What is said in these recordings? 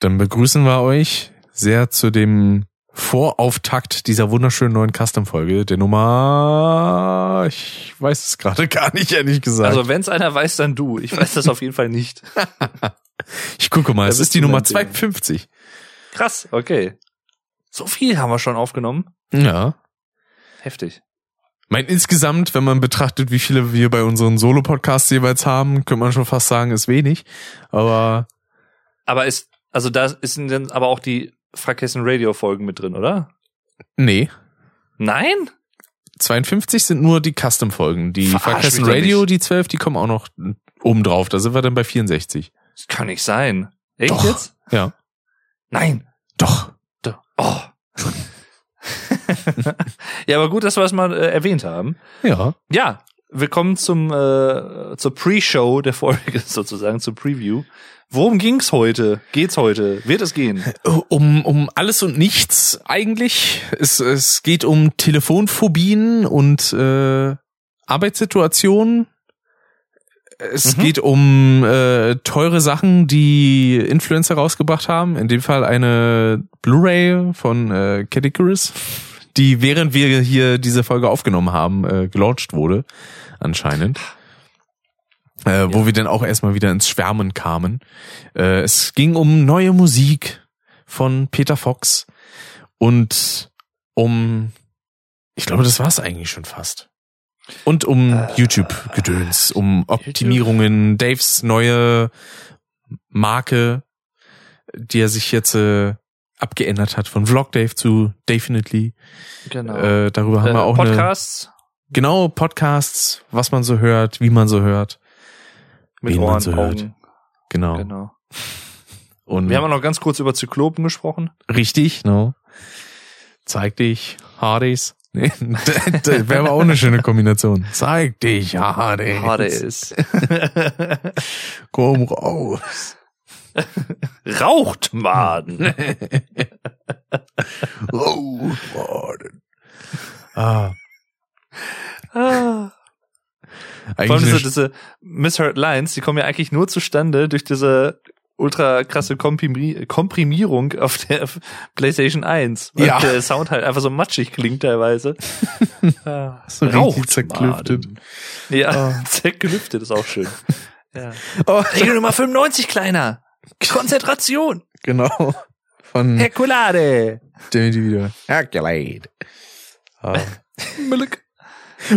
Dann begrüßen wir euch sehr zu dem Vorauftakt dieser wunderschönen neuen Custom-Folge, der Nummer, ich weiß es gerade gar nicht, ehrlich gesagt. Also wenn es einer weiß, dann du. Ich weiß das auf jeden Fall nicht. ich gucke mal, Da es ist die Nummer mein Ding. 52. Krass, okay. So viel haben wir schon aufgenommen. Ja. Heftig. Mein insgesamt, wenn man betrachtet, wie viele wir bei unseren Solo-Podcasts jeweils haben, könnte man schon fast sagen, ist wenig. Aber Aber ist, also da ist denn aber auch die Frakessen Radio Folgen mit drin, oder? nee, Nein? 52 sind nur die Custom-Folgen. Die Verarsch Fahrkästen mich doch Radio, die 12, die kommen auch noch oben drauf. Da sind wir dann bei 64. Das kann nicht sein. Echt Doch. jetzt? Ja. Nein. Doch. Doch. Oh. ja, aber gut, dass wir es mal äh, erwähnt haben. Ja. Ja, willkommen zum äh, zur Pre-Show der Folge sozusagen, zur Preview. Worum ging's heute? Geht's heute? Wird es gehen? Um, um alles und nichts eigentlich. Es, es geht um Telefonphobien und äh, Arbeitssituationen. Es Mhm. geht um äh, teure Sachen, die Influencer rausgebracht haben. In dem Fall eine Blu-ray von äh, Categories, die während wir hier diese Folge aufgenommen haben, äh, gelauncht wurde, anscheinend. Äh, wo wir dann auch erstmal wieder ins Schwärmen kamen. Äh, es ging um neue Musik von Peter Fox und um, ich glaube, das war's eigentlich schon fast. Und um Äh, YouTube-Gedöns, um Optimierungen, Daves neue Marke, die er sich jetzt äh, abgeändert hat von Vlog Dave zu Definitely. Genau. Äh, darüber haben wir Äh, auch eine, Podcasts genau Podcasts, was man so hört, wie man so hört, mit wen man Ohren, so hört. Augen. genau. Genau. Und Wir haben auch noch ganz kurz über Zyklopen gesprochen. Richtig, no. Zeig dich, Hades. Nee, das wäre aber auch eine schöne Kombination. Zeig dich, Hades. HDS. Komm raus. Raucht Maden. Raus, Mann. Ah, Ah. Vor allem eigentlich diese, Misheard Lines, die kommen ja eigentlich nur zustande durch diese ultra krasse Komprimi Komprimierung auf der PlayStation 1. Weil Ja. der Sound halt einfach so matschig klingt teilweise. Ah, so richtig zerklüftet. Maden. Ja, zerklüftet ist auch schön. Ja. Oh, Regel Nummer 95, Kleiner. Konzentration. genau. Von Herkulade. dem die wieder. Herculade. Ah.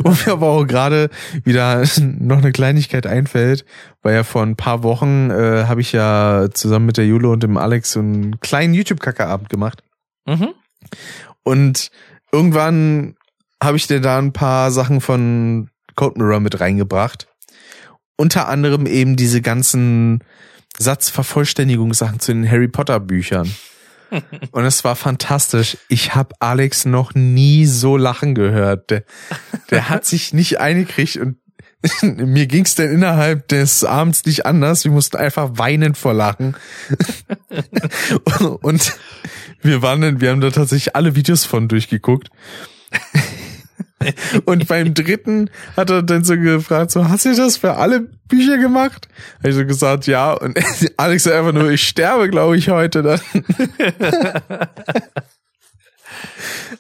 Und mir aber auch gerade wieder noch eine Kleinigkeit einfällt, weil ja vor ein paar Wochen äh, habe ich ja zusammen mit der Jule und dem Alex so einen kleinen YouTube-Kackerabend gemacht. Mhm. Und irgendwann habe ich dir da ein paar Sachen von Code Mirror mit reingebracht. Unter anderem eben diese ganzen Satzvervollständigungssachen zu den Harry Potter Büchern. Und es war fantastisch. Ich habe Alex noch nie so lachen gehört. Der, der hat sich nicht eingekriegt und mir ging's dann innerhalb des Abends nicht anders. Wir mussten einfach weinen vor Lachen. und wir waren dann, wir haben da tatsächlich alle Videos von durchgeguckt. Und beim dritten hat er dann so gefragt, so, hast du das für alle Bücher gemacht? Habe ich so gesagt, ja. Und Alex einfach nur, ich sterbe, glaube ich, heute dann.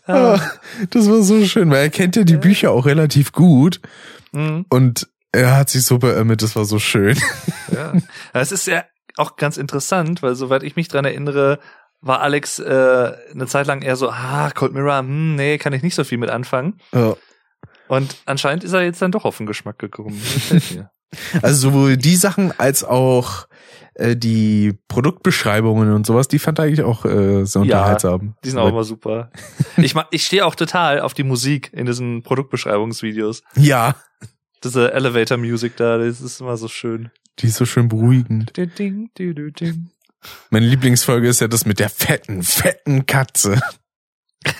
Ah, das war so schön, weil er kennt ja die Bücher auch relativ gut. Mhm. Und er hat sich so beömmelt, das war so schön. Ja. Das ist ja auch ganz interessant, weil soweit ich mich dran erinnere, war Alex äh, eine Zeit lang eher so, ah, Cold Mirror, hm, nee, kann ich nicht so viel mit anfangen. Ja. Und anscheinend ist er jetzt dann doch auf den Geschmack gekommen. Also sowohl die Sachen als auch äh, die Produktbeschreibungen und sowas, die fand er eigentlich auch äh, sehr Ja, unterhaltsam. Die sind auch immer super. Ich, ma- ich stehe auch total auf die Musik in diesen Produktbeschreibungsvideos. Ja, Diese Elevator Music da, das ist immer so schön. die ist so schön beruhigend. Ding, ding, ding, ding. Meine Lieblingsfolge ist ja das mit der fetten, fetten Katze.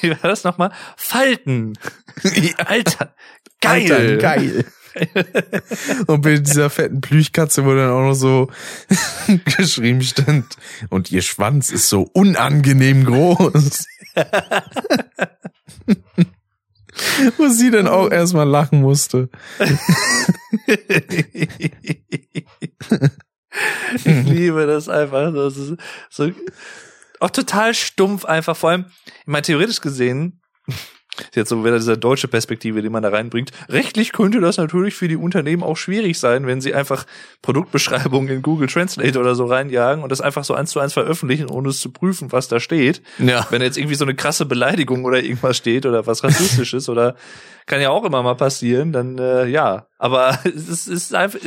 Wie war das nochmal? Falten. Ja, Alter. Geil. Alter, geil. Und bei dieser fetten Plüchkatze, wo dann auch noch so geschrieben stand, und ihr Schwanz ist so unangenehm groß. wo sie dann auch erstmal lachen musste. ich liebe das einfach. Das ist so, auch total stumpf einfach. Vor allem, ich meine, theoretisch gesehen, jetzt so wieder diese deutsche Perspektive, die man da reinbringt. Rechtlich könnte das natürlich für die Unternehmen auch schwierig sein, wenn sie einfach Produktbeschreibungen in Google Translate oder so reinjagen und das einfach so eins zu eins veröffentlichen, ohne es zu prüfen, was da steht. Ja. Wenn jetzt irgendwie so eine krasse Beleidigung oder irgendwas steht oder was rassistisches oder kann ja auch immer mal passieren, dann äh, ja. Aber es ist einfach,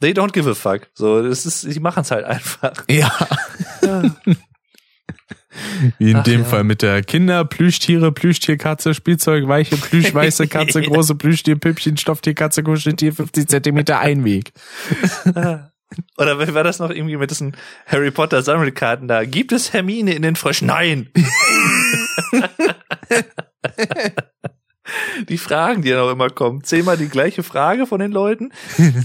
they don't give a fuck. So, das ist, die machen es halt einfach. Ja. Wie in Ach, dem ja. Fall mit der Kinder, Plüschtiere, Plüschtierkatze, Spielzeug, weiche, Plüschweiße Katze, große Plüschtier, Püppchen, Stofftierkatze, Kuscheltier, 50 Zentimeter Einweg. Oder wie war das noch irgendwie mit diesen Harry Potter Sammelkarten da? Gibt es Hermine in den Fröschen? Nein! die Fragen, die dann auch immer kommen. Zehnmal die gleiche Frage von den Leuten.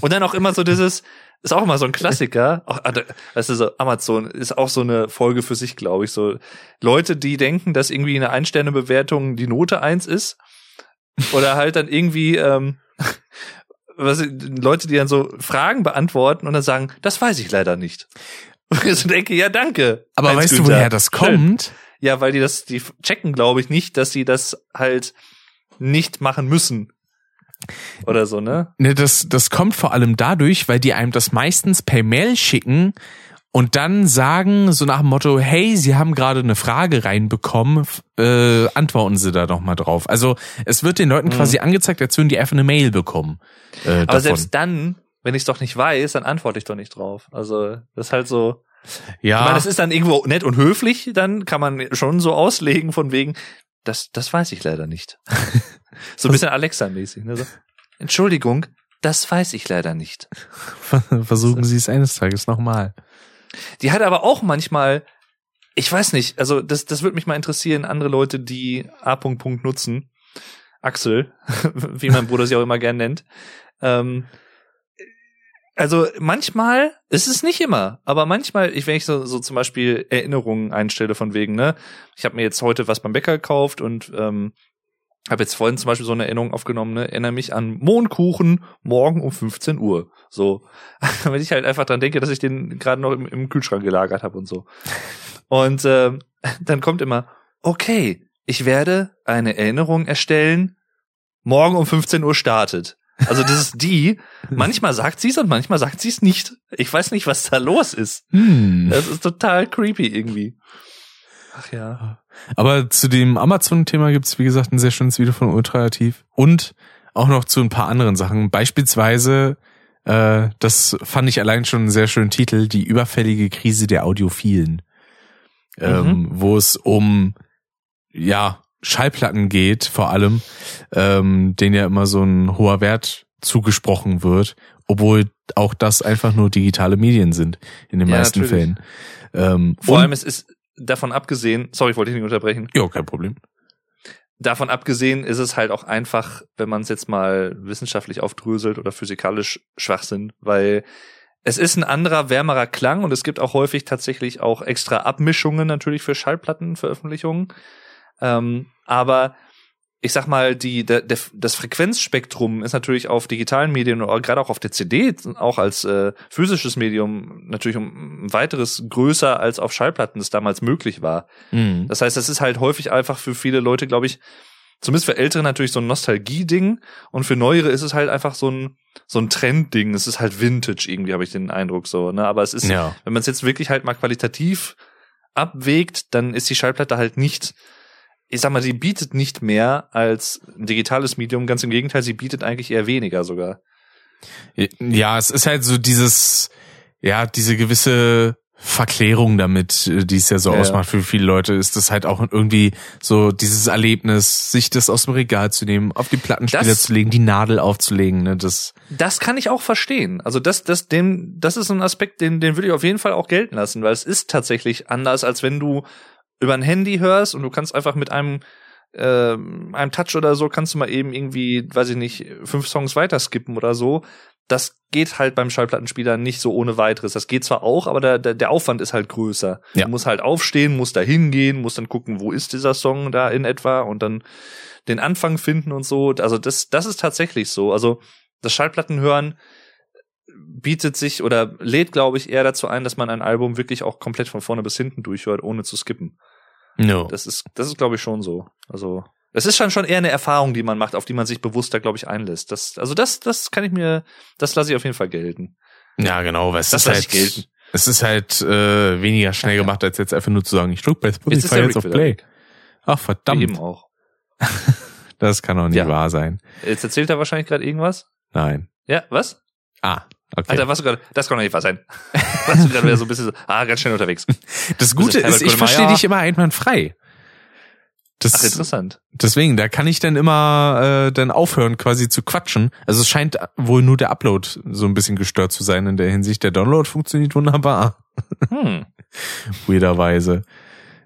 Und dann auch immer so dieses, ist auch immer so ein Klassiker. Auch, ah, weißt du, so Amazon ist auch so eine Folge für sich, glaube ich. So Leute, die denken, dass irgendwie eine Ein-Sterne-Bewertung die Note eins ist. Oder halt dann irgendwie, ähm, was, Leute, die dann so Fragen beantworten und dann sagen, das weiß ich leider nicht. Und ich so denke, ja, danke. Aber weißt du, Günther. woher das Schön. kommt? Ja, weil die das, die checken, glaube ich, nicht, dass sie das halt nicht machen müssen. Oder so, ne? Ne, das, das kommt vor allem dadurch, weil die einem das meistens per Mail schicken und dann sagen, so nach dem Motto, hey, Sie haben gerade eine Frage reinbekommen, äh, antworten Sie da doch mal drauf. Also es wird den Leuten quasi angezeigt, als würden die einfach eine Mail bekommen. Äh, Mhm. Aber davon. selbst dann, wenn ich es doch nicht weiß, dann antworte ich doch nicht drauf. Also, das ist halt so. ja, Ich meine, das ist dann irgendwo nett und höflich, dann kann man schon so auslegen von wegen, das, das weiß ich leider nicht. so ein bisschen Alexa-mäßig. Ne? So, Entschuldigung, das weiß ich leider nicht. versuchen Sie es eines Tages nochmal. Die hat aber auch manchmal, ich weiß nicht, also das, das würde mich mal interessieren, andere Leute, die A. Punkt Punkt nutzen. Axel, wie mein Bruder sie auch immer gern nennt. Ähm, also manchmal, es ist nicht immer, aber manchmal, ich, wenn ich so, so zum Beispiel Erinnerungen einstelle von wegen, ne, ich habe mir jetzt heute was beim Bäcker gekauft und ähm, habe jetzt vorhin zum Beispiel so eine Erinnerung aufgenommen, ne, erinnere mich an Mohnkuchen morgen um 15 Uhr. So, wenn ich halt einfach dran denke, dass ich den gerade noch im, im Kühlschrank gelagert habe und so. Und ähm, dann kommt immer, okay, ich werde eine Erinnerung erstellen, morgen um 15 Uhr startet. Also das ist die, manchmal sagt sie es und manchmal sagt sie es nicht. Ich weiß nicht, was da los ist. Hm. Das ist total creepy irgendwie. Ach ja. Aber zu dem Amazon-Thema gibt's wie gesagt, ein sehr schönes Video von Ultraaktiv. Und auch noch zu ein paar anderen Sachen. Beispielsweise, äh, das fand ich allein schon einen sehr schönen Titel, die überfällige Krise der Audiophilen. Ähm, wo es um, ja, Schallplatten geht, vor allem, ähm, denen ja immer so ein hoher Wert zugesprochen wird, obwohl auch das einfach nur digitale Medien sind, in den Ja, meisten natürlich. Fällen. Ähm, Vor allem, es ist davon abgesehen, sorry, ich wollte dich nicht unterbrechen, ja, kein Problem. davon abgesehen ist es halt auch einfach, wenn man es jetzt mal wissenschaftlich aufdröselt oder physikalisch Schwachsinn, weil es ist ein anderer, wärmerer Klang und es gibt auch häufig tatsächlich auch extra Abmischungen natürlich für Schallplattenveröffentlichungen. Ähm, aber ich sag mal, die, der, der, das Frequenzspektrum ist natürlich auf digitalen Medien oder gerade auch auf der CD, auch als äh, physisches Medium natürlich um ein weiteres größer als auf Schallplatten es damals möglich war. Mhm. Das heißt, das ist halt häufig einfach für viele Leute, glaube ich, zumindest für Ältere natürlich so ein Nostalgie-Ding und für Neuere ist es halt einfach so ein so ein Trend-Ding. Es ist halt Vintage irgendwie, habe ich den Eindruck so. Ne, aber es ist, Ja. wenn man es jetzt wirklich halt mal qualitativ abwägt, dann ist die Schallplatte halt nicht, ich sag mal, sie bietet nicht mehr als ein digitales Medium. Ganz im Gegenteil, sie bietet eigentlich eher weniger sogar. Ja, es ist halt so dieses, ja, diese gewisse Verklärung damit, äh, die es ja so Ja, ja. ausmacht für viele Leute, ist das halt auch irgendwie so dieses Erlebnis, sich das aus dem Regal zu nehmen, auf die Plattenspieler Das- zu legen, die Nadel aufzulegen, ne, das, Das kann ich auch verstehen. Also das, das, dem, das ist ein Aspekt, den, den würde ich auf jeden Fall auch gelten lassen, weil es ist tatsächlich anders, als wenn du über ein Handy hörst und du kannst einfach mit einem ähm, einem Touch oder so kannst du mal eben irgendwie, weiß ich nicht, fünf Songs weiter skippen oder so. Das geht halt beim Schallplattenspieler nicht so ohne weiteres. Das geht zwar auch, aber der, der, der Aufwand ist halt größer. Ja. Du musst halt aufstehen, musst da hingehen, musst dann gucken, wo ist dieser Song da in etwa und dann den Anfang finden und so. Also das, das ist tatsächlich so. Also das Schallplattenhören bietet sich oder lädt, glaube ich, eher dazu ein, dass man ein Album wirklich auch komplett von vorne bis hinten durchhört, ohne zu skippen. No. Das ist, das ist, glaube ich, schon so. Also, es ist schon schon eher eine Erfahrung, die man macht, auf die man sich bewusster, glaube ich, einlässt. Das, also das, das kann ich mir, das lasse ich auf jeden Fall gelten. Ja, genau, weil es Das ist halt, gelten. es ist halt äh, weniger schnell Ja, gemacht, als jetzt einfach nur zu sagen, ich drück bei Jetzt Spotify jetzt Rick auf Play. Ach verdammt, Eben auch. das kann doch nicht Ja. wahr sein. Jetzt erzählt er wahrscheinlich gerade irgendwas. Nein. Ja, was? Ah, okay. Alter, was du gerade, das kann doch nicht wahr sein. Warst du gerade wieder so ein bisschen so, ah, ganz schnell unterwegs. das Gute Herbert ist, ich verstehe dich immer einwandfrei. Das, Ach, interessant. Deswegen, da kann ich dann immer äh, dann aufhören, quasi zu quatschen. Also es scheint wohl nur der Upload so ein bisschen gestört zu sein in der Hinsicht. Der Download funktioniert wunderbar, Hm. weirderweise.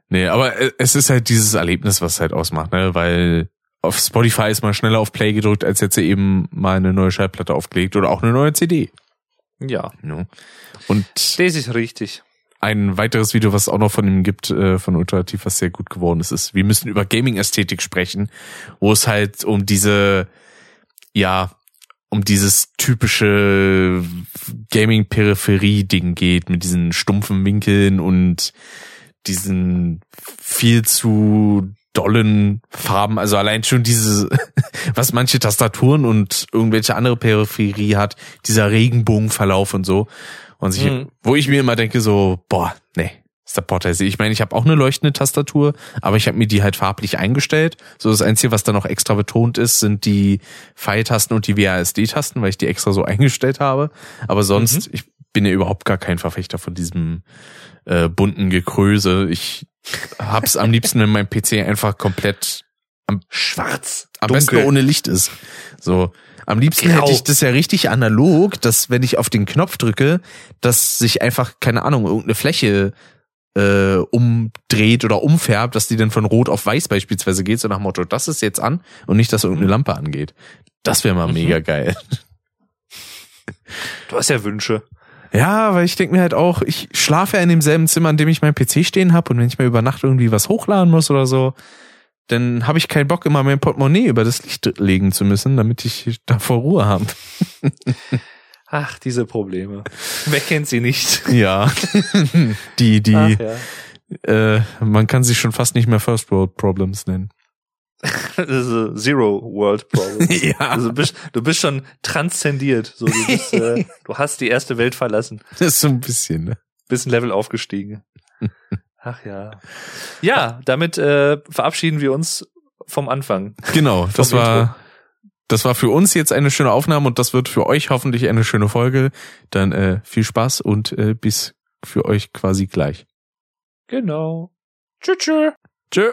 Nee, aber äh, es ist halt dieses Erlebnis, was es halt ausmacht, ne? Weil auf Spotify ist man schneller auf Play gedrückt, als jetzt eben mal eine neue Schallplatte aufgelegt oder auch eine neue CD. Ja, Ne? Und das ist richtig. ein weiteres Video, was es auch noch von ihm gibt, äh, von Ultrativ, was sehr gut geworden ist, ist, wir müssen über Gaming-Ästhetik sprechen, wo es halt um diese, ja, um dieses typische Gaming-Peripherie-Ding geht, mit diesen stumpfen Winkeln und diesen viel zu dollen Farben, also allein schon diese, was manche Tastaturen und irgendwelche andere Peripherie hat, dieser Regenbogenverlauf und so. Und sich, Mhm. wo ich mir immer denke so, boah, nee, ist der Potter. Ich meine, ich habe auch eine leuchtende Tastatur, aber ich habe mir die halt farblich eingestellt. So das Einzige, was da noch extra betont ist, sind die Pfeiltasten und die WASD-Tasten, weil ich die extra so eingestellt habe. Aber sonst, ich bin ja überhaupt gar kein Verfechter von diesem äh, bunten Gekröse. Ich hab's am liebsten, wenn mein PC einfach komplett am Schwarz. am dunkel. besten ohne Licht ist. So. Am liebsten Grau. hätte ich das ja richtig analog, dass wenn ich auf den Knopf drücke, dass sich einfach, keine Ahnung, irgendeine Fläche äh, umdreht oder umfärbt, dass die dann von rot auf weiß beispielsweise geht, so nach dem Motto, das ist jetzt an und nicht, dass irgendeine Lampe angeht. Das wäre mal Mhm. mega geil. Du hast ja Wünsche. Ja, weil ich denke mir halt auch, ich schlafe ja in demselben Zimmer, in dem ich meinen PC stehen habe und wenn ich mal über Nacht irgendwie was hochladen muss oder so, dann habe ich keinen Bock, immer mein Portemonnaie über das Licht legen zu müssen, damit ich davor Ruhe habe. Ach, diese Probleme. Wer kennt sie nicht? Ja, die, die, Ach, ja. äh, man kann sie schon fast nicht mehr First World Problems nennen. Das ist a Zero World Problem. Ja. Also du bist, du bist schon transzendiert. So, du, bist, äh, du hast die erste Welt verlassen. Das ist so ein bisschen, ne? Bist ein Level aufgestiegen. Ach ja. Ja, damit äh, verabschieden wir uns vom Anfang. Genau, das Vom war, Intro. das war für uns jetzt eine schöne Aufnahme und das wird für euch hoffentlich eine schöne Folge. Dann äh, viel Spaß und äh, bis für euch quasi gleich. Genau. Tschüss. tschüss. Tschö.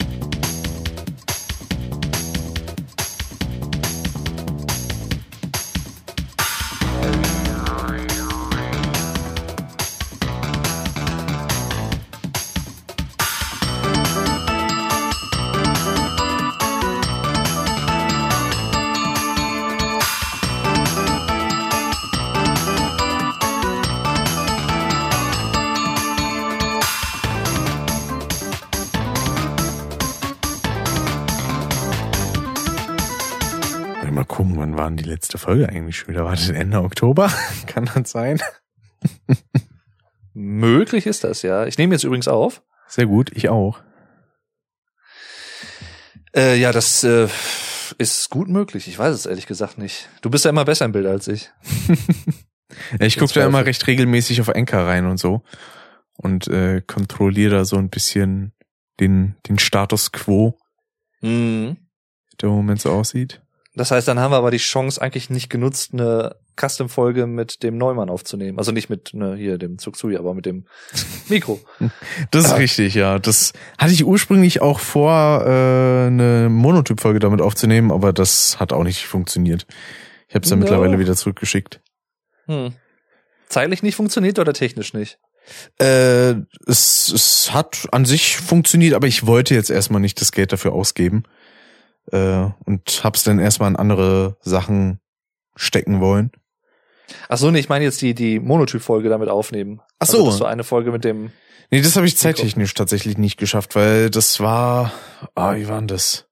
Wann die letzte Folge eigentlich schon wieder? War das Ende Oktober? Kann das sein? Möglich ist das, ja. Ich nehme jetzt übrigens auf. Sehr gut, ich auch. Äh, ja, das äh, ist gut möglich. Ich weiß es ehrlich gesagt nicht. Du bist ja immer besser im Bild als ich. Ja, ich gucke da immer recht regelmäßig auf Enker rein und so und äh, kontrolliere da so ein bisschen den, den Status quo, Mhm. der im Moment so aussieht. Das heißt, dann haben wir aber die Chance eigentlich nicht genutzt, eine Custom-Folge mit dem Neumann aufzunehmen. Also nicht mit ne, hier dem Zuxui, aber mit dem Mikro. Das ist Ah. richtig, ja. Das hatte ich ursprünglich auch vor, äh, eine Monotyp-Folge damit aufzunehmen, aber das hat auch nicht funktioniert. Ich habe es dann No. mittlerweile wieder zurückgeschickt. Hm. Zeitlich nicht funktioniert oder technisch nicht? Äh, es, es hat an sich funktioniert, aber ich wollte jetzt erstmal nicht das Geld dafür ausgeben. Äh, und hab's dann erstmal in andere Sachen stecken wollen. Ach so, nee, ich meine jetzt die, die Monotyp-Folge damit aufnehmen. Ach so. Also, dass du eine Folge mit dem, Nee, das habe ich zeittechnisch tatsächlich nicht geschafft, weil das war, ah, wie war denn das?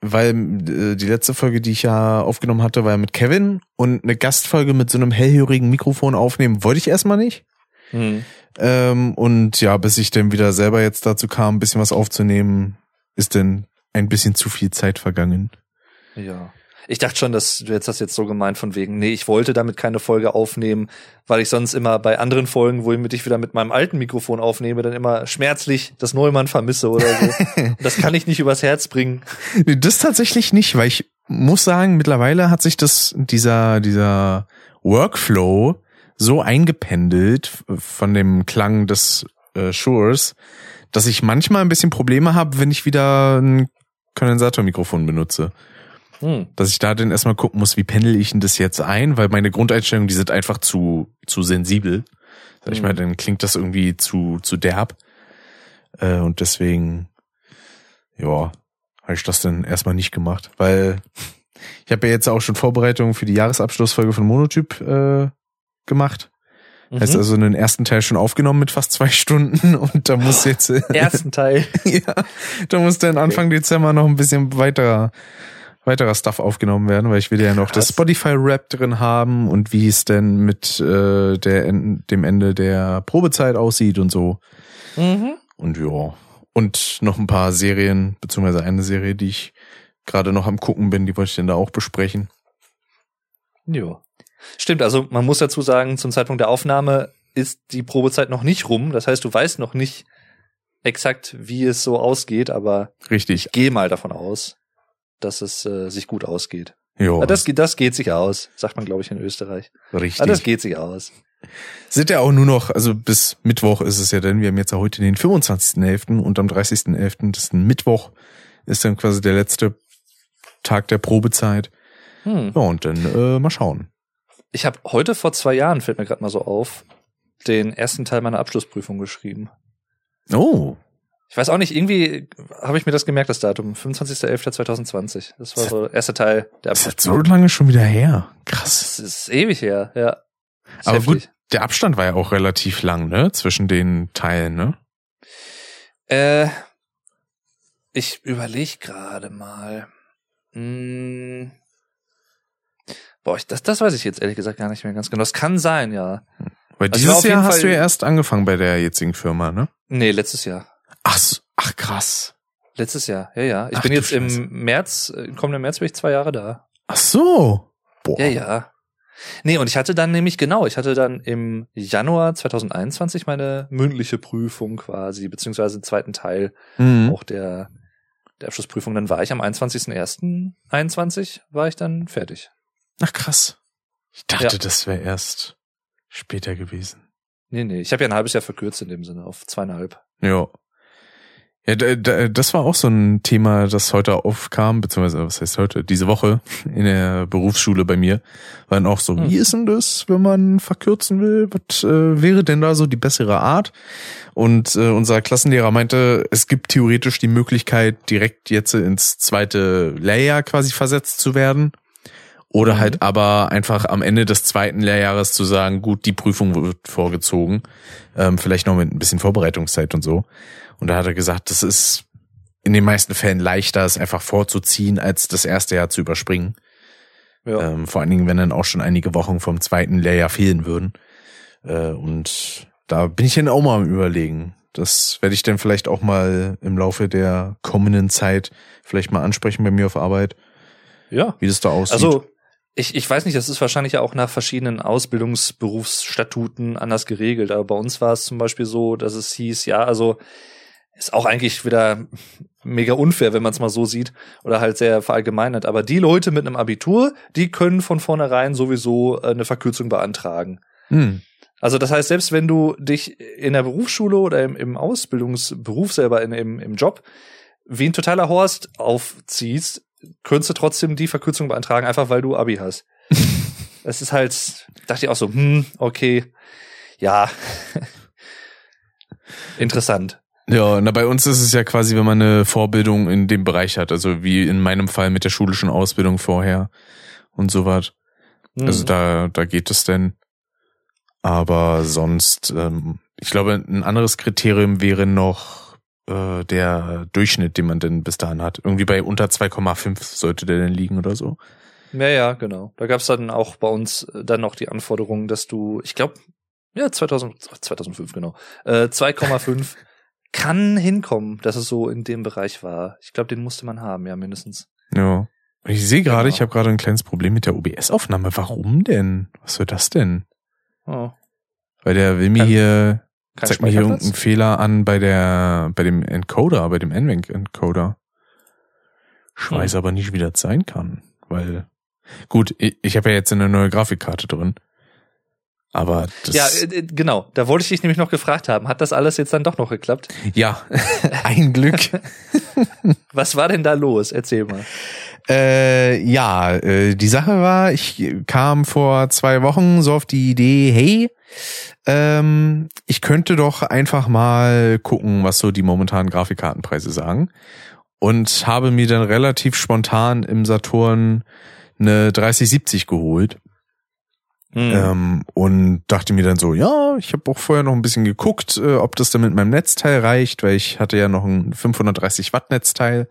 weil äh, die letzte Folge, die ich ja aufgenommen hatte, war ja mit Kevin und eine Gastfolge mit so einem hellhörigen Mikrofon aufnehmen wollte ich erstmal nicht. Hm. Ähm, und ja, bis ich dann wieder selber jetzt dazu kam, ein bisschen was aufzunehmen, ist dann ein bisschen zu viel Zeit vergangen. Ja. Ich dachte schon, dass du jetzt das jetzt so gemeint von wegen, nee, ich wollte damit keine Folge aufnehmen, weil ich sonst immer bei anderen Folgen, wo ich wieder mit meinem alten Mikrofon aufnehme, dann immer schmerzlich das Neumann vermisse oder so. das kann ich nicht übers Herz bringen. Nee, das tatsächlich nicht, weil ich muss sagen, mittlerweile hat sich das, dieser, dieser Workflow so eingependelt von dem Klang des äh, Shures, dass ich manchmal ein bisschen Probleme habe, wenn ich wieder ein Kondensatormikrofon benutze. Hm. Dass ich da dann erstmal gucken muss, wie pendel ich denn das jetzt ein, weil meine Grundeinstellungen, die sind einfach zu, zu sensibel. Sag ich hm. mal, dann klingt das irgendwie zu, zu derb. Äh, und deswegen, ja, habe ich das dann erstmal nicht gemacht, weil ich habe ja jetzt auch schon Vorbereitungen für die Jahresabschlussfolge von Monotyp äh, gemacht. Mhm. Heißt also einen ersten Teil schon aufgenommen mit fast zwei Stunden und da muss jetzt ersten Teil. ja, da muss dann Anfang okay. Dezember noch ein bisschen weiterer weiterer Stuff aufgenommen werden, weil ich will ja noch Krass. das Spotify Rap drin haben und wie es denn mit äh, der dem Ende der Probezeit aussieht und so. Mhm. Und ja, und noch ein paar Serien beziehungsweise eine Serie, die ich gerade noch am gucken bin, die wollte ich denn da auch besprechen. Ja. Stimmt, also man muss dazu sagen, zum Zeitpunkt der Aufnahme ist die Probezeit noch nicht rum. Das heißt, du weißt noch nicht exakt, wie es so ausgeht, aber Richtig. ich gehe mal davon aus, dass es äh, sich gut ausgeht. Jo. Das, das geht sich aus, sagt man, glaube ich, in Österreich. Richtig. Aber das geht sich aus. Sind ja auch nur noch, also bis Mittwoch ist es ja denn, wir haben jetzt ja heute den 25.11. und am 30.11., das ist ein Mittwoch, ist dann quasi der letzte Tag der Probezeit. Hm. Ja, und dann äh, mal schauen. Ich habe heute vor zwei Jahren, fällt mir gerade mal so auf, den ersten Teil meiner Abschlussprüfung geschrieben. Oh. Ich weiß auch nicht, irgendwie habe ich mir das gemerkt, das Datum. 25.11.2020. Das war so der erste Teil der Abschlussprüfung. Das ist so lange schon wieder her. Krass. Das ist ewig her, ja. Aber heftig. gut, der Abstand war ja auch relativ lang, ne? Zwischen den Teilen, ne? Äh, ich überlege gerade mal. Hm, Boah, ich, das, das weiß ich jetzt ehrlich gesagt gar nicht mehr ganz genau. Das kann sein, ja. Weil also dieses Jahr hast Fall, du ja erst angefangen bei der jetzigen Firma, ne? Nee, letztes Jahr. Ach, ach krass. Letztes Jahr, ja, ja. Ich ach, bin jetzt im März, im kommenden März bin ich zwei Jahre da. Ach so. Boah. Ja, ja. Nee, und ich hatte dann nämlich, genau, ich hatte dann im Januar 2021 meine mündliche Prüfung quasi, beziehungsweise den zweiten Teil mhm. auch der, der Abschlussprüfung. Dann war ich am 21.01.21 war ich dann fertig. Ach krass. Ich dachte, ja. das wäre erst später gewesen. Nee, nee, ich habe ja ein halbes Jahr verkürzt in dem Sinne auf zweieinhalb. Ja. Ja, das war auch so ein Thema, das heute aufkam, beziehungsweise was heißt heute, diese Woche in der Berufsschule bei mir, war dann auch so, hm. wie ist denn das, wenn man verkürzen will? Was äh, wäre denn da so die bessere Art? Und äh, unser Klassenlehrer meinte, es gibt theoretisch die Möglichkeit, direkt jetzt ins zweite Layer quasi versetzt zu werden. Oder mhm. halt aber einfach am Ende des zweiten Lehrjahres zu sagen, gut, die Prüfung wird vorgezogen. Ähm, vielleicht noch mit ein bisschen Vorbereitungszeit und so. Und da hat er gesagt, das ist in den meisten Fällen leichter, es einfach vorzuziehen, als das erste Jahr zu überspringen. Ja. Ähm, vor allen Dingen, wenn dann auch schon einige Wochen vom zweiten Lehrjahr fehlen würden. Äh, und da bin ich dann auch mal am überlegen. Das werde ich dann vielleicht auch mal im Laufe der kommenden Zeit vielleicht mal ansprechen bei mir auf Arbeit. Ja. Wie das da aussieht. Also ich, ich weiß nicht, das ist wahrscheinlich ja auch nach verschiedenen Ausbildungsberufsstatuten anders geregelt, aber bei uns war es zum Beispiel so, dass es hieß, ja, also ist auch eigentlich wieder mega unfair, wenn man es mal so sieht oder halt sehr verallgemeinert. Aber die Leute mit einem Abitur, die können von vornherein sowieso äh, eine Verkürzung beantragen. Hm. Also das heißt, selbst wenn du dich in der Berufsschule oder im, im Ausbildungsberuf selber in, im, im Job wie ein totaler Horst aufziehst, könntest du trotzdem die Verkürzung beantragen, einfach weil du Abi hast. Es ist halt, dachte ich auch so, hm, okay, ja, interessant. Ja, na bei uns ist es ja quasi, wenn man eine Vorbildung in dem Bereich hat, also wie in meinem Fall mit der schulischen Ausbildung vorher und so was. Mhm. Also da, da geht es denn. Aber sonst, ähm, ich glaube, ein anderes Kriterium wäre noch äh, der Durchschnitt, den man denn bis dahin hat. Irgendwie bei unter 2,5 sollte der denn liegen oder so. Ja, ja, genau. Da gab's dann auch bei uns äh, dann noch die Anforderung, dass du, ich glaube, ja, 2000, 2005 genau, äh, 2,5 kann hinkommen, dass es so in dem Bereich war. Ich glaube, den musste man haben, ja, mindestens. Ja. Ich sehe gerade, Genau. ich habe gerade ein kleines Problem mit der OBS-Aufnahme. Warum denn? Was soll das denn? Oh, Weil der will mir hier, kein zeigt mir hier irgendeinen Fehler an bei der, bei dem Encoder, bei dem Nvenc-Encoder. Ich Hm. weiß aber nicht, wie das sein kann, weil, gut, ich, ich habe ja jetzt eine neue Grafikkarte drin. Aber das, Ja, äh, äh, genau. Da wollte ich dich nämlich noch gefragt haben. Hat das alles jetzt dann doch noch geklappt? ja, ein Glück. Was war denn da los? Erzähl mal. Äh, ja, äh, die Sache war, ich kam vor zwei Wochen so auf die Idee, hey, ähm, ich könnte doch einfach mal gucken, was so die momentanen Grafikkartenpreise sagen. Und habe mir dann relativ spontan im Saturn eine 3070 geholt. Hm. Ähm, und dachte mir dann so, ja, ich habe auch vorher noch ein bisschen geguckt, äh, ob das dann mit meinem Netzteil reicht, weil ich hatte ja noch ein 530 Watt Netzteil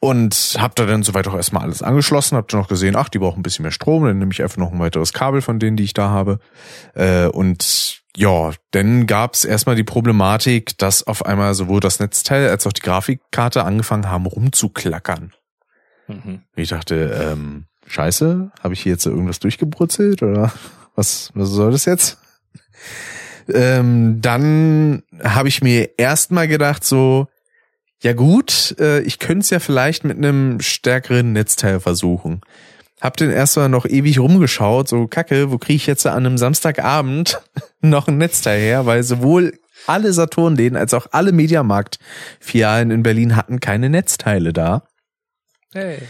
und habe da dann soweit auch erstmal alles angeschlossen, habe dann noch gesehen, ach, die brauchen ein bisschen mehr Strom, dann nehme ich einfach noch ein weiteres Kabel von denen, die ich da habe. Äh, und ja, dann gab's erstmal die Problematik, dass auf einmal sowohl das Netzteil als auch die Grafikkarte angefangen haben rumzuklackern. Mhm. Ich dachte, ähm, scheiße, habe ich hier jetzt irgendwas durchgebrutzelt oder was, was soll das jetzt? Ähm, dann habe ich mir erstmal gedacht, so, ja gut, äh, ich könnte es ja vielleicht mit einem stärkeren Netzteil versuchen. Hab den erstmal noch ewig rumgeschaut, so kacke, wo kriege ich jetzt an einem Samstagabend noch ein Netzteil her, weil sowohl alle Saturnläden als auch alle Mediamarkt-Filialen in Berlin hatten keine Netzteile da. Hey.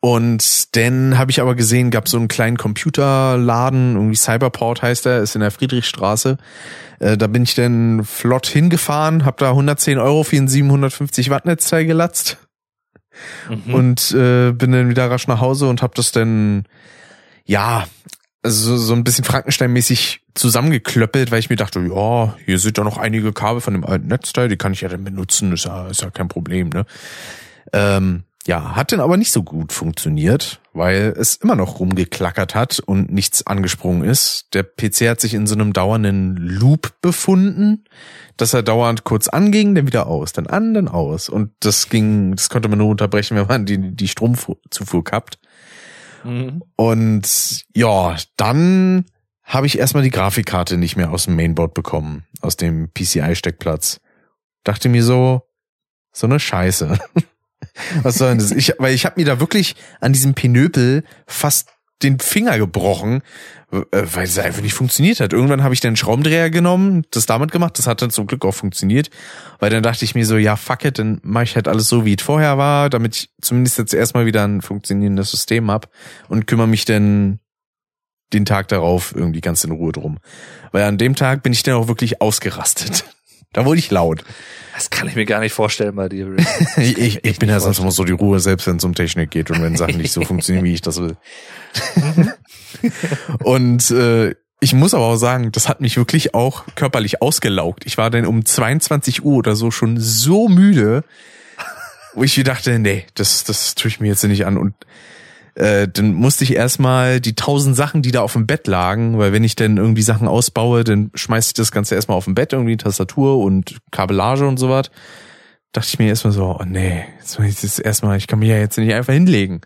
Und dann habe ich aber gesehen, gab so einen kleinen Computerladen, irgendwie Cyberport heißt er, ist in der Friedrichstraße. Äh, da bin ich dann flott hingefahren, habe da 110 Euro für ein 750 Watt Netzteil gelatzt Mhm. und äh, bin dann wieder rasch nach Hause und habe das dann, ja, so, so ein bisschen Frankenstein-mäßig zusammengeklöppelt, weil ich mir dachte, ja, hier sind doch noch einige Kabel von dem alten Netzteil, die kann ich ja dann benutzen, ist ja, ist ja kein Problem, ne? Ähm, ja, hat dann aber nicht so gut funktioniert, weil es immer noch rumgeklackert hat und nichts angesprungen ist. Der PC hat sich in so einem dauernden Loop befunden, dass er dauernd kurz anging, dann wieder aus, dann an, dann aus. Und das ging, das konnte man nur unterbrechen, wenn man die, die Stromzufuhr kappt. Mhm. Und ja, dann habe ich erstmal die Grafikkarte nicht mehr aus dem Mainboard bekommen, aus dem PCI-Steckplatz. Dachte mir so, so eine Scheiße. Was soll denn das? Ich, weil ich habe mir da wirklich an diesem Pinöpel fast den Finger gebrochen, äh, weil es einfach nicht funktioniert hat. Irgendwann habe ich dann Schraubendreher genommen, das damit gemacht, das hat dann zum Glück auch funktioniert, weil dann dachte ich mir so, ja fuck it, dann mache ich halt alles so, wie es vorher war, damit ich zumindest jetzt erstmal wieder ein funktionierendes System hab und kümmere mich dann den Tag darauf irgendwie ganz in Ruhe drum. Weil an dem Tag bin ich dann auch wirklich ausgerastet. Da wurde ich laut. Das kann ich mir gar nicht vorstellen bei dir. Ich, ich, ich bin ja sonst immer so die Ruhe, selbst wenn es um Technik geht und wenn Sachen nicht so funktionieren, wie ich das will. und äh, ich muss aber auch sagen, das hat mich wirklich auch körperlich ausgelaugt. Ich war dann um 22 Uhr oder so schon so müde, wo ich mir dachte, nee, das, das tue ich mir jetzt nicht an. Und äh, dann musste ich erstmal die tausend Sachen, die da auf dem Bett lagen, weil wenn ich dann irgendwie Sachen ausbaue, dann schmeiß ich das Ganze erstmal auf dem Bett, irgendwie Tastatur und Kabellage und so was. Dachte ich mir erstmal so, oh nee, jetzt muss ich das erstmal, ich kann mich ja jetzt nicht einfach hinlegen.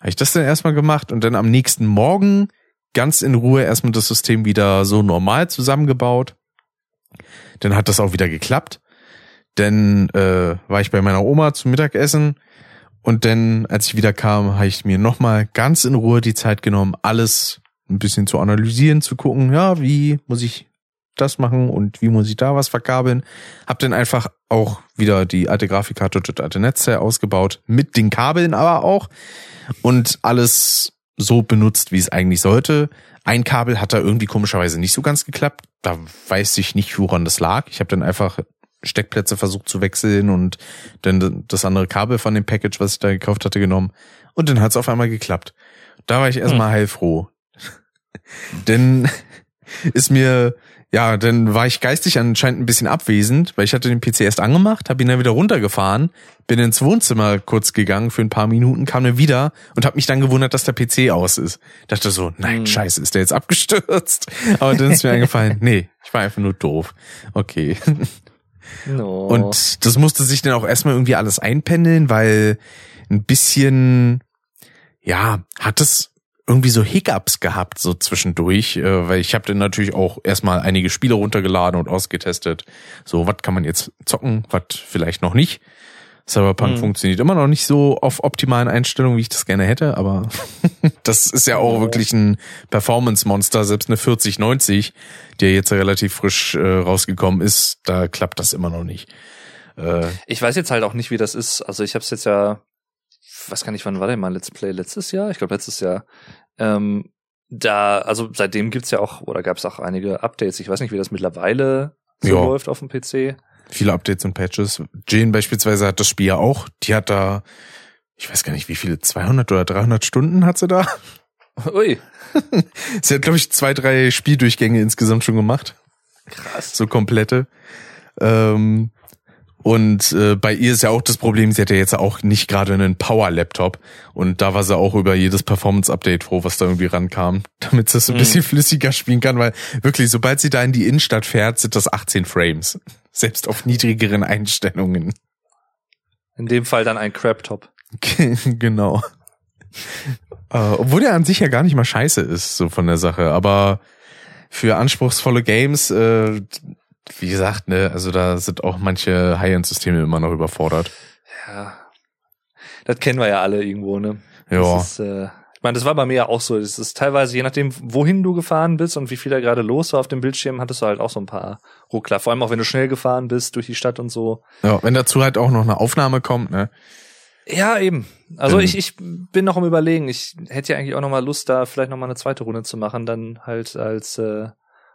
Habe ich das dann erstmal gemacht und dann am nächsten Morgen ganz in Ruhe erstmal das System wieder so normal zusammengebaut. Dann hat das auch wieder geklappt. Dann äh, war ich bei meiner Oma zum Mittagessen und dann, als ich wieder kam, habe ich mir nochmal ganz in Ruhe die Zeit genommen, alles ein bisschen zu analysieren, zu gucken, ja, wie muss ich das machen und wie muss ich da was verkabeln. Hab dann einfach auch wieder die alte Grafikkarte und das alte Netzteil ausgebaut, mit den Kabeln aber auch und alles so benutzt, wie es eigentlich sollte. Ein Kabel hat da irgendwie komischerweise nicht so ganz geklappt. Da weiß ich nicht, woran das lag. Ich habe dann einfach Steckplätze versucht zu wechseln und dann das andere Kabel von dem Package, was ich da gekauft hatte, genommen. Und dann hat es auf einmal geklappt. Da war ich erstmal heilfroh. Denn ist mir ja, dann war ich geistig anscheinend ein bisschen abwesend, weil ich hatte den PC erst angemacht, habe ihn dann wieder runtergefahren, bin ins Wohnzimmer kurz gegangen für ein paar Minuten, kam dann wieder und habe mich dann gewundert, dass der PC aus ist. Dachte so, nein, Hm. scheiße, ist der jetzt abgestürzt? Aber dann ist mir eingefallen, nee, ich war einfach nur doof. Okay. Und das musste sich dann auch erstmal irgendwie alles einpendeln, weil ein bisschen, ja, hat es irgendwie so Hiccups gehabt, so zwischendurch, äh, weil ich habe dann natürlich auch erstmal einige Spiele runtergeladen und ausgetestet. So, was kann man jetzt zocken, was vielleicht noch nicht. Cyberpunk Hm. funktioniert immer noch nicht so auf optimalen Einstellungen, wie ich das gerne hätte, aber das ist ja auch wirklich ein Performance-Monster, selbst eine 4090, die ja jetzt relativ frisch äh, rausgekommen ist, da klappt das immer noch nicht. Äh, Ich weiß jetzt halt auch nicht, wie das ist. Also ich habe es jetzt ja, weiß gar nicht, wann war denn mein Let's Play? Letztes Jahr? Ich glaube letztes Jahr. Ähm, da, also seitdem gibt's ja auch, oder gab es auch einige Updates. Ich weiß nicht, wie das mittlerweile so Ja. läuft auf dem PC. Viele Updates und Patches. Jane beispielsweise hat das Spiel ja auch. Die hat da, ich weiß gar nicht, wie viele, 200 oder 300 Stunden hat sie da. Ui, Sie hat, glaube ich, zwei, drei Spieldurchgänge insgesamt schon gemacht. krass. So komplette. Ähm, und äh, bei ihr ist ja auch das Problem, sie hat ja jetzt auch nicht gerade einen Power-Laptop. Und da war sie auch über jedes Performance-Update froh, was da irgendwie rankam, damit sie es ein Mhm. bisschen flüssiger spielen kann, weil wirklich, sobald sie da in die Innenstadt fährt, sind das 18 Frames. Selbst auf niedrigeren Einstellungen. In dem Fall dann ein Crap-Top. genau. äh, obwohl der an sich ja gar nicht mal scheiße ist, so von der Sache. Aber für anspruchsvolle Games, äh, wie gesagt, ne, also da sind auch manche High-End-Systeme immer noch überfordert. Ja. Das kennen wir ja alle irgendwo, ne? Ja. Das ist, äh, ich meine, das war bei mir ja auch so. Das ist teilweise, je nachdem, wohin du gefahren bist und wie viel da gerade los war auf dem Bildschirm, hattest du halt auch so ein paar Ruckler. Vor allem auch, wenn du schnell gefahren bist durch die Stadt und so. ja. Wenn dazu halt auch noch eine Aufnahme kommt, ne? Ja, eben. Also Ähm. ich, ich bin noch am überlegen. Ich hätte ja eigentlich auch noch mal Lust, da vielleicht noch mal eine zweite Runde zu machen, dann halt als äh,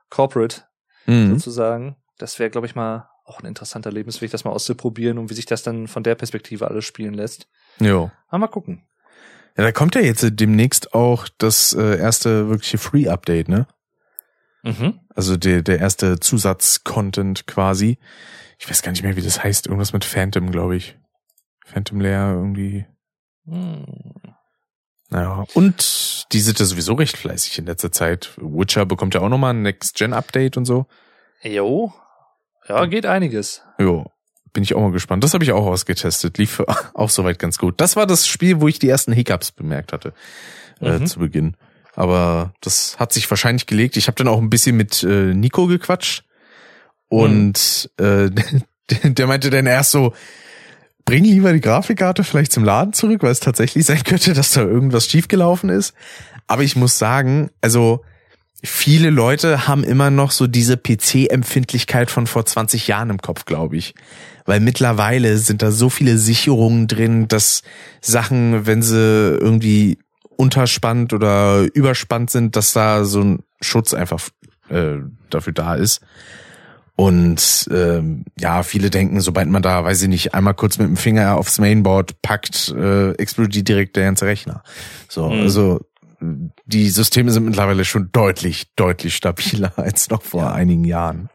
Corporate Mhm. sozusagen. Das wäre, glaube ich, mal auch ein interessanter Lebensweg, das mal auszuprobieren und wie sich das dann von der Perspektive alles spielen lässt. Jo. Aber mal gucken. Ja, da kommt ja jetzt demnächst auch das äh, erste wirkliche Free-Update, ne? Mhm. Also der, der erste Zusatz-Content quasi. Ich weiß gar nicht mehr, wie das heißt. Irgendwas mit Phantom, glaube ich. Phantom Lair irgendwie. Hm. Naja. Und die sind ja sowieso recht fleißig in letzter Zeit. Witcher bekommt ja auch nochmal ein Next-Gen-Update und so. Jo. Ja, geht einiges. Jo. Bin ich auch mal gespannt. Das habe ich auch ausgetestet. Lief auch soweit ganz gut. Das war das Spiel, wo ich die ersten Hiccups bemerkt hatte. Äh, Mhm. zu Beginn. Aber das hat sich wahrscheinlich gelegt. Ich habe dann auch ein bisschen mit äh, Nico gequatscht. Und äh, der meinte dann erst so, bring lieber die Grafikkarte vielleicht zum Laden zurück, weil es tatsächlich sein könnte, dass da irgendwas schiefgelaufen ist. Aber ich muss sagen, also viele Leute haben immer noch so diese PC-Empfindlichkeit von vor 20 Jahren im Kopf, glaube ich. Weil mittlerweile sind da so viele Sicherungen drin, dass Sachen, wenn sie irgendwie unterspannt oder überspannt sind, dass da so ein Schutz einfach äh, dafür da ist. Und ähm, ja, viele denken, sobald man da, weiß ich nicht, einmal kurz mit dem Finger aufs Mainboard packt, äh, explodiert direkt der ganze Rechner. So, Mhm. also die Systeme sind mittlerweile schon deutlich, deutlich stabiler als noch vor Ja. einigen Jahren.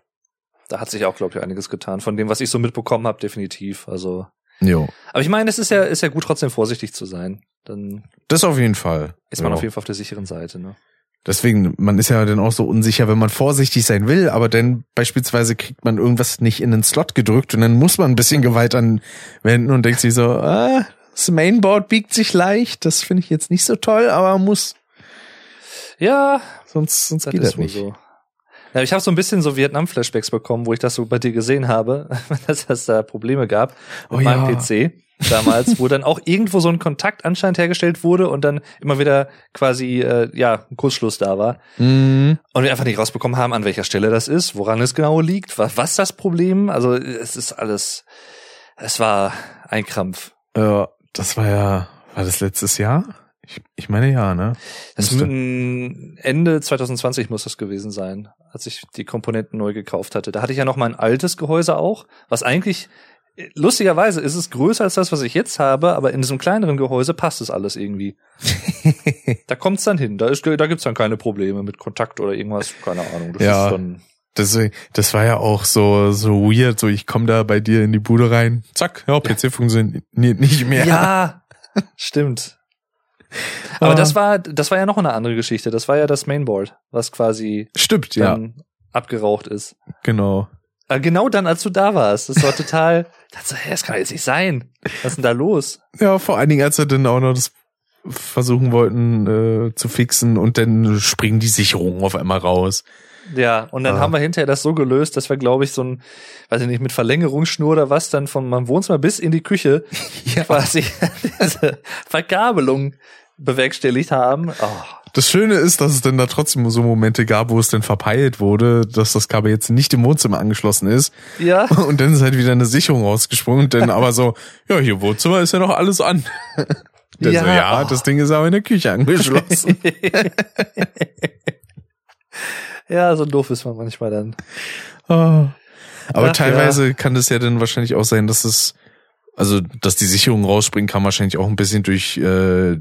Da hat sich auch, glaube ich, einiges getan. Von dem, was ich so mitbekommen habe, definitiv. Also. Jo. Aber ich meine, es ist ja, ist ja gut, trotzdem vorsichtig zu sein. Dann Das auf jeden Fall. ist man Ja. auf jeden Fall auf der sicheren Seite, ne? Deswegen, man ist ja dann auch so unsicher, wenn man vorsichtig sein will, aber dann beispielsweise kriegt man irgendwas nicht in den Slot gedrückt und dann muss man ein bisschen Gewalt anwenden und denkt sich so, ah, das Mainboard biegt sich leicht, das finde ich jetzt nicht so toll, aber muss, Ja, sonst, sonst geht das nicht. so. Ja, ich habe so ein bisschen so Vietnam-Flashbacks bekommen, wo ich das so bei dir gesehen habe, dass es da Probleme gab mit Oh meinem ja. PC damals, wo dann auch irgendwo so ein Kontakt anscheinend hergestellt wurde und dann immer wieder quasi äh, ja ein Kurzschluss da war Mhm. und wir einfach nicht rausbekommen haben, an welcher Stelle das ist, woran es genau liegt, was, was das Problem. Also es ist alles, es war ein Krampf. Ja, das war ja, war das letztes Jahr? Ich, ich meine ja, ne? Das Müsste. Ende 2020 muss das gewesen sein, als ich die Komponenten neu gekauft hatte. Da hatte ich ja noch mein altes Gehäuse auch, was eigentlich lustigerweise ist es größer als das, was ich jetzt habe, aber in diesem kleineren Gehäuse passt es alles irgendwie. da kommt's dann hin. Da ist, da gibt's dann keine Probleme mit Kontakt oder irgendwas, keine Ahnung. Das Ja. ist dann Das, das war ja auch so, so weird, so ich komme da bei dir in die Bude rein, zack, ja, PC funktioniert nicht mehr. Ja, stimmt. Aber das war, das war ja noch eine andere Geschichte. Das war ja das Mainboard, was quasi Stimmt, ja. abgeraucht ist. Genau. Äh, Genau dann, als du da warst. Das war total, das, das kann jetzt nicht sein. Was ist denn da los? Ja, vor allen Dingen, als wir dann auch noch das versuchen wollten äh, zu fixen und dann springen die Sicherungen auf einmal raus. Ja, und dann Ah. haben wir hinterher das so gelöst, dass wir, glaube ich, so ein, weiß ich nicht, mit Verlängerungsschnur oder was, dann von meinem Wohnzimmer bis in die Küche quasi diese Verkabelung bewerkstelligt haben. Oh, Das Schöne ist, dass es dann da trotzdem so Momente gab, wo es dann verpeilt wurde, dass das Kabel jetzt nicht im Wohnzimmer angeschlossen ist. ja. Und dann ist halt wieder eine Sicherung rausgesprungen. Dann aber so, ja, hier Wohnzimmer ist ja noch alles an. Dann Ja, so, ja, oh. das Ding ist aber in der Küche angeschlossen. Ja, so doof ist man manchmal dann. Ah. Aber Ach, teilweise kann es ja dann wahrscheinlich auch sein, dass es, also dass die Sicherung rausspringen kann, wahrscheinlich auch ein bisschen durch äh,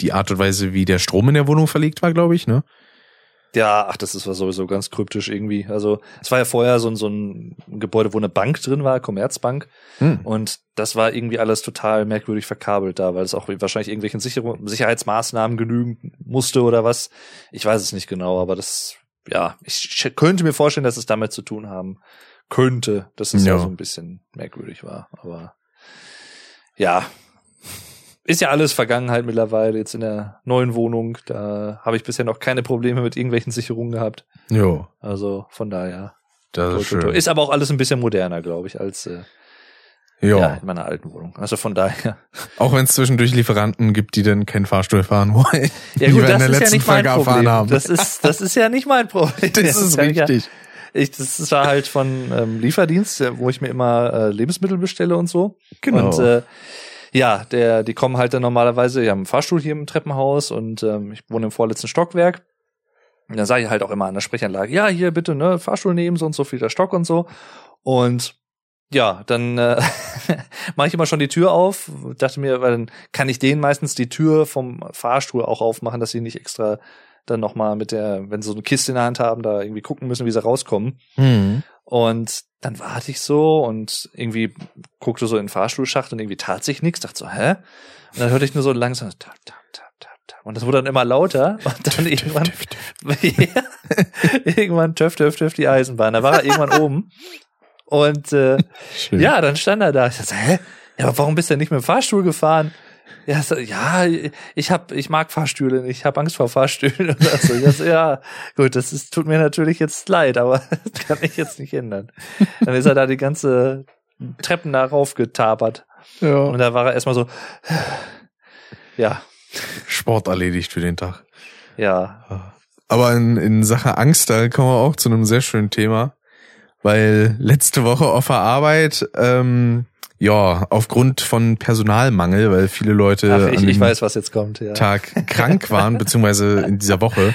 die Art und Weise, wie der Strom in der Wohnung verlegt war, glaube ich, ne? Ja, ach, das ist was sowieso ganz kryptisch irgendwie. Also, es war ja vorher so ein, so ein Gebäude, wo eine Bank drin war, Commerzbank. Hm. Und das war irgendwie alles total merkwürdig verkabelt da, weil es auch wahrscheinlich irgendwelchen Sicherung, Sicherheitsmaßnahmen genügen musste oder was. Ich weiß es nicht genau, aber das, ja, ich könnte mir vorstellen, dass es damit zu tun haben könnte, dass es ja, Ja. so ein bisschen merkwürdig war. Aber ja, ist ja alles Vergangenheit mittlerweile. Jetzt in der neuen Wohnung, da habe ich bisher noch keine Probleme mit irgendwelchen Sicherungen gehabt. Jo, Also von daher. das ist schön. Ist aber auch alles ein bisschen moderner, glaube ich, als äh, Ja. ja, in meiner alten Wohnung. Also von daher. Auch wenn es zwischendurch Lieferanten gibt, die dann keinen Fahrstuhl fahren wollen. Ja gut, wir in das der ist ja letzten nicht mein Folge Problem. haben. Das ist, das ist ja nicht mein Problem. Das ist ich ja- richtig. Ich, das war halt von ähm, Lieferdienst, wo ich mir immer äh, Lebensmittel bestelle und so. Genau. Und äh, ja, der, die kommen halt dann normalerweise, die haben einen Fahrstuhl hier im Treppenhaus und ähm, ich wohne im vorletzten Stockwerk. Und dann sage ich halt auch immer an der Sprechanlage, ja, hier bitte, ne, Fahrstuhl nehmen, so und so viel der Stock und so. Und ja, dann äh, mache ich immer schon die Tür auf. Dachte mir, weil dann kann ich denen meistens die Tür vom Fahrstuhl auch aufmachen, dass sie nicht extra dann nochmal mit der, wenn sie so eine Kiste in der Hand haben, da irgendwie gucken müssen, wie sie rauskommen. Hm. Und dann warte ich so und irgendwie guckte so in den Fahrstuhlschacht und irgendwie tat sich nichts. Dachte so, hä? Und dann hörte ich nur so langsam tap, tap, tap, tap, tap. Und das wurde dann immer lauter. Und dann irgendwann, Tüff, tüff. ja, irgendwann töff, töff, töff die Eisenbahn. Da war er irgendwann oben. Und äh, Schön. ja, dann stand er da. Ich dachte, hä? Ja, aber warum bist du denn nicht mit dem Fahrstuhl gefahren? Ja, so, ja, ich hab, ich mag Fahrstühle, ich habe Angst vor Fahrstühlen. Und das so, dachte, ja, gut, das ist, tut mir natürlich jetzt leid, aber das kann ich jetzt nicht ändern. Dann ist er da die ganze Treppen da raufgetapert. ja. Und da war er erstmal so, ja, Sport erledigt für den Tag. ja, Aber in, in Sache Angst, da kommen wir auch zu einem sehr schönen Thema. Weil letzte Woche auf der Arbeit, ähm, ja, aufgrund von Personalmangel, weil viele Leute Ach, ich, an ich weiß, was jetzt kommt, ja. Tag krank waren, beziehungsweise in dieser Woche,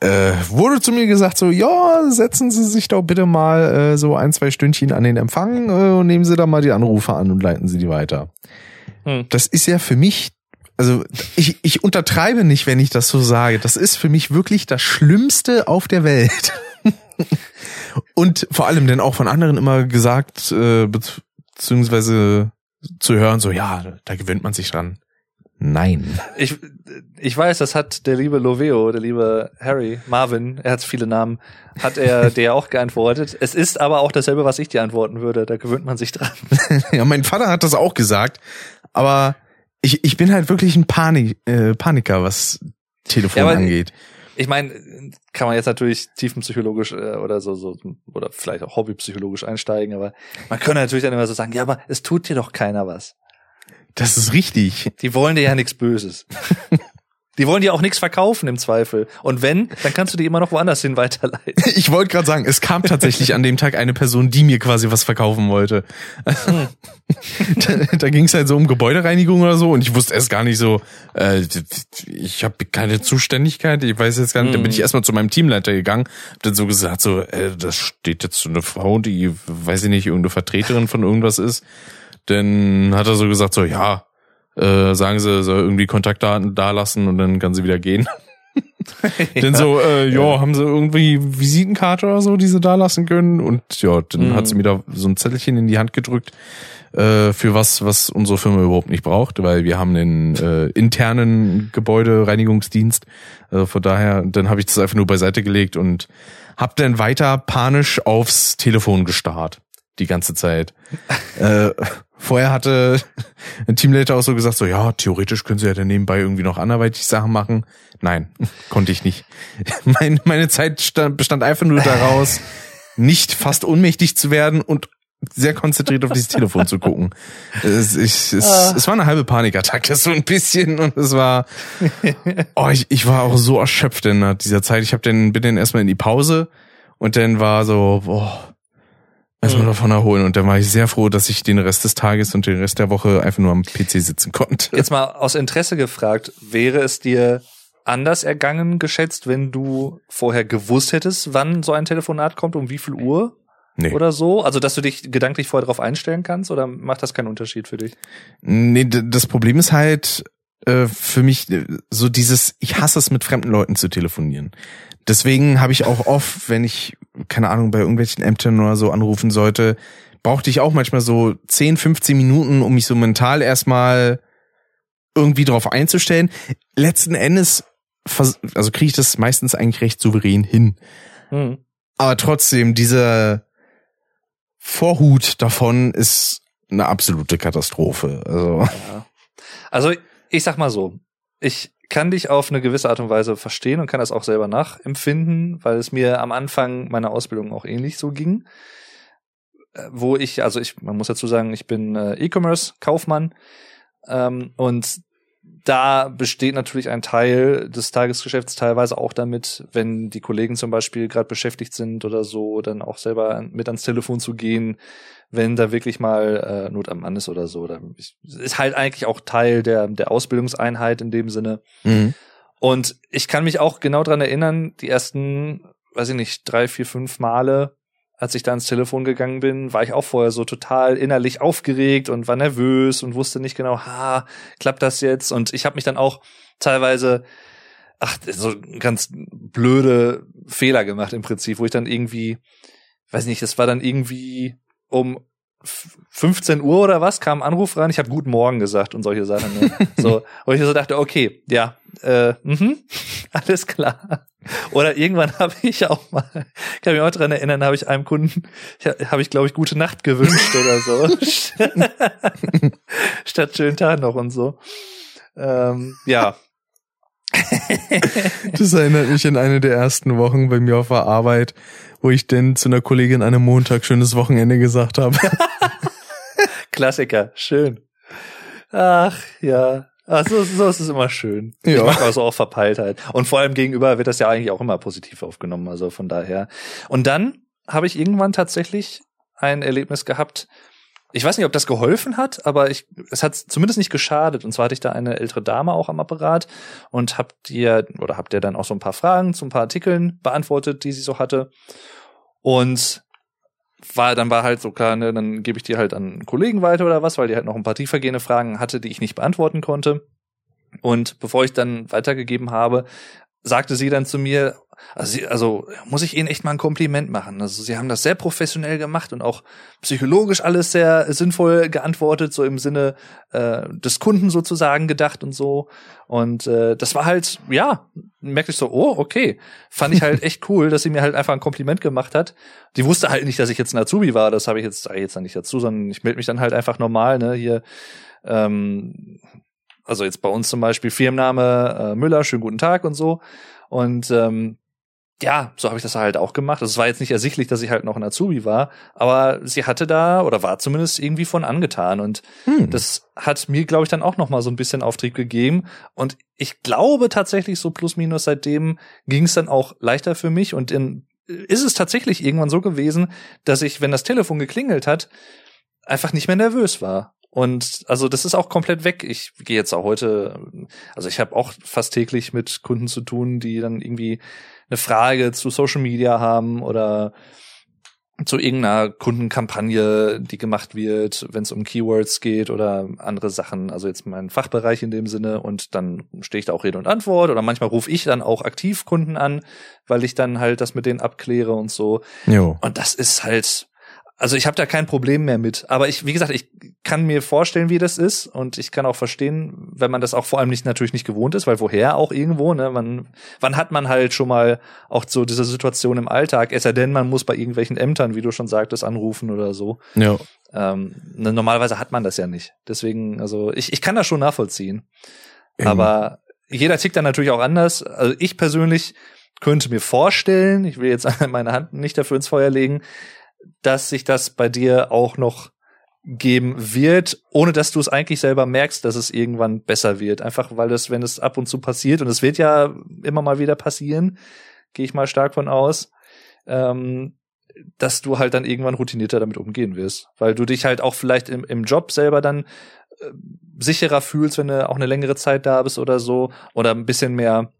äh, wurde zu mir gesagt so, ja, setzen Sie sich doch bitte mal äh, so ein, zwei Stündchen an den Empfang äh, und nehmen Sie da mal die Anrufe an und leiten Sie die weiter. Hm. Das ist ja für mich, also ich, ich untertreibe nicht, wenn ich das so sage. Das ist für mich wirklich das Schlimmste auf der Welt. und vor allem dann auch von anderen immer gesagt, äh, beziehungsweise zu hören, so ja, da gewöhnt man sich dran. Nein. Ich, ich weiß, das hat der liebe Loveo, der liebe Harry, Marvin, er hat viele Namen, hat er dir auch geantwortet. Es ist aber auch dasselbe, was ich dir antworten würde. Da gewöhnt man sich dran. Ja, mein Vater hat das auch gesagt, aber ich, ich bin halt wirklich ein Panik, äh, Paniker, was Telefon Ja, angeht. Ich meine, kann man jetzt natürlich tiefenpsychologisch äh, oder so, so oder vielleicht auch hobbypsychologisch einsteigen, aber man könnte natürlich dann immer so sagen, ja, aber es tut dir doch keiner was. Das ist richtig. Die wollen dir ja nichts Böses. Die wollen dir auch nichts verkaufen im Zweifel. Und wenn, dann kannst du die immer noch woanders hin weiterleiten. Ich wollte gerade sagen, es kam tatsächlich an dem Tag eine Person, die mir quasi was verkaufen wollte. da da ging es halt so um Gebäudereinigung oder so und ich wusste erst gar nicht so, äh, ich habe keine Zuständigkeit, ich weiß jetzt gar nicht, da bin ich erstmal zu meinem Teamleiter gegangen, hab dann so gesagt, so, äh, das steht jetzt so eine Frau, die, weiß ich nicht, irgendeine Vertreterin von irgendwas ist. Dann hat er so gesagt, so, ja, äh, sagen sie, soll irgendwie Kontaktdaten da lassen und dann kann sie wieder gehen. Denn so, äh, ja, ja, haben sie irgendwie Visitenkarte oder so, die sie da lassen können? Und ja, dann mhm. hat sie mir da so ein Zettelchen in die Hand gedrückt, äh, für was, was unsere Firma überhaupt nicht braucht, weil wir haben einen äh, internen Gebäudereinigungsdienst. Also von daher, dann habe ich das einfach nur beiseite gelegt und hab dann weiter panisch aufs Telefon gestarrt die ganze Zeit. äh, vorher hatte ein Teamleiter auch so gesagt, so ja, theoretisch können sie ja dann nebenbei irgendwie noch anderweitig Sachen machen. Nein, konnte ich nicht. Meine, meine Zeit stand, bestand einfach nur daraus, nicht fast ohnmächtig zu werden und sehr konzentriert auf dieses Telefon zu gucken. Es, ich, es, ah. es war eine halbe Panikattacke, so ein bisschen. Und es war, oh, ich, ich war auch so erschöpft in dieser Zeit. Ich hab dann, bin dann erstmal in die Pause und dann war so, boah, erstmal mhm. davon erholen. Und dann war ich sehr froh, dass ich den Rest des Tages und den Rest der Woche einfach nur am PC sitzen konnte. Jetzt mal aus Interesse gefragt, wäre es dir anders ergangen geschätzt, wenn du vorher gewusst hättest, wann so ein Telefonat kommt, um wie viel Uhr? Nee. Oder so? Also, dass du dich gedanklich vorher darauf einstellen kannst oder macht das keinen Unterschied für dich? Nee, das Problem ist halt äh, für mich äh, so dieses, ich hasse es mit fremden Leuten zu telefonieren. Deswegen habe ich auch oft, wenn ich, keine Ahnung, bei irgendwelchen Ämtern oder so anrufen sollte, brauchte ich auch manchmal so 10, 15 Minuten, um mich so mental erstmal irgendwie drauf einzustellen. Letzten Endes, also kriege ich das meistens eigentlich recht souverän hin. Hm. Aber trotzdem, diese Vorhut davon ist eine absolute Katastrophe. Also, ja. also ich sag mal so, ich kann dich auf eine gewisse Art und Weise verstehen und kann das auch selber nachempfinden, weil es mir am Anfang meiner Ausbildung auch ähnlich so ging. Äh, wo ich, also ich, man muss dazu sagen, ich bin äh, E-Commerce-Kaufmann ähm, und da besteht natürlich ein Teil des Tagesgeschäfts teilweise auch damit, wenn die Kollegen zum Beispiel gerade beschäftigt sind oder so, dann auch selber mit ans Telefon zu gehen, wenn da wirklich mal äh, Not am Mann ist oder so. Da ist halt eigentlich auch Teil der, der Ausbildungseinheit in dem Sinne. Mhm. Und ich kann mich auch genau dran erinnern, die ersten, weiß ich nicht, drei, vier, fünf Male, als ich da ins Telefon gegangen bin, war ich auch vorher so total innerlich aufgeregt und war nervös und wusste nicht genau, ha, klappt das jetzt? Und ich habe mich dann auch teilweise ach, so ganz blöde Fehler gemacht im Prinzip, wo ich dann irgendwie, weiß nicht, das war dann irgendwie um 15 Uhr oder was kam ein Anruf rein, ich habe guten Morgen gesagt und solche Sachen. Ne? so, und ich so dachte, okay, ja, äh, mh, alles klar. Oder irgendwann habe ich auch mal, kann mich auch dran erinnern, habe ich einem Kunden, habe ich glaube ich gute Nacht gewünscht oder so, statt schönen Tag noch und so. Ähm, ja, das erinnert mich an eine der ersten Wochen bei mir auf der Arbeit, wo ich denn zu einer Kollegin einem Montag schönes Wochenende gesagt habe. Klassiker, schön. Ach ja. Ach, so, so ist es immer schön. Ja. Ich mag also auch Verpeiltheit. Und vor allem gegenüber wird das ja eigentlich auch immer positiv aufgenommen. Also von daher. Und dann habe ich irgendwann tatsächlich ein Erlebnis gehabt, ich weiß nicht, ob das geholfen hat, aber ich, es hat zumindest nicht geschadet. Und zwar hatte ich da eine ältere Dame auch am Apparat und habt ihr oder habt ihr dann auch so ein paar Fragen zu ein paar Artikeln beantwortet, die sie so hatte. Und war, dann war halt so klar, ne, dann gebe ich die halt an Kollegen weiter oder was, weil die halt noch ein paar tiefergehende Fragen hatte, die ich nicht beantworten konnte. Und bevor ich dann weitergegeben habe, sagte sie dann zu mir, also, sie, also muss ich Ihnen echt mal ein Kompliment machen. Also Sie haben das sehr professionell gemacht und auch psychologisch alles sehr sinnvoll geantwortet, so im Sinne äh, des Kunden sozusagen gedacht und so. Und äh, das war halt, ja, merkte ich so, oh, okay. Fand ich halt echt cool, dass sie mir halt einfach ein Kompliment gemacht hat. Die wusste halt nicht, dass ich jetzt ein Azubi war, das habe ich jetzt, jetzt dann nicht dazu, sondern ich melde mich dann halt einfach normal, ne, hier ähm, also jetzt bei uns zum Beispiel Firmenname äh, Müller, schönen guten Tag und so. Und ähm, ja, so habe ich das halt auch gemacht. Also es war jetzt nicht ersichtlich, dass ich halt noch ein Azubi war, aber sie hatte da oder war zumindest irgendwie von angetan und hm. das hat mir, glaube ich, dann auch noch mal so ein bisschen Auftrieb gegeben und ich glaube tatsächlich so plus minus seitdem ging es dann auch leichter für mich und in, ist es tatsächlich irgendwann so gewesen, dass ich, wenn das Telefon geklingelt hat, einfach nicht mehr nervös war. Und also das ist auch komplett weg. Ich gehe jetzt auch heute, also ich habe auch fast täglich mit Kunden zu tun, die dann irgendwie eine Frage zu Social Media haben oder zu irgendeiner Kundenkampagne, die gemacht wird, wenn es um Keywords geht oder andere Sachen, also jetzt mein Fachbereich in dem Sinne und dann stehe ich da auch Rede und Antwort oder manchmal rufe ich dann auch aktiv Kunden an, weil ich dann halt das mit denen abkläre und so. Jo. Und das ist halt also ich habe da kein Problem mehr mit. Aber ich, wie gesagt, ich kann mir vorstellen, wie das ist und ich kann auch verstehen, wenn man das auch vor allem nicht natürlich nicht gewohnt ist, weil woher auch irgendwo, ne? Man, wann hat man halt schon mal auch so diese Situation im Alltag? Es sei denn, man muss bei irgendwelchen Ämtern, wie du schon sagtest, anrufen oder so. Ja. Ähm, ne, normalerweise hat man das ja nicht. Deswegen, also ich, ich kann das schon nachvollziehen. Ähm. Aber jeder tickt dann natürlich auch anders. Also ich persönlich könnte mir vorstellen, ich will jetzt meine Hand nicht dafür ins Feuer legen, dass sich das bei dir auch noch geben wird, ohne dass du es eigentlich selber merkst, dass es irgendwann besser wird. Einfach weil das, wenn es ab und zu passiert, und es wird ja immer mal wieder passieren, gehe ich mal stark von aus, ähm, dass du halt dann irgendwann routinierter damit umgehen wirst. Weil du dich halt auch vielleicht im, im Job selber dann äh, sicherer fühlst, wenn du auch eine längere Zeit da bist oder so, oder ein bisschen mehr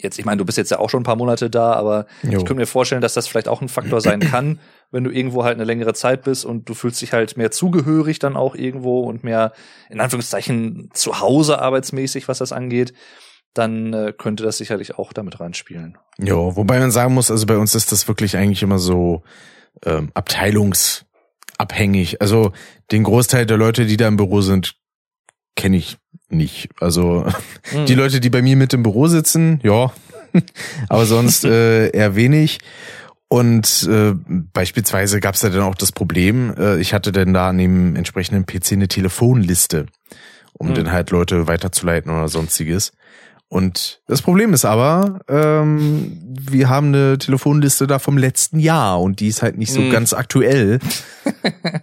jetzt, ich meine, du bist jetzt ja auch schon ein paar Monate da, aber Jo. ich könnte mir vorstellen, dass das vielleicht auch ein Faktor sein kann, wenn du irgendwo halt eine längere Zeit bist und du fühlst dich halt mehr zugehörig dann auch irgendwo und mehr in Anführungszeichen zu Hause arbeitsmäßig, was das angeht, dann äh, könnte das sicherlich auch damit reinspielen. Jo, wobei man sagen muss, also bei uns ist das wirklich eigentlich immer so ähm, abteilungsabhängig. Also den Großteil der Leute, die da im Büro sind, kenne ich nicht. Also die Leute, die bei mir mit im Büro sitzen, ja, aber sonst äh, eher wenig. Und äh, beispielsweise gab es da dann auch das Problem, äh, ich hatte dann da an dem entsprechenden PC eine Telefonliste, um Hm. dann halt Leute weiterzuleiten oder sonstiges. Und das Problem ist aber, ähm, wir haben eine Telefonliste da vom letzten Jahr und die ist halt nicht so Hm. ganz aktuell.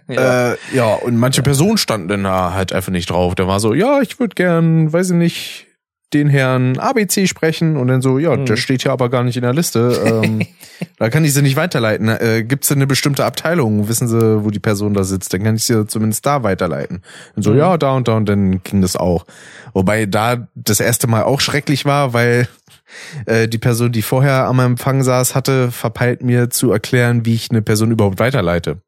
Ja. Äh, ja, und manche Personen standen da halt einfach nicht drauf. Der war so, ja, ich würde gern, weiß ich nicht, den Herrn ABC sprechen und dann so, ja, Mhm. der steht hier aber gar nicht in der Liste. Ähm, da kann ich sie nicht weiterleiten. Äh, Gibt es denn eine bestimmte Abteilung? Wissen sie, wo die Person da sitzt? Dann kann ich sie zumindest da weiterleiten. Und so, Mhm. ja, da und da und dann ging das auch. Wobei da das erste Mal auch schrecklich war, weil äh, die Person, die vorher am Empfang saß, hatte verpeilt mir zu erklären, wie ich eine Person überhaupt weiterleite.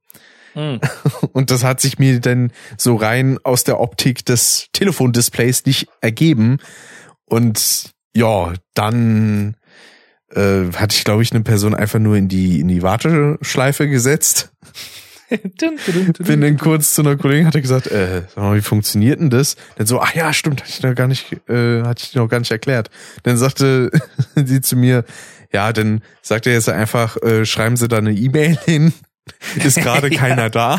Hm. Und das hat sich mir dann so rein aus der Optik des Telefondisplays nicht ergeben. Und ja, dann äh, hatte ich, glaube ich, eine Person einfach nur in die, in die Warteschleife gesetzt. Bin dann kurz zu einer Kollegin, hatte gesagt, äh, sag mal, wie funktioniert denn das? Dann so, ach ja, stimmt, hatte ich noch gar nicht, äh, hatte ich noch gar nicht erklärt. Dann sagte sie zu mir, ja, dann sagt er jetzt einfach, äh, schreiben Sie da eine E-Mail hin. Ist gerade keiner da.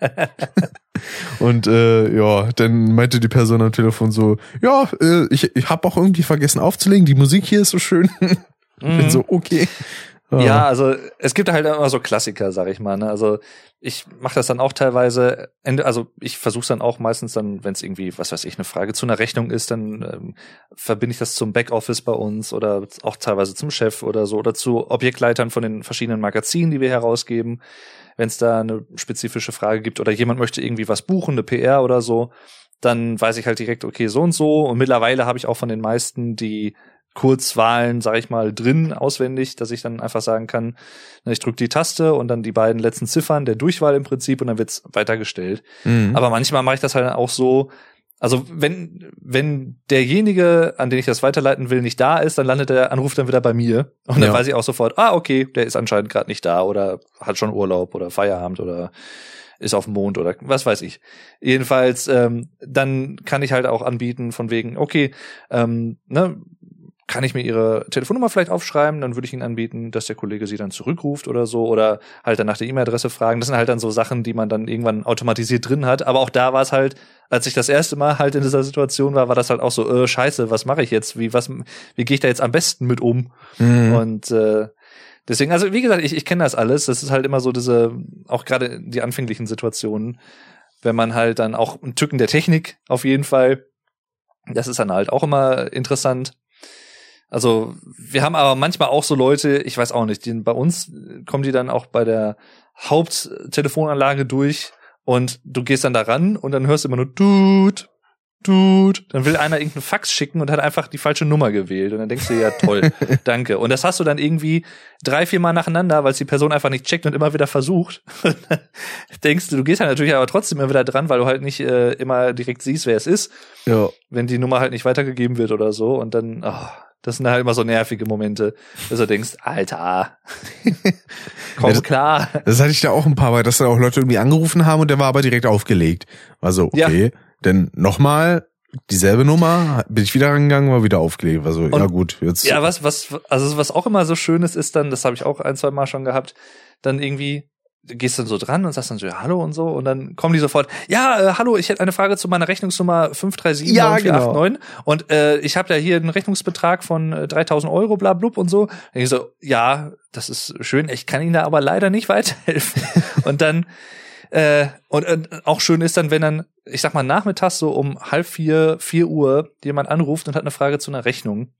Und äh, ja, dann meinte die Person am Telefon so, ja, äh, ich, ich habe auch irgendwie vergessen aufzulegen, die Musik hier ist so schön. Bin so, okay. Ja, also es gibt halt immer so Klassiker, sag ich mal. Ne? Also ich mache das dann auch teilweise, also ich versuche dann auch meistens dann, wenn es irgendwie, was weiß ich, eine Frage zu einer Rechnung ist, dann ähm, verbinde ich das zum Backoffice bei uns oder auch teilweise zum Chef oder so oder zu Objektleitern von den verschiedenen Magazinen, die wir herausgeben. Wenn es da eine spezifische Frage gibt oder jemand möchte irgendwie was buchen, eine PR oder so, dann weiß ich halt direkt, okay, so und so. Und mittlerweile habe ich auch von den meisten die Kurzwahlen, sage ich mal, drin auswendig, dass ich dann einfach sagen kann, ich drücke die Taste und dann die beiden letzten Ziffern der Durchwahl im Prinzip und dann wird's weitergestellt. Mhm. Aber manchmal mache ich das halt auch so, also wenn, wenn derjenige, an den ich das weiterleiten will, nicht da ist, dann landet der Anruf dann wieder bei mir. Und dann Ja. weiß ich auch sofort, ah, okay, der ist anscheinend gerade nicht da oder hat schon Urlaub oder Feierabend oder ist auf dem Mond oder was weiß ich. Jedenfalls, ähm, dann kann ich halt auch anbieten von wegen, okay, ähm, ne, kann ich mir ihre Telefonnummer vielleicht aufschreiben, dann würde ich ihnen anbieten, dass der Kollege sie dann zurückruft oder so oder halt dann nach der E-Mail-Adresse fragen. Das sind halt dann so Sachen, die man dann irgendwann automatisiert drin hat. Aber auch da war es halt, als ich das erste Mal halt in dieser Situation war, war das halt auch so, äh, scheiße, was mache ich jetzt? Wie, was, wie gehe ich da jetzt am besten mit um? Mhm. Und äh, deswegen, also wie gesagt, ich, ich kenne das alles. Das ist halt immer so diese, auch gerade die anfänglichen Situationen, wenn man halt dann auch ein Tücken der Technik auf jeden Fall. Das ist dann halt auch immer interessant. Also wir haben aber manchmal auch so Leute, ich weiß auch nicht, die, bei uns kommen die dann auch bei der Haupttelefonanlage durch und du gehst dann da ran und dann hörst du immer nur Dude, Dude. Dann will einer irgendeinen Fax schicken und hat einfach die falsche Nummer gewählt. Und dann denkst du, ja toll, danke. Und das hast du dann irgendwie drei, vier Mal nacheinander, weil es die Person einfach nicht checkt und immer wieder versucht. denkst du, du gehst halt natürlich aber trotzdem immer wieder dran, weil du halt nicht äh, immer direkt siehst, wer es ist. Ja. Wenn die Nummer halt nicht weitergegeben wird oder so. Und dann, oh, das sind halt immer so nervige Momente, dass du denkst, Alter, komm Ja, das- klar. Das hatte ich da auch ein paar Mal, dass da auch Leute irgendwie angerufen haben und der war aber direkt aufgelegt. Also, Ja. okay. Denn nochmal, dieselbe Nummer, bin ich wieder rangegangen, war wieder aufgelegt. Also, ja gut, jetzt. Ja, was, was, also was auch immer so schön ist, ist dann, das habe ich auch ein, zwei Mal schon gehabt, dann irgendwie gehst dann so dran und sagst dann so, ja, hallo und so, und dann kommen die sofort, ja, äh, hallo, ich hätte eine Frage zu meiner Rechnungsnummer 537 Ja, 9489 und äh, ich habe da hier einen Rechnungsbetrag von äh, 3000 Euro, bla blub und so. Und ich so, ja, das ist schön, ich kann Ihnen da aber leider nicht weiterhelfen. und dann äh, und äh, auch schön ist dann, wenn dann, ich sag mal, nachmittags so um halb vier, vier Uhr jemand anruft und hat eine Frage zu einer Rechnung.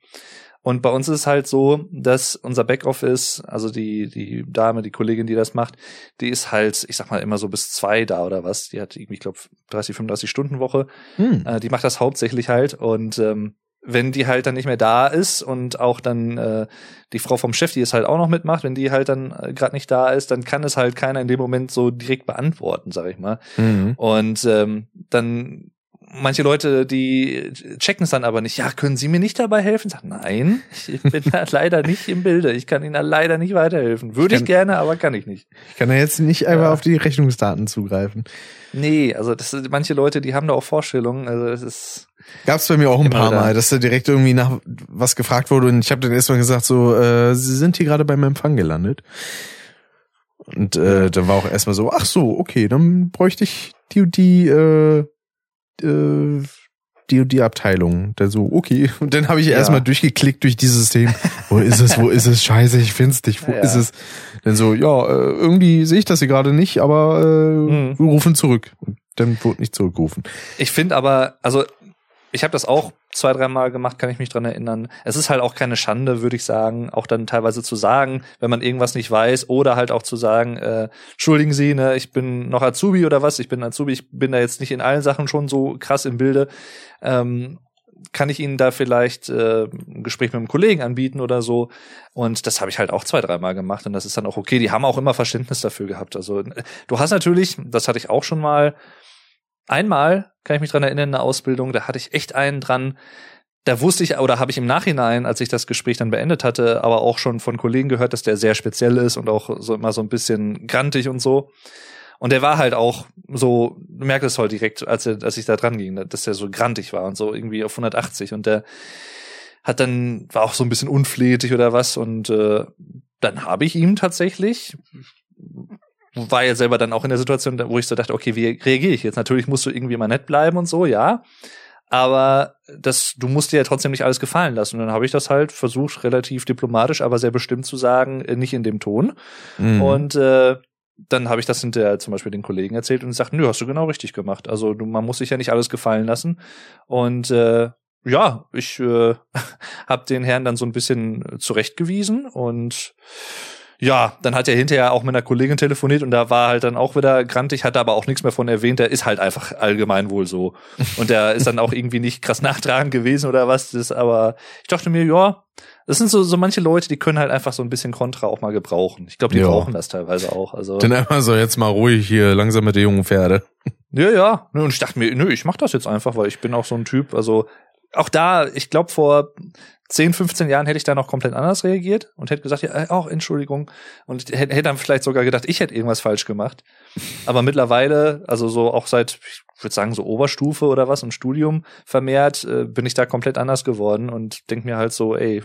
Und bei uns ist es halt so, dass unser Backoffice, also die, die Dame, die Kollegin, die das macht, die ist halt, ich sag mal, immer so bis zwei da oder was. Die hat irgendwie, ich glaube, 30, 35 Stunden Woche. Hm. Äh, die macht das hauptsächlich halt. Und ähm, wenn die halt dann nicht mehr da ist und auch dann äh, die Frau vom Chef, die es halt auch noch mitmacht, wenn die halt dann äh, gerade nicht da ist, dann kann es halt keiner in dem Moment so direkt beantworten, sag ich mal. Mhm. Und ähm, dann manche Leute, die checken es dann aber nicht. Ja, können Sie mir nicht dabei helfen? Sag, nein, ich bin da leider nicht im Bilde. Ich kann Ihnen da leider nicht weiterhelfen. Würde ich, kann- gerne, aber kann ich nicht. Ich kann da jetzt nicht einfach Ja. auf die Rechnungsdaten zugreifen. Nee, also das sind manche Leute, die haben da auch Vorstellungen. Also es ist Gab's bei mir auch ein paar da. Mal, dass da direkt irgendwie nach was gefragt wurde und ich habe dann erstmal gesagt so, äh, Sie sind hier gerade beim Empfang gelandet. Und äh, dann war auch erstmal so, ach so, okay, dann bräuchte ich die die, äh, äh, die und die Abteilung. Dann so, okay. Und dann habe ich Ja. erstmal durchgeklickt durch dieses System. Wo ist es, wo ist es? Scheiße, ich find's nicht. Wo Ja. ist es? Dann so, ja, äh, irgendwie sehe ich das hier gerade nicht, aber äh, Mhm. wir rufen zurück. Und dann wurde nicht zurückgerufen. Ich finde aber, also ich habe das auch zwei, dreimal gemacht, kann ich mich dran erinnern. Es ist halt auch keine Schande, würde ich sagen, auch dann teilweise zu sagen, wenn man irgendwas nicht weiß oder halt auch zu sagen, äh, entschuldigen Sie, ne, ich bin noch Azubi oder was, ich bin Azubi, ich bin da jetzt nicht in allen Sachen schon so krass im Bilde. Ähm, kann ich Ihnen da vielleicht äh, ein Gespräch mit einem Kollegen anbieten oder so? Und das habe ich halt auch zwei, dreimal gemacht und das ist dann auch okay. Die haben auch immer Verständnis dafür gehabt. Also äh, du hast natürlich, das hatte ich auch schon mal, einmal kann ich mich dran erinnern in der Ausbildung, da hatte ich echt einen dran, da wusste ich oder habe ich im Nachhinein, als ich das Gespräch dann beendet hatte, aber auch schon von Kollegen gehört, dass der sehr speziell ist und auch so immer so ein bisschen grantig und so. Und der war halt auch so, du merkst es halt direkt, als, er, als ich da dran ging, dass der so grantig war und so irgendwie auf 180 und der hat dann, war auch so ein bisschen unflätig oder was. Und äh, dann habe ich ihm tatsächlich, war ja selber dann auch in der Situation, wo ich so dachte, okay, wie reagiere ich jetzt? Natürlich musst du irgendwie mal nett bleiben und so, ja. Aber das, du musst dir ja trotzdem nicht alles gefallen lassen. Und dann habe ich das halt versucht, relativ diplomatisch, aber sehr bestimmt zu sagen, äh, nicht in dem Ton. Mhm. Und äh, dann habe ich das hinterher zum Beispiel den Kollegen erzählt und gesagt, nö, hast du genau richtig gemacht. Also du, man muss sich ja nicht alles gefallen lassen. Und äh, ja, ich äh, habe den Herrn dann so ein bisschen zurechtgewiesen und ja, dann hat er hinterher auch mit einer Kollegin telefoniert und da war halt dann auch wieder grantig, hat aber auch nichts mehr von erwähnt. Der ist halt einfach allgemein wohl so. Und der ist dann auch irgendwie nicht krass nachtragend gewesen oder was. Das, aber ich dachte mir, ja, das sind so, so manche Leute, die können halt einfach so ein bisschen Kontra auch mal gebrauchen. Ich glaube, die Ja. brauchen das teilweise auch. Also Dann einfach so, jetzt mal ruhig hier, langsam mit der jungen Pferde. ja, ja. Und ich dachte mir, nö, ich mach das jetzt einfach, weil ich bin auch so ein Typ. Also auch da, ich glaube, vor 10, 15 Jahren hätte ich da noch komplett anders reagiert und hätte gesagt, ja, äh, auch Entschuldigung. Und hätte, hätte dann vielleicht sogar gedacht, ich hätte irgendwas falsch gemacht. Aber mittlerweile, also so auch seit, ich würde sagen, so Oberstufe oder was und Studium vermehrt, äh, bin ich da komplett anders geworden und denk mir halt so, ey,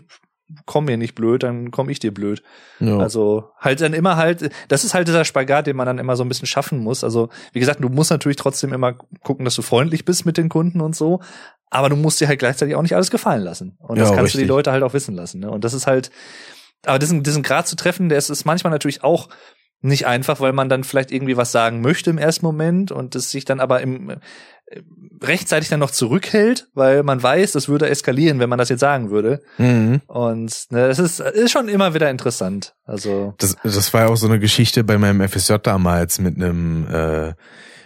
komm mir nicht blöd, dann komm ich dir blöd. Ja. Also halt dann immer halt, das ist halt dieser Spagat, den man dann immer so ein bisschen schaffen muss. Also wie gesagt, du musst natürlich trotzdem immer gucken, dass du freundlich bist mit den Kunden und so, aber du musst dir halt gleichzeitig auch nicht alles gefallen lassen. Und das Ja, kannst du die richtig. Leute halt auch wissen lassen. Ne? Und das ist halt, aber diesen, diesen Grad zu treffen, der ist, ist manchmal natürlich auch nicht einfach, weil man dann vielleicht irgendwie was sagen möchte im ersten Moment und es sich dann aber im äh, rechtzeitig dann noch zurückhält, weil man weiß, das würde eskalieren, wenn man das jetzt sagen würde. Mhm. Und ne, das ist, ist schon immer wieder interessant. Also Das, das war ja auch so eine Geschichte bei meinem FSJ damals mit einem äh,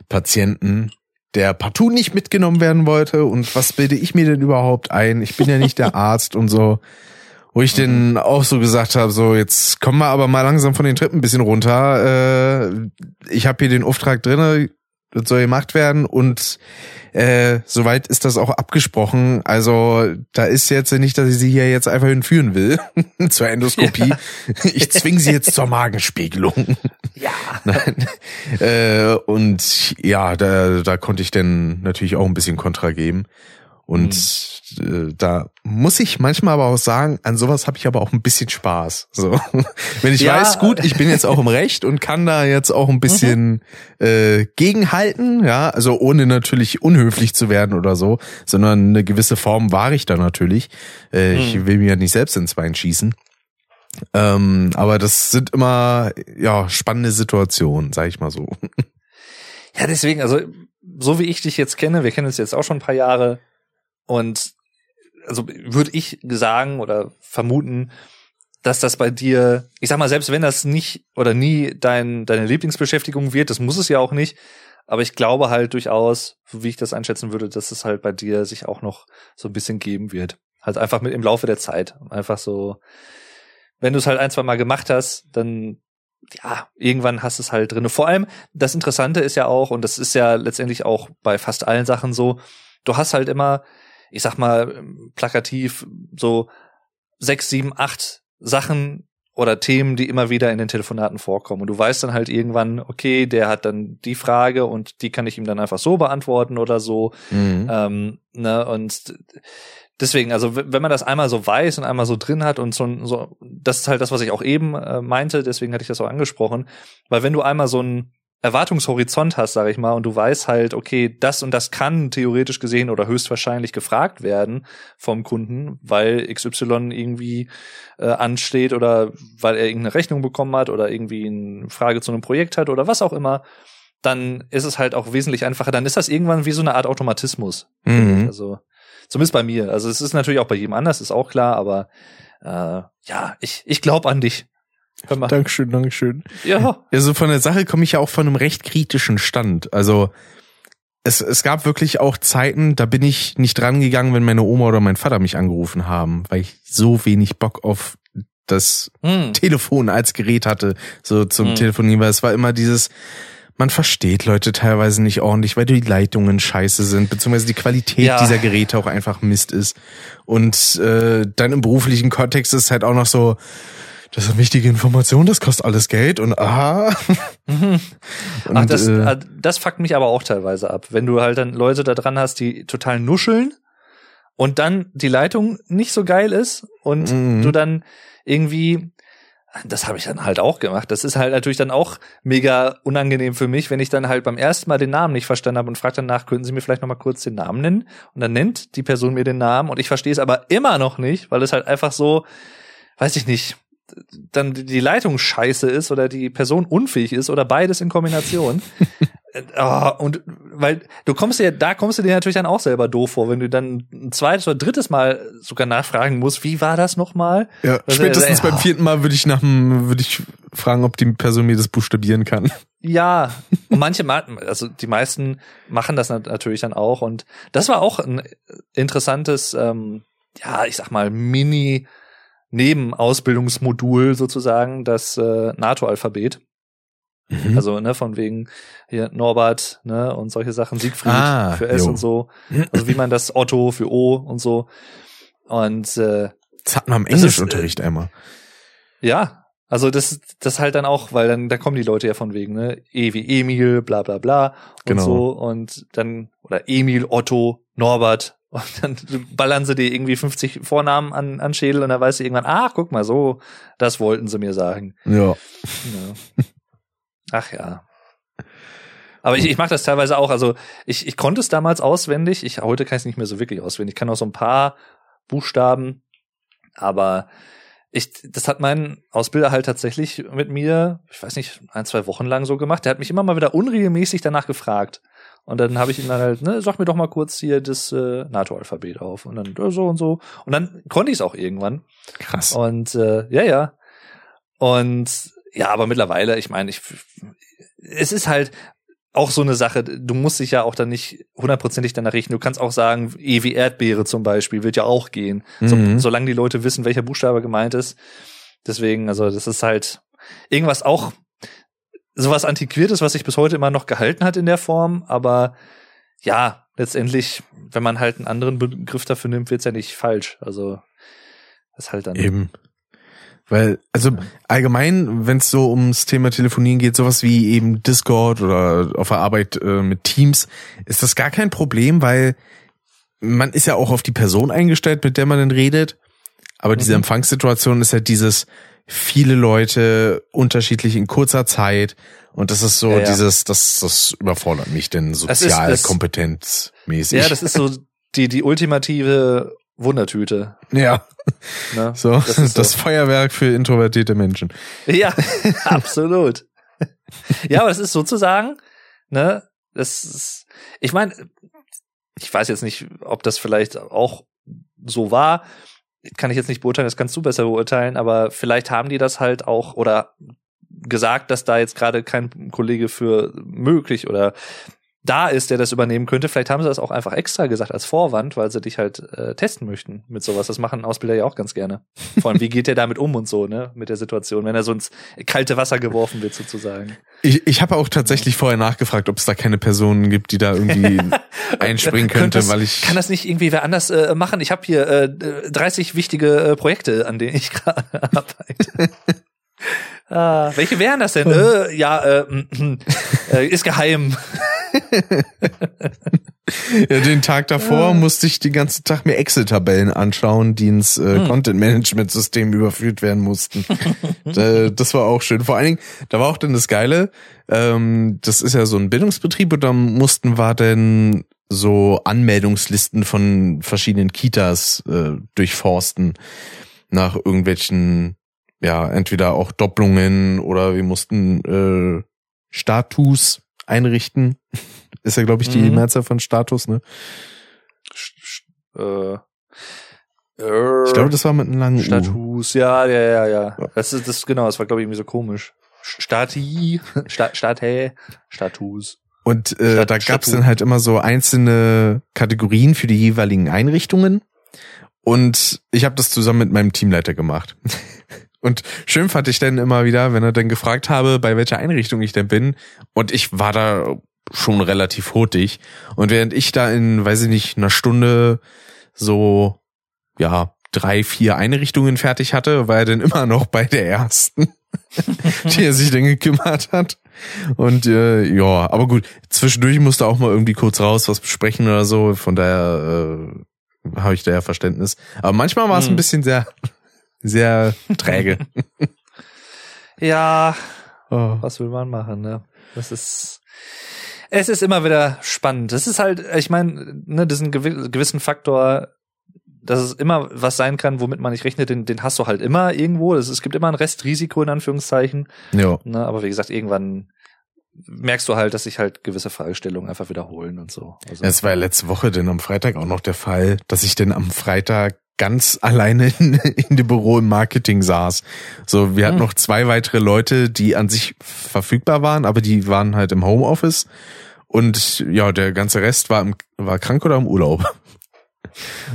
Patienten, der partout nicht mitgenommen werden wollte und was bilde ich mir denn überhaupt ein? Ich bin ja nicht der Arzt und so. Wo ich mhm. dann auch so gesagt habe, so jetzt kommen wir aber mal langsam von den Treppen ein bisschen runter. Äh, ich habe hier den Auftrag drinne, das soll gemacht werden und äh, soweit ist das auch abgesprochen. Also da ist jetzt nicht, dass ich sie hier jetzt einfach hinführen will zur Endoskopie. Ja. Ich zwinge sie jetzt zur Magenspiegelung. Ja. Nein. Äh, und ja, da, da konnte ich dann natürlich auch ein bisschen Kontra geben. Und mhm. äh, da muss ich manchmal aber auch sagen, an sowas habe ich aber auch ein bisschen Spaß. So, wenn ich ja. weiß, gut, ich bin jetzt auch im Recht und kann da jetzt auch ein bisschen mhm. äh, gegenhalten, ja, also ohne natürlich unhöflich zu werden oder so, sondern eine gewisse Form wahre ich da natürlich. Äh, mhm. Ich will mir ja nicht selbst ins Bein schießen. Ähm, aber das sind immer ja spannende Situationen, sag ich mal so. Ja, deswegen, also so wie ich dich jetzt kenne, wir kennen uns jetzt auch schon ein paar Jahre, und also würde ich sagen oder vermuten, dass das bei dir, ich sag mal, selbst wenn das nicht oder nie dein, deine Lieblingsbeschäftigung wird, das muss es ja auch nicht, aber ich glaube halt durchaus, wie ich das einschätzen würde, dass es halt bei dir sich auch noch so ein bisschen geben wird. Halt einfach mit im Laufe der Zeit. Einfach so, wenn du es halt ein, zwei Mal gemacht hast, dann ja, irgendwann hast du es halt drinne. Vor allem, das Interessante ist ja auch, und das ist ja letztendlich auch bei fast allen Sachen so, du hast halt immer ich sag mal, plakativ so sechs, sieben, acht Sachen oder Themen, die immer wieder in den Telefonaten vorkommen. Und du weißt dann halt irgendwann, okay, der hat dann die Frage und die kann ich ihm dann einfach so beantworten oder so. Mhm. Ähm, ne, und deswegen, also wenn man das einmal so weiß und einmal so drin hat und so, so das ist halt das, was ich auch eben äh, meinte, deswegen hatte ich das auch angesprochen, weil wenn du einmal so ein Erwartungshorizont hast, sage ich mal, und du weißt halt, okay, das und das kann theoretisch gesehen oder höchstwahrscheinlich gefragt werden vom Kunden, weil XY irgendwie äh, ansteht oder weil er irgendeine Rechnung bekommen hat oder irgendwie eine Frage zu einem Projekt hat oder was auch immer, dann ist es halt auch wesentlich einfacher. Dann ist das irgendwann wie so eine Art Automatismus. Mhm. Also zumindest bei mir. Also es ist natürlich auch bei jedem anders, ist auch klar, aber äh, ja, ich, ich glaube an dich. Hör mal. Dankeschön, Dankeschön. Ja. Also von der Sache komme ich ja auch von einem recht kritischen Stand. Also es, es gab wirklich auch Zeiten, da bin ich nicht dran gegangen, wenn meine Oma oder mein Vater mich angerufen haben, weil ich so wenig Bock auf das hm. Telefon als Gerät hatte, so zum hm. Telefonieren, weil es war immer dieses, man versteht Leute teilweise nicht ordentlich, weil die Leitungen scheiße sind, beziehungsweise die Qualität ja. dieser Geräte auch einfach Mist ist. Und äh, dann im beruflichen Kontext ist es halt auch noch so, das ist eine wichtige Information, das kostet alles Geld und aha. und, Ach, das, äh, äh, das fuckt mich aber auch teilweise ab. Wenn du halt dann Leute da dran hast, die total nuscheln und dann die Leitung nicht so geil ist und mhm. du dann irgendwie, das habe ich dann halt auch gemacht. Das ist halt natürlich dann auch mega unangenehm für mich, wenn ich dann halt beim ersten Mal den Namen nicht verstanden habe und frage danach, können Sie mir vielleicht noch mal kurz den Namen nennen? Und dann nennt die Person mir den Namen und ich verstehe es aber immer noch nicht, weil es halt einfach so, weiß ich nicht, dann die Leitung scheiße ist oder die Person unfähig ist oder beides in Kombination. oh, und weil du kommst dir, da kommst du dir natürlich dann auch selber doof vor, wenn du dann ein zweites oder drittes Mal sogar nachfragen musst, wie war das nochmal? Ja, Was spätestens er, beim vierten Mal würde ich nach dem, würde ich fragen, ob die Person mir das buchstabieren kann. Ja, und manche, also die meisten machen das natürlich dann auch und das war auch ein interessantes, ähm, ja, ich sag mal, Mini- Nebenausbildungsmodul sozusagen das äh, NATO-Alphabet. Mhm. Also, ne, von wegen hier Norbert, ne, und solche Sachen, Siegfried ah, für S jo. und so. Also wie man das Otto für O und so. Und äh, das hatten wir im Englischunterricht äh, einmal. Ja, also das, das halt dann auch, weil dann, da kommen die Leute ja von wegen, ne, E wie Emil, bla bla bla und genau. so und dann, oder Emil, Otto, Norbert, und dann ballern sie dir irgendwie 50 Vornamen an, an Schädel und dann weißt du irgendwann, ach, guck mal, so, das wollten sie mir sagen. Ja. ja. Ach ja. Aber ich, ich mache das teilweise auch. Also ich, ich konnte es damals auswendig. Ich heute kann ich es nicht mehr so wirklich auswendig. Ich kann auch so ein paar Buchstaben, aber ich, das hat mein Ausbilder halt tatsächlich mit mir, ich weiß nicht, ein, zwei Wochen lang so gemacht. Der hat mich immer mal wieder unregelmäßig danach gefragt. Und dann habe ich ihm dann halt, ne, sag mir doch mal kurz hier das äh, NATO-Alphabet auf. Und dann so und so. Und dann konnte ich es auch irgendwann. Krass. Und äh, ja, ja. Und ja, aber mittlerweile, ich meine, ich es ist halt, auch so eine Sache. Du musst dich ja auch dann nicht hundertprozentig danach richten. Du kannst auch sagen, E wie Erdbeere zum Beispiel, wird ja auch gehen. So, Mhm. solange die Leute wissen, welcher Buchstabe gemeint ist. Deswegen, also das ist halt irgendwas auch sowas Antiquiertes, was sich bis heute immer noch gehalten hat in der Form. Aber ja, letztendlich, wenn man halt einen anderen Begriff dafür nimmt, wird's ja nicht falsch. Also das ist halt dann. Eben. Weil, also allgemein, wenn es so ums Thema Telefonieren geht, sowas wie eben Discord oder auf der Arbeit äh, mit Teams, ist das gar kein Problem, weil man ist ja auch auf die Person eingestellt, mit der man dann redet. Aber diese Mhm. Empfangssituation ist halt dieses viele Leute unterschiedlich in kurzer Zeit. Und das ist so Ja, ja. dieses, das, das überfordert mich denn ist- sozial das- kompetenzmäßig. Ja, das ist so die, die ultimative Wundertüte. ja, Ne? so, Das das, ist so. Feuerwerk für introvertierte Menschen. Ja, absolut. Ja, aber das ist sozusagen, ne, das ist, ich meine, ich weiß jetzt nicht, ob das vielleicht auch so war, kann ich jetzt nicht beurteilen, das kannst du besser beurteilen, aber vielleicht haben die das halt auch oder gesagt, dass da jetzt gerade kein Kollege für möglich oder da ist, der das übernehmen könnte. Vielleicht haben sie das auch einfach extra gesagt als Vorwand, weil sie dich halt äh, testen möchten mit sowas. Das machen Ausbilder ja auch ganz gerne. Vor allem, wie geht der damit um und so, ne, mit der Situation, wenn er so ins kalte Wasser geworfen wird sozusagen. Ich, ich habe auch tatsächlich vorher nachgefragt, ob es da keine Personen gibt, die da irgendwie einspringen könnte, das, weil ich kann das nicht irgendwie wer anders äh, machen? Ich habe hier äh, 30 wichtige äh, Projekte, an denen ich gerade arbeite. ah, welche wären das denn? äh, ja, äh, äh, ist geheim. ja, den Tag davor musste ich den ganzen Tag mir Excel-Tabellen anschauen, die ins äh, Hm. Content-Management-System überführt werden mussten. äh, das war auch schön. Vor allen Dingen, da war auch dann das Geile, ähm, das ist ja so ein Bildungsbetrieb und da mussten wir denn so Anmeldungslisten von verschiedenen Kitas äh, durchforsten nach irgendwelchen, ja, entweder auch Doppelungen oder wir mussten äh, Status einrichten. Ist ja, glaube ich, die Mhm. Mehrzahl von Status, ne? Äh, Ich glaube, das war mit einem langen U. Status, ja, ja, ja, ja. Ja. Das ist das genau, das war glaube ich irgendwie so komisch. Stati, Sta State, Status. Und äh, Stat- da gab's Statut. dann halt immer so einzelne Kategorien für die jeweiligen Einrichtungen. Und ich habe das zusammen mit meinem Teamleiter gemacht. Und schön fand ich dann immer wieder, wenn er dann gefragt habe, bei welcher Einrichtung ich denn bin. Und ich war da schon relativ hurtig. Und während ich da in, weiß ich nicht, einer Stunde so, ja, drei, vier Einrichtungen fertig hatte, war er dann immer noch bei der ersten, die er sich dann gekümmert hat. Und äh, ja, aber gut, zwischendurch musste auch mal irgendwie kurz raus was besprechen oder so. Von daher äh, habe ich da ja Verständnis. Aber manchmal war es ein Hm. bisschen sehr, sehr träge. Ja, oh. was will man machen, ne? Das ist es ist immer wieder spannend. Das ist halt, ich meine, ne, diesen gewi- gewissen Faktor, dass es immer was sein kann, womit man nicht rechnet, den, den hast du halt immer irgendwo. Das, es gibt immer ein Restrisiko in Anführungszeichen. Ja. Ne, aber wie gesagt, irgendwann merkst du halt, dass sich halt gewisse Fragestellungen einfach wiederholen und so. Also, Es war ja letzte Woche denn am Freitag auch noch der Fall, dass ich denn am Freitag ganz alleine in, in dem Büro im Marketing saß. So, wir hatten Hm. noch zwei weitere Leute, die an sich verfügbar waren, aber die waren halt im Homeoffice. Und ja, der ganze Rest war, im, war krank oder im Urlaub.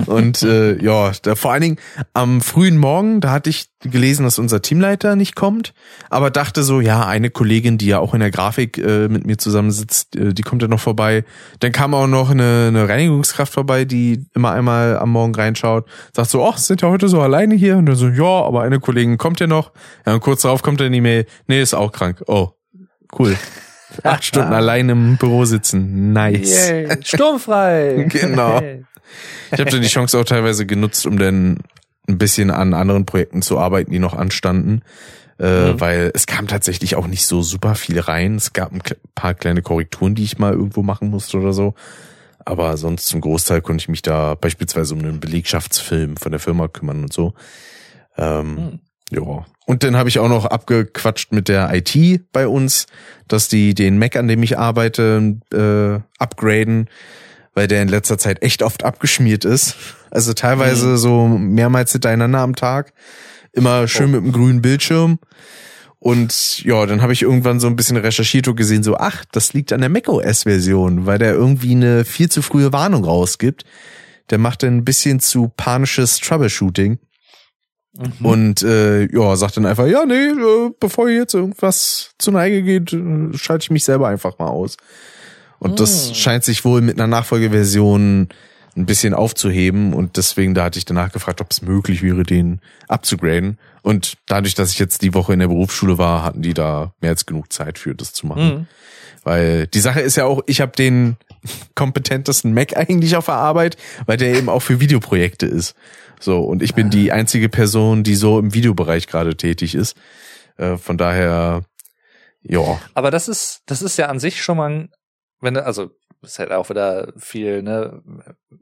Und äh, ja, da, vor allen Dingen am frühen Morgen, da hatte ich gelesen, dass unser Teamleiter nicht kommt, aber dachte so, ja, eine Kollegin, die ja auch in der Grafik äh, mit mir zusammensitzt, äh, die kommt ja noch vorbei. Dann kam auch noch eine, eine Reinigungskraft vorbei, die immer einmal am Morgen reinschaut, sagt so, ach, sind ja heute so alleine hier? Und dann so, ja, aber eine Kollegin kommt ja noch. Ja, und kurz darauf kommt dann die Mail, nee, ist auch krank. Oh, cool. Acht Stunden allein im Büro sitzen. Nice. Yay, sturmfrei. Genau. Ich habe dann die Chance auch teilweise genutzt, um dann ein bisschen an anderen Projekten zu arbeiten, die noch anstanden. Äh, Mhm. Weil es kam tatsächlich auch nicht so super viel rein. Es gab ein paar kleine Korrekturen, die ich mal irgendwo machen musste oder so. Aber sonst zum Großteil konnte ich mich da beispielsweise um einen Belegschaftsfilm von der Firma kümmern und so. Ähm, Hm. ja. Und dann habe ich auch noch abgequatscht mit der IT bei uns, dass die den Mac, an dem ich arbeite, äh, upgraden, weil der in letzter Zeit echt oft abgeschmiert ist. Also teilweise so mehrmals hintereinander am Tag. Immer schön Oh. mit einem grünen Bildschirm. Und ja, dann habe ich irgendwann so ein bisschen recherchiert und gesehen, so, ach, das liegt an der macOS-Version, weil der irgendwie eine viel zu frühe Warnung rausgibt. Der macht dann ein bisschen zu panisches Troubleshooting. Mhm. Und äh, ja, sagt dann einfach, ja, nee, äh, bevor jetzt irgendwas zu Neige geht, äh, schalte ich mich selber einfach mal aus. Und mhm. das scheint sich wohl mit einer Nachfolgeversion ein bisschen aufzuheben und deswegen da hatte ich danach gefragt, ob es möglich wäre, den abzugraden. Und dadurch, dass ich jetzt die Woche in der Berufsschule war, hatten die da mehr als genug Zeit für das zu machen. Mhm. Weil die Sache ist ja auch, ich habe den kompetentesten Mac eigentlich auf der Arbeit, weil der eben auch für Videoprojekte ist. So, und ich bin die einzige Person, die so im Videobereich gerade tätig ist. Äh, von daher, ja. Aber das ist, das ist ja an sich schon mal, wenn, also ist halt auch wieder viel, ne,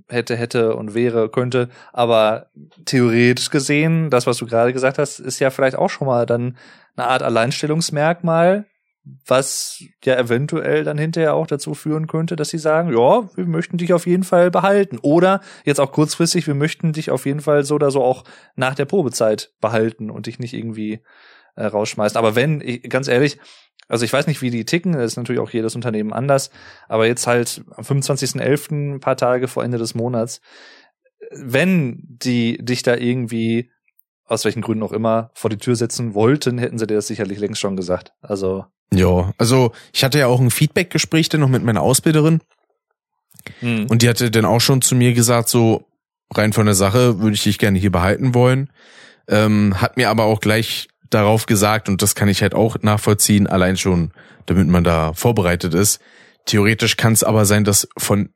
hätte, hätte und wäre, könnte, aber theoretisch gesehen, das, was du gerade gesagt hast, ist ja vielleicht auch schon mal dann eine Art Alleinstellungsmerkmal, was ja eventuell dann hinterher auch dazu führen könnte, dass sie sagen, ja, wir möchten dich auf jeden Fall behalten. Oder jetzt auch kurzfristig, wir möchten dich auf jeden Fall so oder so auch nach der Probezeit behalten und dich nicht irgendwie äh, rausschmeißen. Aber wenn, ich, ganz ehrlich, also ich weiß nicht, wie die ticken, das ist natürlich auch jedes Unternehmen anders, aber jetzt halt am 25.11., ein paar Tage vor Ende des Monats, wenn die dich da irgendwie, aus welchen Gründen auch immer, vor die Tür setzen wollten, hätten sie dir das sicherlich längst schon gesagt. Also. Ja, also ich hatte ja auch ein Feedback-Gespräch dann noch mit meiner Ausbilderin. Hm. Und die hatte dann auch schon zu mir gesagt, so rein von der Sache würde ich dich gerne hier behalten wollen. Ähm, hat mir aber auch gleich darauf gesagt, und das kann ich halt auch nachvollziehen, allein schon, damit man da vorbereitet ist. Theoretisch kann es aber sein, dass von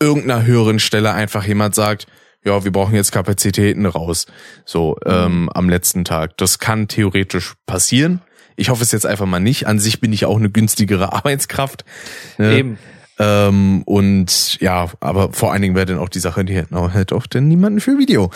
irgendeiner höheren Stelle einfach jemand sagt, ja, wir brauchen jetzt Kapazitäten raus, so mhm. ähm, am letzten Tag. Das kann theoretisch passieren. Ich hoffe es jetzt einfach mal nicht. An sich bin ich auch eine günstigere Arbeitskraft. Ne? Eben. Ähm, und ja, aber vor allen Dingen wäre dann auch die Sache, die hätten auch halt auch denn niemanden für Video.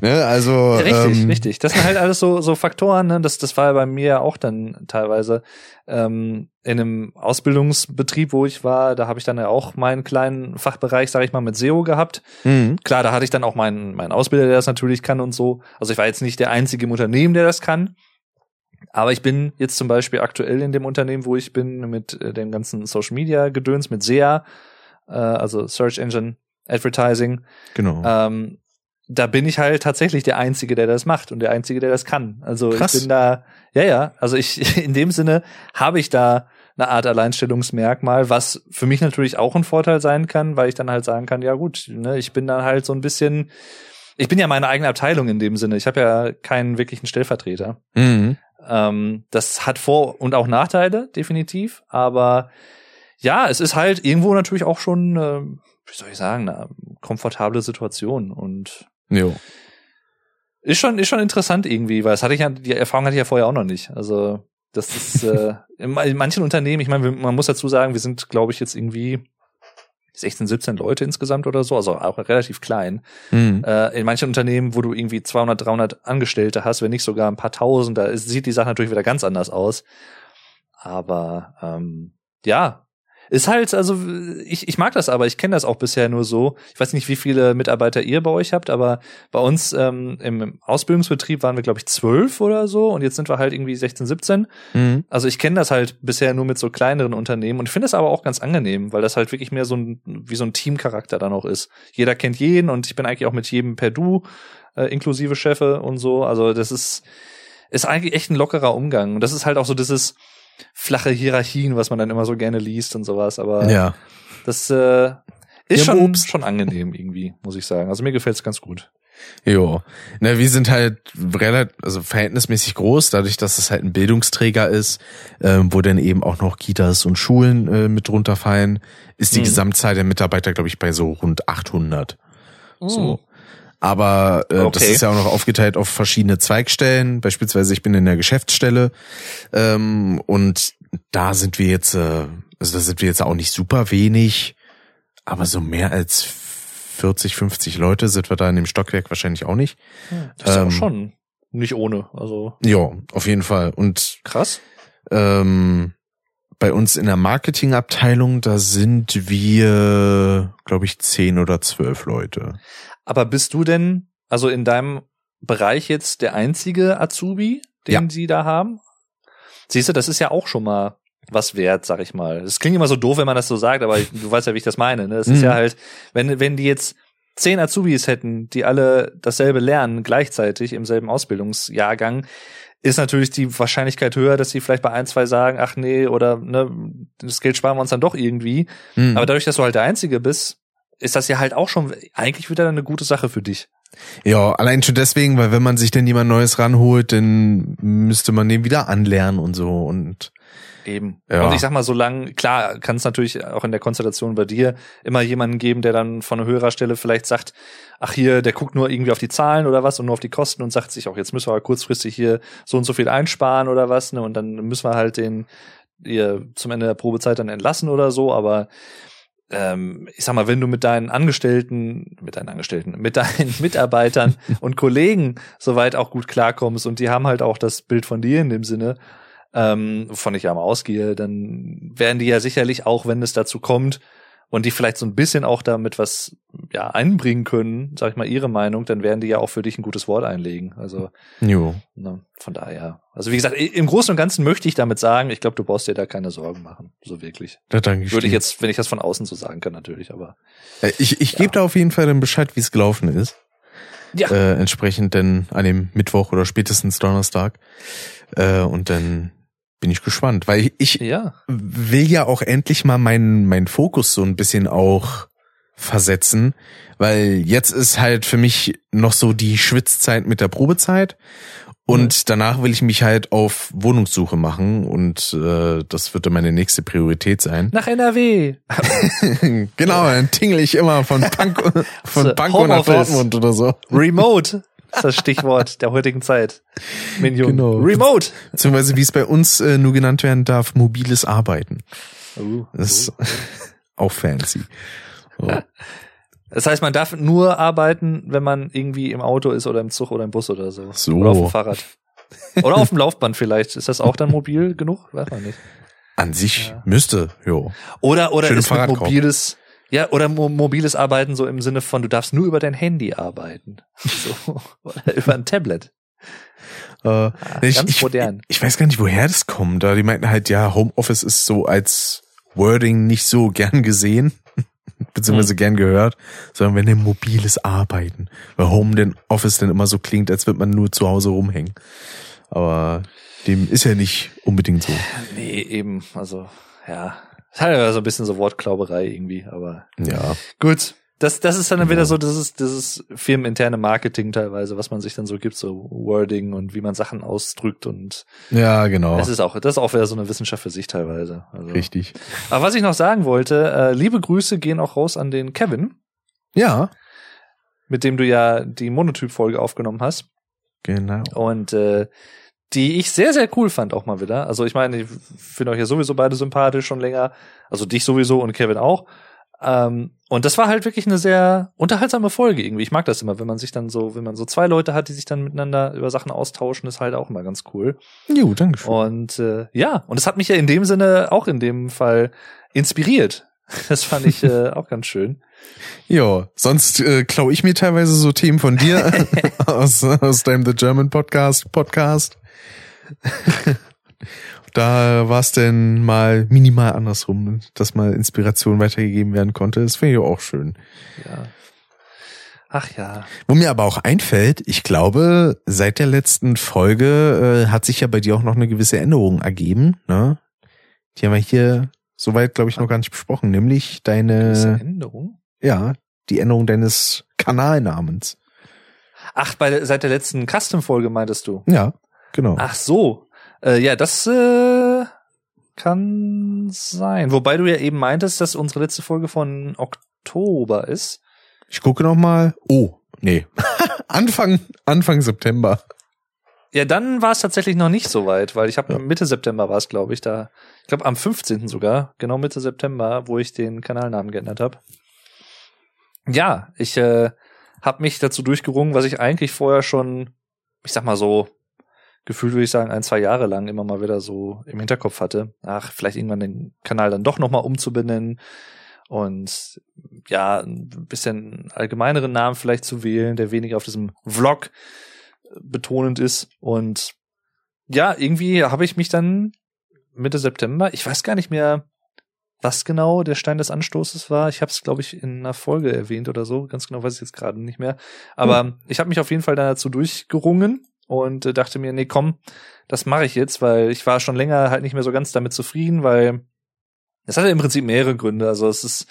Ne? Also richtig, ähm, richtig. Das sind halt alles so so Faktoren. Ne? Das das war ja bei mir auch dann teilweise ähm, in einem Ausbildungsbetrieb, wo ich war. Da habe ich dann ja auch meinen kleinen Fachbereich, sage ich mal, mit SEO gehabt. Mhm. Klar, da hatte ich dann auch meinen meinen Ausbilder, der das natürlich kann und so. Also ich war jetzt nicht der einzige im Unternehmen, der das kann. Aber ich bin jetzt zum Beispiel aktuell in dem Unternehmen, wo ich bin, mit äh, dem ganzen Social Media Gedöns, mit SEA, äh, also Search Engine Advertising. Genau. Ähm, da bin ich halt tatsächlich der Einzige, der das macht und der Einzige, der das kann. Also Krass. ich bin da, ja, ja, also ich, in dem Sinne habe ich da eine Art Alleinstellungsmerkmal, was für mich natürlich auch ein Vorteil sein kann, weil ich dann halt sagen kann, ja gut, ne, ich bin dann halt so ein bisschen, ich bin ja meine eigene Abteilung in dem Sinne. Ich habe ja keinen wirklichen Stellvertreter. Mhm. Ähm, das hat Vor- und auch Nachteile, definitiv. Aber ja, es ist halt irgendwo natürlich auch schon, äh, wie soll ich sagen, eine komfortable Situation. Und jo. ist schon, ist schon interessant irgendwie, weil das hatte ich ja, die Erfahrung hatte ich ja vorher auch noch nicht. Also das ist äh, in manchen Unternehmen, ich meine, man muss dazu sagen, wir sind, glaube ich, jetzt irgendwie 16, 17 Leute insgesamt oder so, also auch relativ klein. Mhm. Äh, in manchen Unternehmen, wo du irgendwie 200, 300 Angestellte hast, wenn nicht sogar ein paar Tausend, da sieht die Sache natürlich wieder ganz anders aus. Aber ähm, ja, ist halt, also ich, ich mag das aber, ich kenne das auch bisher nur so. Ich weiß nicht, wie viele Mitarbeiter ihr bei euch habt, aber bei uns ähm, im Ausbildungsbetrieb waren wir, glaube ich, zwölf oder so und jetzt sind wir halt irgendwie 16, 17. Mhm. Also ich kenne das halt bisher nur mit so kleineren Unternehmen und finde es aber auch ganz angenehm, weil das halt wirklich mehr so ein, wie so ein Teamcharakter dann auch ist. Jeder kennt jeden und ich bin eigentlich auch mit jedem per Du, äh, inklusive Chefe und so. Also das ist, ist eigentlich echt ein lockerer Umgang. Und das ist halt auch so dieses, flache Hierarchien, was man dann immer so gerne liest und sowas. Aber ja. das äh, ist ja, schon, schon angenehm irgendwie, muss ich sagen. Also mir gefällt's ganz gut. Jo. Na, wir sind halt relativ, also verhältnismäßig groß, dadurch, dass es halt ein Bildungsträger ist, äh, wo dann eben auch noch Kitas und Schulen äh, mit drunter fallen, ist die hm. Gesamtzahl der Mitarbeiter, glaube ich, bei so rund 800. Oh. So. Aber äh, okay. das ist ja auch noch aufgeteilt auf verschiedene Zweigstellen. Beispielsweise ich bin in der Geschäftsstelle ähm, und da sind wir jetzt, äh, also da sind wir jetzt auch nicht super wenig, aber so mehr als 40, 50 Leute sind wir da in dem Stockwerk wahrscheinlich auch nicht. Das ist ähm, auch schon nicht ohne. Also ja, auf jeden Fall. Und krass. Ähm, bei uns in der Marketingabteilung, da sind wir, glaube ich, zehn oder zwölf Leute. Aber bist du denn, also in deinem Bereich jetzt der einzige Azubi, den ja. sie da haben? Siehst du, das ist ja auch schon mal was wert, sag ich mal. Das klingt immer so doof, wenn man das so sagt, aber du weißt ja, wie ich das meine. Ne? Das ist Mhm. ja halt, wenn, wenn die jetzt zehn Azubis hätten, die alle dasselbe lernen, gleichzeitig im selben Ausbildungsjahrgang, ist natürlich die Wahrscheinlichkeit höher, dass sie vielleicht bei ein, zwei sagen, ach nee, oder ne, das Geld sparen wir uns dann doch irgendwie. Mhm. Aber dadurch, dass du halt der Einzige bist, ist das ja halt auch schon eigentlich wieder eine gute Sache für dich. Ja, allein schon deswegen, weil wenn man sich denn jemand Neues ranholt, dann müsste man den wieder anlernen und so und Eben. Ja. Und ich sag mal, solange, klar, kann es natürlich auch in der Konstellation bei dir immer jemanden geben, der dann von höherer Stelle vielleicht sagt, ach hier, der guckt nur irgendwie auf die Zahlen oder was und nur auf die Kosten und sagt sich auch, jetzt müssen wir kurzfristig hier so und so viel einsparen oder was, ne? Und dann müssen wir halt den ihr zum Ende der Probezeit dann entlassen oder so, aber ähm, ich sag mal, wenn du mit deinen Angestellten, mit deinen Angestellten, mit deinen Mitarbeitern und Kollegen soweit auch gut klarkommst und die haben halt auch das Bild von dir in dem Sinne, ähm, wovon ich ja mal ausgehe, dann werden die ja sicherlich auch, wenn es dazu kommt und die vielleicht so ein bisschen auch damit was ja einbringen können, sag ich mal ihre Meinung, dann werden die ja auch für dich ein gutes Wort einlegen. Also jo. ne, von daher. Also wie gesagt, im Großen und Ganzen möchte ich damit sagen, ich glaube, du brauchst dir da keine Sorgen machen, so wirklich. Da danke ich Würde ich jetzt, wenn ich das von außen so sagen kann, natürlich, aber Äh, Ich, ich gebe da auf jeden Fall dann Bescheid, wie es gelaufen ist. Ja. Äh, entsprechend dann an dem Mittwoch oder spätestens Donnerstag. Äh, und dann bin ich gespannt, weil ich, ja. will ja auch endlich mal meinen meinen Fokus so ein bisschen auch versetzen, weil jetzt ist halt für mich noch so die Schwitzzeit mit der Probezeit und danach will ich mich halt auf Wohnungssuche machen und äh, das wird dann meine nächste Priorität sein. Nach NRW. genau, dann tingle ich immer von Pankow, von So, Pankow nach. Dortmund oder so. Remote ist das Stichwort der heutigen Zeit. Minion. Genau. Remote. Beziehungsweise wie es bei uns äh, nur genannt werden darf, mobiles Arbeiten. Uh, Das ist auch fancy. So. Das heißt, man darf nur arbeiten, wenn man irgendwie im Auto ist oder im Zug oder im Bus oder so. So. Oder auf dem Fahrrad. Oder auf dem Laufband vielleicht. Ist das auch dann mobil genug? Weiß man nicht. An sich Ja. müsste, jo. Oder, oder Schön ist mit mobiles, ja, oder mo mobiles Arbeiten so im Sinne von, du darfst nur über dein Handy arbeiten. So. Oder über ein Tablet. Äh, ich, ganz ich, modern. Ich weiß gar nicht, woher das kommt. Da die meinten halt, ja, Homeoffice ist so als Wording nicht so gern gesehen, beziehungsweise gern gehört, sondern wenn denn mobiles Arbeiten. Weil Home denn Office dann immer so klingt, als würde man nur zu Hause rumhängen. Aber dem ist ja nicht unbedingt so. Nee, eben, also, ja. Das hat ja so ein bisschen so Wortklauberei irgendwie, aber Ja. Gut. Das, das ist dann Genau. wieder so, das ist, das ist firmeninterne Marketing teilweise, was man sich dann so gibt, so Wording und wie man Sachen ausdrückt und Ja, genau. das ist auch, das ist auch wieder so eine Wissenschaft für sich teilweise. Also. Richtig. Aber was ich noch sagen wollte, äh, liebe Grüße gehen auch raus an den Kevin, Ja, mit dem du ja die Monotyp-Folge aufgenommen hast genau. und äh, die ich sehr, sehr cool fand auch mal wieder. Also ich meine, ich finde euch ja sowieso beide sympathisch schon länger, also dich sowieso und Kevin auch. Ähm, und das war halt wirklich eine sehr unterhaltsame Folge irgendwie. Ich mag das immer, wenn man sich dann so, wenn man so zwei Leute hat, die sich dann miteinander über Sachen austauschen, ist halt auch immer ganz cool. Jo, danke schön. Und äh, ja, und es hat mich ja in dem Sinne auch in dem Fall inspiriert. Das fand ich äh, auch ganz schön. Ja, sonst äh, klau ich mir teilweise so Themen von dir aus, aus deinem The German Podcast Podcast. da war es denn mal minimal andersrum, dass mal Inspiration weitergegeben werden konnte. Das finde ich auch schön. Ja. Ach ja. Wo mir aber auch einfällt, ich glaube, seit der letzten Folge äh, hat sich ja bei dir auch noch eine gewisse Änderung ergeben. Ne? Die haben wir hier soweit, glaube ich, noch gar nicht besprochen, nämlich deine, Änderung. ja, die Änderung deines Kanalnamens. Ach, bei seit der letzten Custom-Folge meintest du? Ja, genau. Ach so. Äh, ja, das äh, kann sein. Wobei du ja eben meintest, dass unsere letzte Folge von Oktober ist. Ich gucke noch mal. Oh, nee. Anfang, Anfang September. Ja, dann war es tatsächlich noch nicht so weit, weil ich habe Ja. Mitte September war es, glaube ich, da. Ich glaube am 15. sogar, genau Mitte September, wo ich den Kanalnamen geändert habe. Ja, ich äh, habe mich dazu durchgerungen, was ich eigentlich vorher schon, ich sag mal so, gefühlt würde ich sagen, ein, zwei Jahre lang immer mal wieder so im Hinterkopf hatte. Ach, vielleicht irgendwann den Kanal dann doch nochmal umzubenennen und ja, ein bisschen allgemeineren Namen vielleicht zu wählen, der weniger auf diesem Vlog betonend ist. Und ja, irgendwie habe ich mich dann Mitte September. Ich weiß gar nicht mehr, was genau der Stein des Anstoßes war. Ich habe es, glaube ich, in einer Folge erwähnt oder so. Ganz genau weiß ich jetzt gerade nicht mehr. Aber hm. ich habe mich auf jeden Fall dazu durchgerungen und äh, dachte mir, nee, komm, das mache ich jetzt, weil ich war schon länger halt nicht mehr so ganz damit zufrieden, weil es hatte im Prinzip mehrere Gründe. Also es ist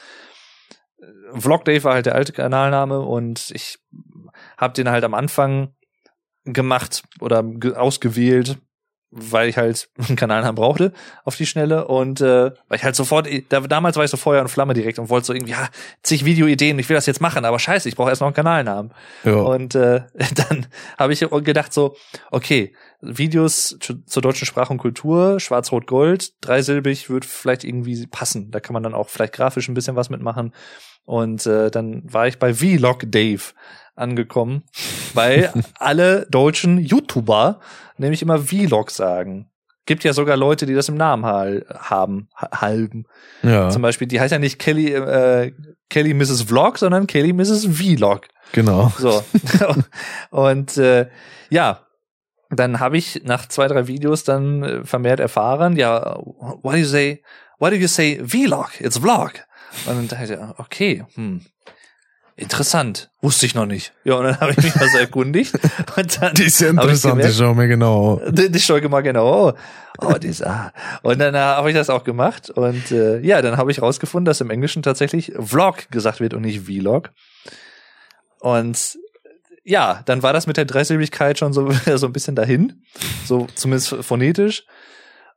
äh, Vlog Dave war halt der alte Kanalname und ich habe den halt am Anfang gemacht oder ausgewählt, weil ich halt einen Kanalnamen brauchte auf die Schnelle und äh, weil ich halt sofort da, damals war ich so Feuer und Flamme direkt und wollte so irgendwie ja zig Videoideen ich will das jetzt machen aber scheiße ich brauche erst noch einen Kanalnamen. Ja. und äh, dann habe ich gedacht so okay Videos zu, zur deutschen Sprache und Kultur Schwarz Rot Gold dreisilbig wird vielleicht irgendwie passen. Da kann man dann auch vielleicht grafisch ein bisschen was mitmachen und äh, dann war ich bei Vlog Dave angekommen, weil alle deutschen YouTuber nämlich immer Vlog sagen. Gibt ja sogar Leute, die das im Namen haben, halben. Ja. Zum Beispiel, die heißt ja nicht Kelly, äh, Kelly Mrs. Vlog, sondern Kelly Mrs. Vlog. Genau. So. Und äh, ja, dann habe ich nach zwei, drei Videos dann äh, vermehrt erfahren, ja, why do you say, why do you say Vlog? It's Vlog. Und dann dachte ich, okay, hm, interessant, wusste ich noch nicht. Ja, und dann habe ich mich mal so erkundigt. Und dann die ist ja interessant, die schau mir genau. Die, die schau mal genau. Oh, die ist, ah. Und dann äh, habe ich das auch gemacht. Und äh, ja, dann habe ich rausgefunden, dass im Englischen tatsächlich Vlog gesagt wird und nicht Vlog. Und ja, dann war das mit der Dreisilbigkeit schon so, so ein bisschen dahin. So zumindest phonetisch.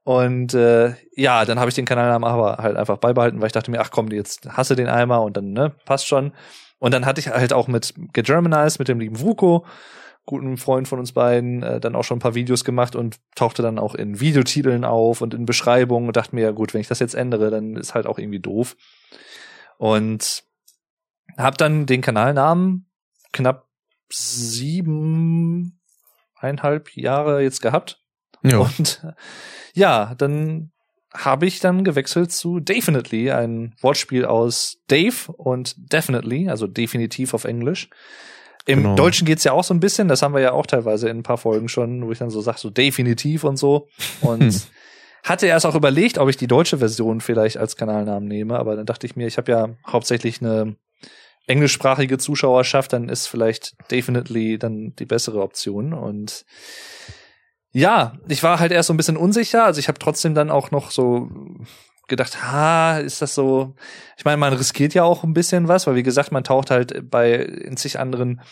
Und äh, ja, dann habe ich den Kanalnamen aber halt einfach beibehalten, weil ich dachte mir, ach komm, jetzt hasse den einmal und dann, ne, passt schon. Und dann hatte ich halt auch mit Germanized, mit dem lieben Vuko, guten Freund von uns beiden, äh, dann auch schon ein paar Videos gemacht und tauchte dann auch in Videotiteln auf und in Beschreibungen und dachte mir, ja gut, wenn ich das jetzt ändere, dann ist halt auch irgendwie doof. Und hab dann den Kanalnamen knapp sieben, eineinhalb Jahre jetzt gehabt. Ja. Und ja, dann habe ich dann gewechselt zu Definitely, ein Wortspiel aus Dave und Definitely, also definitiv auf Englisch. Im genau. Deutschen geht's ja auch so ein bisschen, das haben wir ja auch teilweise in ein paar Folgen schon, wo ich dann so sag, so definitiv und so. Und hatte erst auch überlegt, ob ich die deutsche Version vielleicht als Kanalnamen nehme, aber dann dachte ich mir, ich habe ja hauptsächlich eine englischsprachige Zuschauerschaft, dann ist vielleicht Definitely dann die bessere Option. Und ja, ich war halt erst so ein bisschen unsicher. Also ich habe trotzdem dann auch noch so gedacht, ha, ist das so? Ich meine, man riskiert ja auch ein bisschen was, weil wie gesagt, man taucht halt bei in sich anderen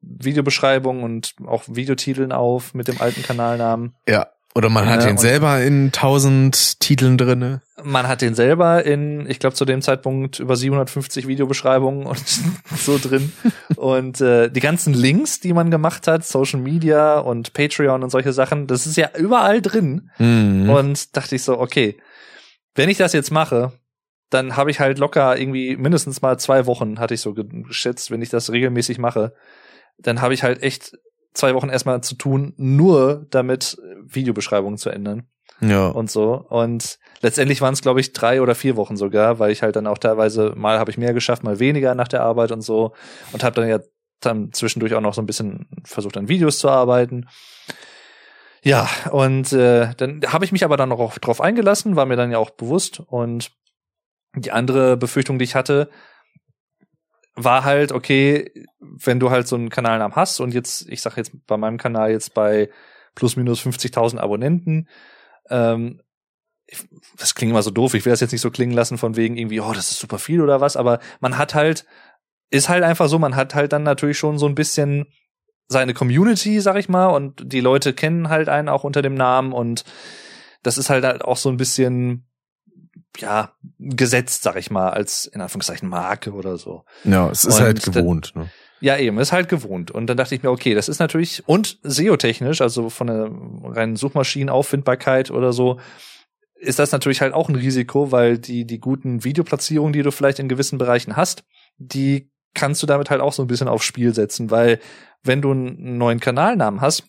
Videobeschreibungen und auch Videotiteln auf mit dem alten Kanalnamen. Ja. Oder man hat ja, den selber in tausend Titeln drinne. Man hat den selber in, ich glaube zu dem Zeitpunkt über 750 Videobeschreibungen und so drin. und äh, die ganzen Links, die man gemacht hat, Social Media und Patreon und solche Sachen, das ist ja überall drin. Mhm. Und dachte ich so, okay, wenn ich das jetzt mache, dann habe ich halt locker irgendwie mindestens mal zwei Wochen, hatte ich so geschätzt, wenn ich das regelmäßig mache, dann habe ich halt echt zwei Wochen erstmal zu tun, nur damit Videobeschreibungen zu ändern. Ja. Und so. Und letztendlich waren es, glaube ich, drei oder vier Wochen sogar, weil ich halt dann auch teilweise mal habe ich mehr geschafft, mal weniger nach der Arbeit und so. Und habe dann ja dann zwischendurch auch noch so ein bisschen versucht, an Videos zu arbeiten. Ja, und äh, dann habe ich mich aber dann noch drauf eingelassen, war mir dann ja auch bewusst. Und die andere Befürchtung, die ich hatte, war halt, okay, wenn du halt so einen Kanalnamen hast und jetzt, ich sag jetzt bei meinem Kanal jetzt bei plus minus 50.000 Abonnenten, ähm, das klingt immer so doof, ich will das jetzt nicht so klingen lassen von wegen irgendwie, oh, das ist super viel oder was, aber man hat halt, ist halt einfach so, man hat halt dann natürlich schon so ein bisschen seine Community, sag ich mal, und die Leute kennen halt einen auch unter dem Namen und das ist halt auch so ein bisschen ja, gesetzt, sag ich mal, als in Anführungszeichen Marke oder so. Ja, es ist und halt gewohnt. Ne? Ja, eben, ist halt gewohnt. Und dann dachte ich mir, okay, das ist natürlich, und SEO-technisch, also von der reinen Suchmaschinenauffindbarkeit oder so, ist das natürlich halt auch ein Risiko, weil die, die guten Videoplatzierungen, die du vielleicht in gewissen Bereichen hast, die kannst du damit halt auch so ein bisschen aufs Spiel setzen, weil wenn du einen neuen Kanalnamen hast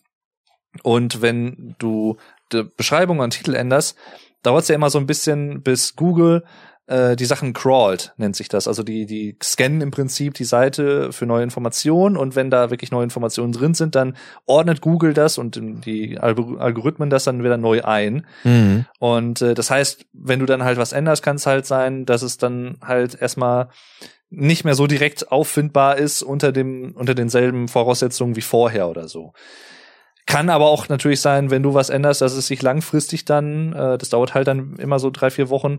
und wenn du die Beschreibung und Titel änderst, dauert es ja immer so ein bisschen, bis Google äh, die Sachen crawlt, nennt sich das. Also die, die scannen im Prinzip die Seite für neue Informationen und wenn da wirklich neue Informationen drin sind, dann ordnet Google das und die Algorithmen das dann wieder neu ein. Mhm. Und äh, das heißt, wenn du dann halt was änderst, kann es halt sein, dass es dann halt erstmal nicht mehr so direkt auffindbar ist unter dem unter denselben Voraussetzungen wie vorher oder so. Kann aber auch natürlich sein, wenn du was änderst, dass es sich langfristig dann, äh, das dauert halt dann immer so drei, vier Wochen,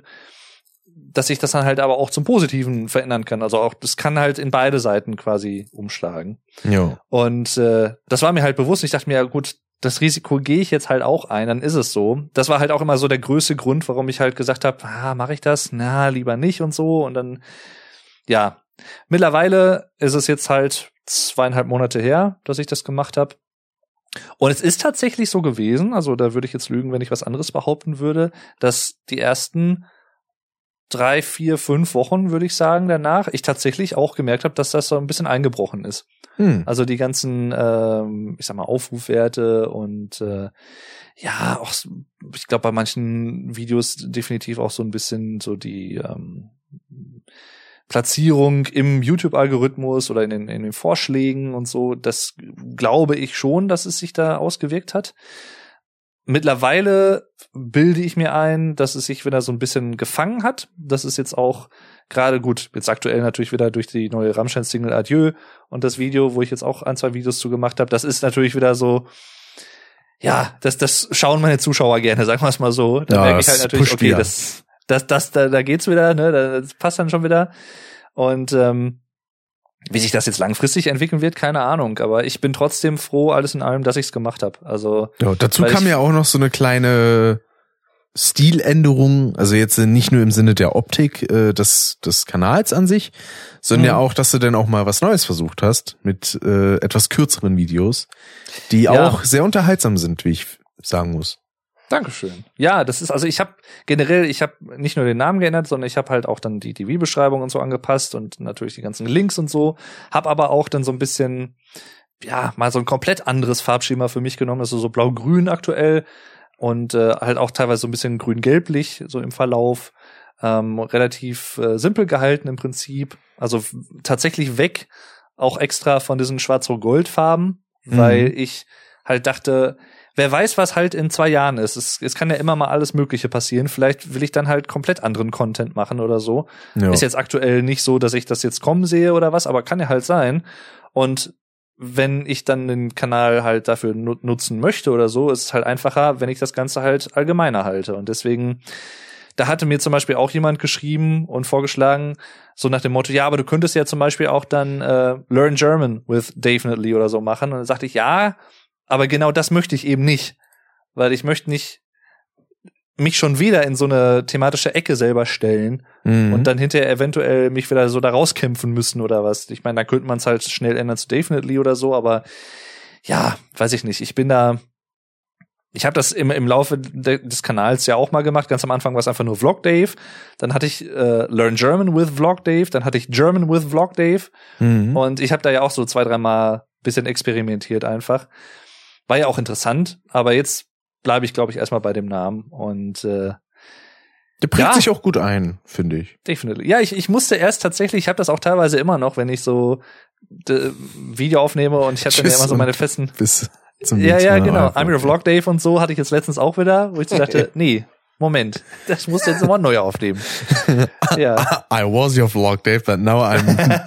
dass sich das dann halt aber auch zum Positiven verändern kann. Also auch, das kann halt in beide Seiten quasi umschlagen. Ja. Und äh, das war mir halt bewusst. Ich dachte mir, ja gut, das Risiko gehe ich jetzt halt auch ein, dann ist es so. Das war halt auch immer so der größte Grund, warum ich halt gesagt habe, ah, mache ich das? Na, lieber nicht und so. Und dann, ja. Mittlerweile ist es jetzt halt zweieinhalb Monate her, dass ich das gemacht habe. Und es ist tatsächlich so gewesen, also da würde ich jetzt lügen, wenn ich was anderes behaupten würde, dass die ersten drei, vier, fünf Wochen, würde ich sagen, danach, ich tatsächlich auch gemerkt habe, dass das so ein bisschen eingebrochen ist. Hm. Also die ganzen, ähm, ich sag mal, Aufrufwerte und äh, ja, auch, ich glaube, bei manchen Videos definitiv auch so ein bisschen so die ähm, Platzierung im YouTube-Algorithmus oder in den, in den Vorschlägen und so, das glaube ich schon, dass es sich da ausgewirkt hat. Mittlerweile bilde ich mir ein, dass es sich wieder so ein bisschen gefangen hat. Das ist jetzt auch gerade gut, jetzt aktuell natürlich wieder durch die neue Rammstein-Single Adieu und das Video, wo ich jetzt auch ein, zwei Videos zu gemacht habe. Das ist natürlich wieder so, ja, das, das schauen meine Zuschauer gerne, sagen wir es mal so. Da ja, merke ich halt natürlich, okay, das, das, das, da, da geht's wieder, ne, das passt dann schon wieder. Und ähm, wie sich das jetzt langfristig entwickeln wird, keine Ahnung. Aber ich bin trotzdem froh, alles in allem, dass ich es gemacht habe. Also ja, dazu kam ja auch noch so eine kleine Stiländerung, also jetzt nicht nur im Sinne der Optik äh, des, des Kanals an sich, sondern mhm. ja auch, dass du dann auch mal was Neues versucht hast mit äh, etwas kürzeren Videos, die ja. auch sehr unterhaltsam sind, wie ich sagen muss. Dankeschön. Ja, das ist also ich habe generell, ich habe nicht nur den Namen geändert, sondern ich habe halt auch dann die TV-Beschreibung und so angepasst und natürlich die ganzen Links und so. Hab aber auch dann so ein bisschen ja mal so ein komplett anderes Farbschema für mich genommen, also so blau-grün aktuell und äh, halt auch teilweise so ein bisschen grün-gelblich so im Verlauf. Ähm, relativ äh, simpel gehalten im Prinzip, also tatsächlich weg auch extra von diesen schwarz-gold-Farben, mhm. weil ich halt dachte, wer weiß, was halt in zwei Jahren ist. Es, es kann ja immer mal alles Mögliche passieren. Vielleicht will ich dann halt komplett anderen Content machen oder so. Ja. Ist jetzt aktuell nicht so, dass ich das jetzt kommen sehe oder was, aber kann ja halt sein. Und wenn ich dann den Kanal halt dafür nutzen möchte oder so, ist es halt einfacher, wenn ich das Ganze halt allgemeiner halte. Und deswegen, da hatte mir zum Beispiel auch jemand geschrieben und vorgeschlagen, so nach dem Motto, ja, aber du könntest ja zum Beispiel auch dann äh, Learn German with Definitely oder so machen. Und dann sagte ich, ja, aber genau das möchte ich eben nicht, weil ich möchte nicht mich schon wieder in so eine thematische Ecke selber stellen mhm. und dann hinterher eventuell mich wieder so da rauskämpfen müssen oder was. Ich meine, da könnte man es halt schnell ändern zu Definitely oder so, aber ja, weiß ich nicht. Ich bin da, ich habe das im, im Laufe de, des Kanals ja auch mal gemacht. Ganz am Anfang war es einfach nur Vlog Dave. Dann hatte ich äh, Learn German with Vlog Dave. Dann hatte ich German with Vlog Dave. Mhm. Und ich habe da ja auch so zwei, dreimal bisschen experimentiert einfach. War ja auch interessant, aber jetzt bleibe ich, glaube ich, erstmal bei dem Namen und äh, der bringt ja, sich auch gut ein, finde ich. Definitiv. Ja, ich, ich musste erst tatsächlich, ich habe das auch teilweise immer noch, wenn ich so de, Video aufnehme und ich hatte dann ja immer so meine festen. Bis zum ja, ja, genau. I'm your Vlog Dave und so hatte ich jetzt letztens auch wieder, wo ich so dachte, nee, Moment, das musst du jetzt nochmal neu aufnehmen. ja. I was your Vlog Dave, but now I'm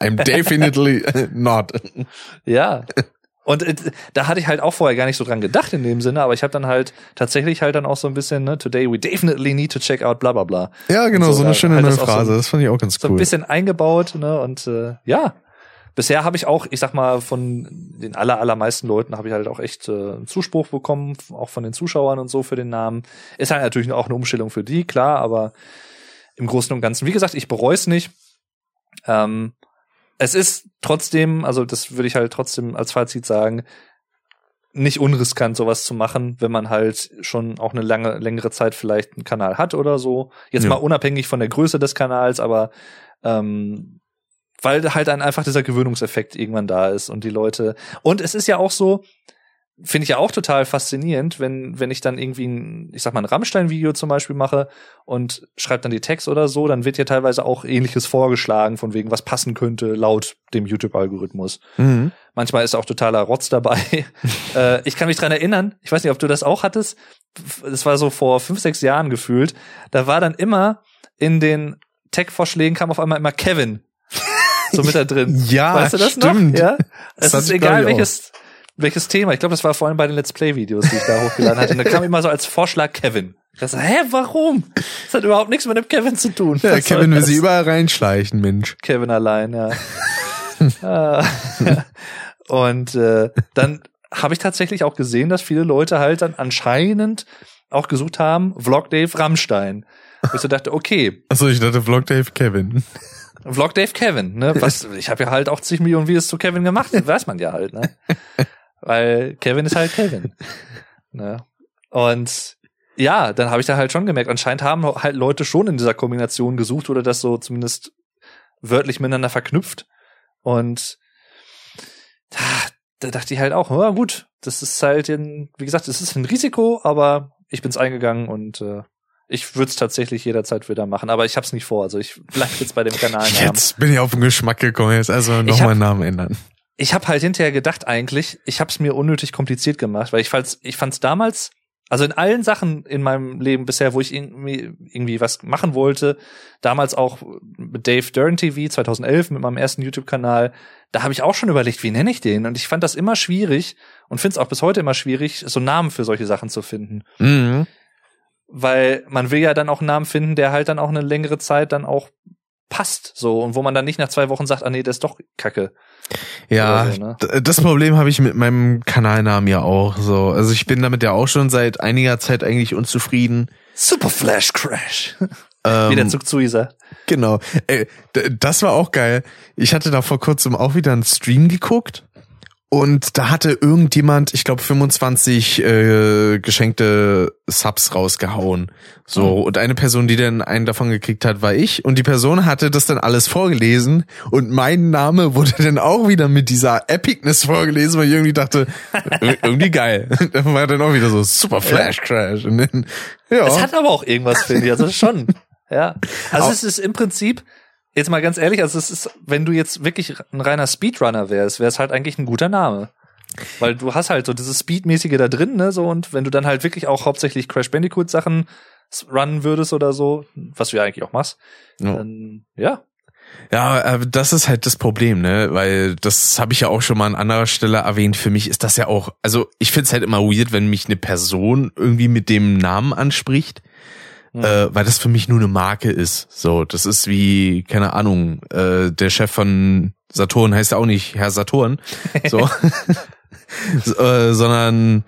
I'm definitely not. Ja. Und äh, da hatte ich halt auch vorher gar nicht so dran gedacht in dem Sinne, aber ich habe dann halt tatsächlich halt dann auch so ein bisschen, ne, today we definitely need to check out bla bla bla. Ja, genau, so, so, eine schöne halt neue Phrase, so, das fand ich auch ganz cool. So ein bisschen eingebaut, ne, und äh, ja, bisher habe ich auch, ich sag mal, von den aller, allermeisten Leuten habe ich halt auch echt äh, Zuspruch bekommen, auch von den Zuschauern und so für den Namen. Ist halt natürlich auch eine Umstellung für die, klar, aber im Großen und Ganzen, wie gesagt, ich bereue es nicht. Ähm, es ist trotzdem, also das würde ich halt trotzdem als Fazit sagen, nicht unriskant, sowas zu machen, wenn man halt schon auch eine lange, längere Zeit vielleicht einen Kanal hat oder so. Jetzt ja. mal unabhängig von der Größe des Kanals, aber ähm, weil halt dann einfach dieser Gewöhnungseffekt irgendwann da ist und die Leute. Und es ist ja auch so, finde ich ja auch total faszinierend, wenn, wenn ich dann irgendwie ein, ich sag mal, ein Rammstein-Video zum Beispiel mache und schreibe dann die Text oder so, dann wird ja teilweise auch ähnliches vorgeschlagen, von wegen, was passen könnte laut dem YouTube-Algorithmus. Mhm. Manchmal ist auch totaler Rotz dabei. äh, ich kann mich dran erinnern, ich weiß nicht, ob du das auch hattest, das war so vor fünf, sechs Jahren gefühlt, da war dann immer in den Tech-Vorschlägen kam auf einmal immer Kevin so mit da drin. Ja, weißt du das stimmt. noch? Ja. Das Es hatte ist egal ich, auch. Welches Thema. Ich glaube, das war vor allem bei den Let's Play Videos, die ich da hochgeladen hatte. Und da kam immer so als Vorschlag Kevin. Ich so, hä, warum? Das hat überhaupt nichts mit dem Kevin zu tun. Ja, Was Kevin will das? sie überall reinschleichen, Mensch. Kevin allein, ja. Ah. Und äh, dann habe ich tatsächlich auch gesehen, dass viele Leute halt dann anscheinend auch gesucht haben, Vlog Dave Rammstein. Wo ich so dachte, okay, Achso, ich dachte Vlog Dave Kevin. Vlog Dave Kevin, ne? Was, ich habe ja halt auch zig Millionen Videos zu Kevin gemacht, weiß man ja halt, ne? Weil Kevin ist halt Kevin. Ne? Und ja, dann habe ich da halt schon gemerkt, anscheinend haben halt Leute schon in dieser Kombination gesucht oder das so zumindest wörtlich miteinander verknüpft. Und da, da dachte ich halt auch, ja gut, das ist halt, ein, wie gesagt, das ist ein Risiko, aber ich bin's eingegangen und äh, ich würde es tatsächlich jederzeit wieder machen, aber ich habe es nicht vor. Also ich bleib jetzt bei dem Kanal. Jetzt bin ich auf den Geschmack gekommen, jetzt also nochmal Namen ändern. Ich habe halt hinterher gedacht eigentlich, ich habe es mir unnötig kompliziert gemacht, weil ich fand's, ich fand's damals, also in allen Sachen in meinem Leben bisher, wo ich irgendwie, irgendwie was machen wollte, damals auch mit Dave Dern TV 2011 mit meinem ersten YouTube-Kanal, da habe ich auch schon überlegt, wie nenne ich den? Und ich fand das immer schwierig und finde es auch bis heute immer schwierig, so Namen für solche Sachen zu finden. Mhm. weil man will ja dann auch einen Namen finden, der halt dann auch eine längere Zeit dann auch passt, so und wo man dann nicht nach zwei Wochen sagt, ah nee, das ist doch Kacke. Ja, so, ne? das Problem habe ich mit meinem Kanalnamen ja auch so. Also ich bin damit ja auch schon seit einiger Zeit eigentlich unzufrieden. Super Flash Crash. Ähm, Wie der Zug zu Isa. Genau. Ey, d- das war auch geil. Ich hatte da vor kurzem auch wieder einen Stream geguckt und da hatte irgendjemand, ich glaube 25 äh, geschenkte Subs rausgehauen. So und eine Person, die dann einen davon gekriegt hat, war ich und die Person hatte das dann alles vorgelesen und mein Name wurde dann auch wieder mit dieser Epicness vorgelesen, weil ich irgendwie dachte, ir- irgendwie geil. Da war dann auch wieder so Super Flash Crash und dann, ja. Es hat aber auch irgendwas, finde ich. Also schon. Ja. Also es ist im Prinzip, jetzt mal ganz ehrlich, also es ist, wenn du jetzt wirklich ein reiner Speedrunner wärst, wäre es halt eigentlich ein guter Name. Weil du hast halt so dieses Speedmäßige da drin, ne, so, und wenn du dann halt wirklich auch hauptsächlich Crash Bandicoot Sachen runnen würdest oder so, was du ja eigentlich auch machst, Ja. dann, ja. Ja, äh, das ist halt das Problem, ne? Weil das habe ich ja auch schon mal an anderer Stelle erwähnt. Für mich ist das ja auch, also ich find's halt immer weird, wenn mich eine Person irgendwie mit dem Namen anspricht, Mhm. äh, weil das für mich nur eine Marke ist. So, das ist wie, keine Ahnung, äh, der Chef von Saturn heißt ja auch nicht Herr Saturn, so, S- äh, sondern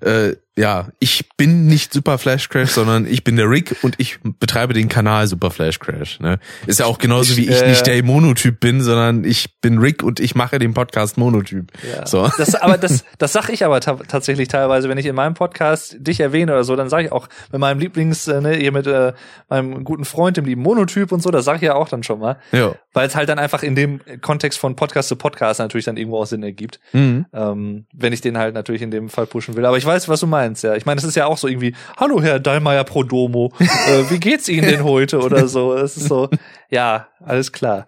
äh, ja, ich bin nicht Super Flash Crash, sondern ich bin der Rick und ich betreibe den Kanal Super Flash Crash. Ne? Ist ja auch genauso wie ich äh, nicht der Monotyp bin, sondern ich bin Rick und ich mache den Podcast Monotyp. Ja. So. Das, aber das, das sag ich aber ta tatsächlich teilweise, wenn ich in meinem Podcast dich erwähne oder so, dann sage ich auch mit meinem Lieblings, äh, ne, hier mit äh, meinem guten Freund, dem lieben Monotyp und so, das sage ich ja auch dann schon mal, Ja. weil es halt dann einfach in dem Kontext von Podcast zu Podcast natürlich dann irgendwo auch Sinn ergibt, Mhm. ähm, wenn ich den halt natürlich in dem Fall pushen will. Aber ich weiß, was du meinst, ja. Ich meine, es ist ja auch so irgendwie, hallo Herr Dallmayr Prodomo, äh, wie geht's Ihnen denn heute oder so? Es ist so, ja, alles klar.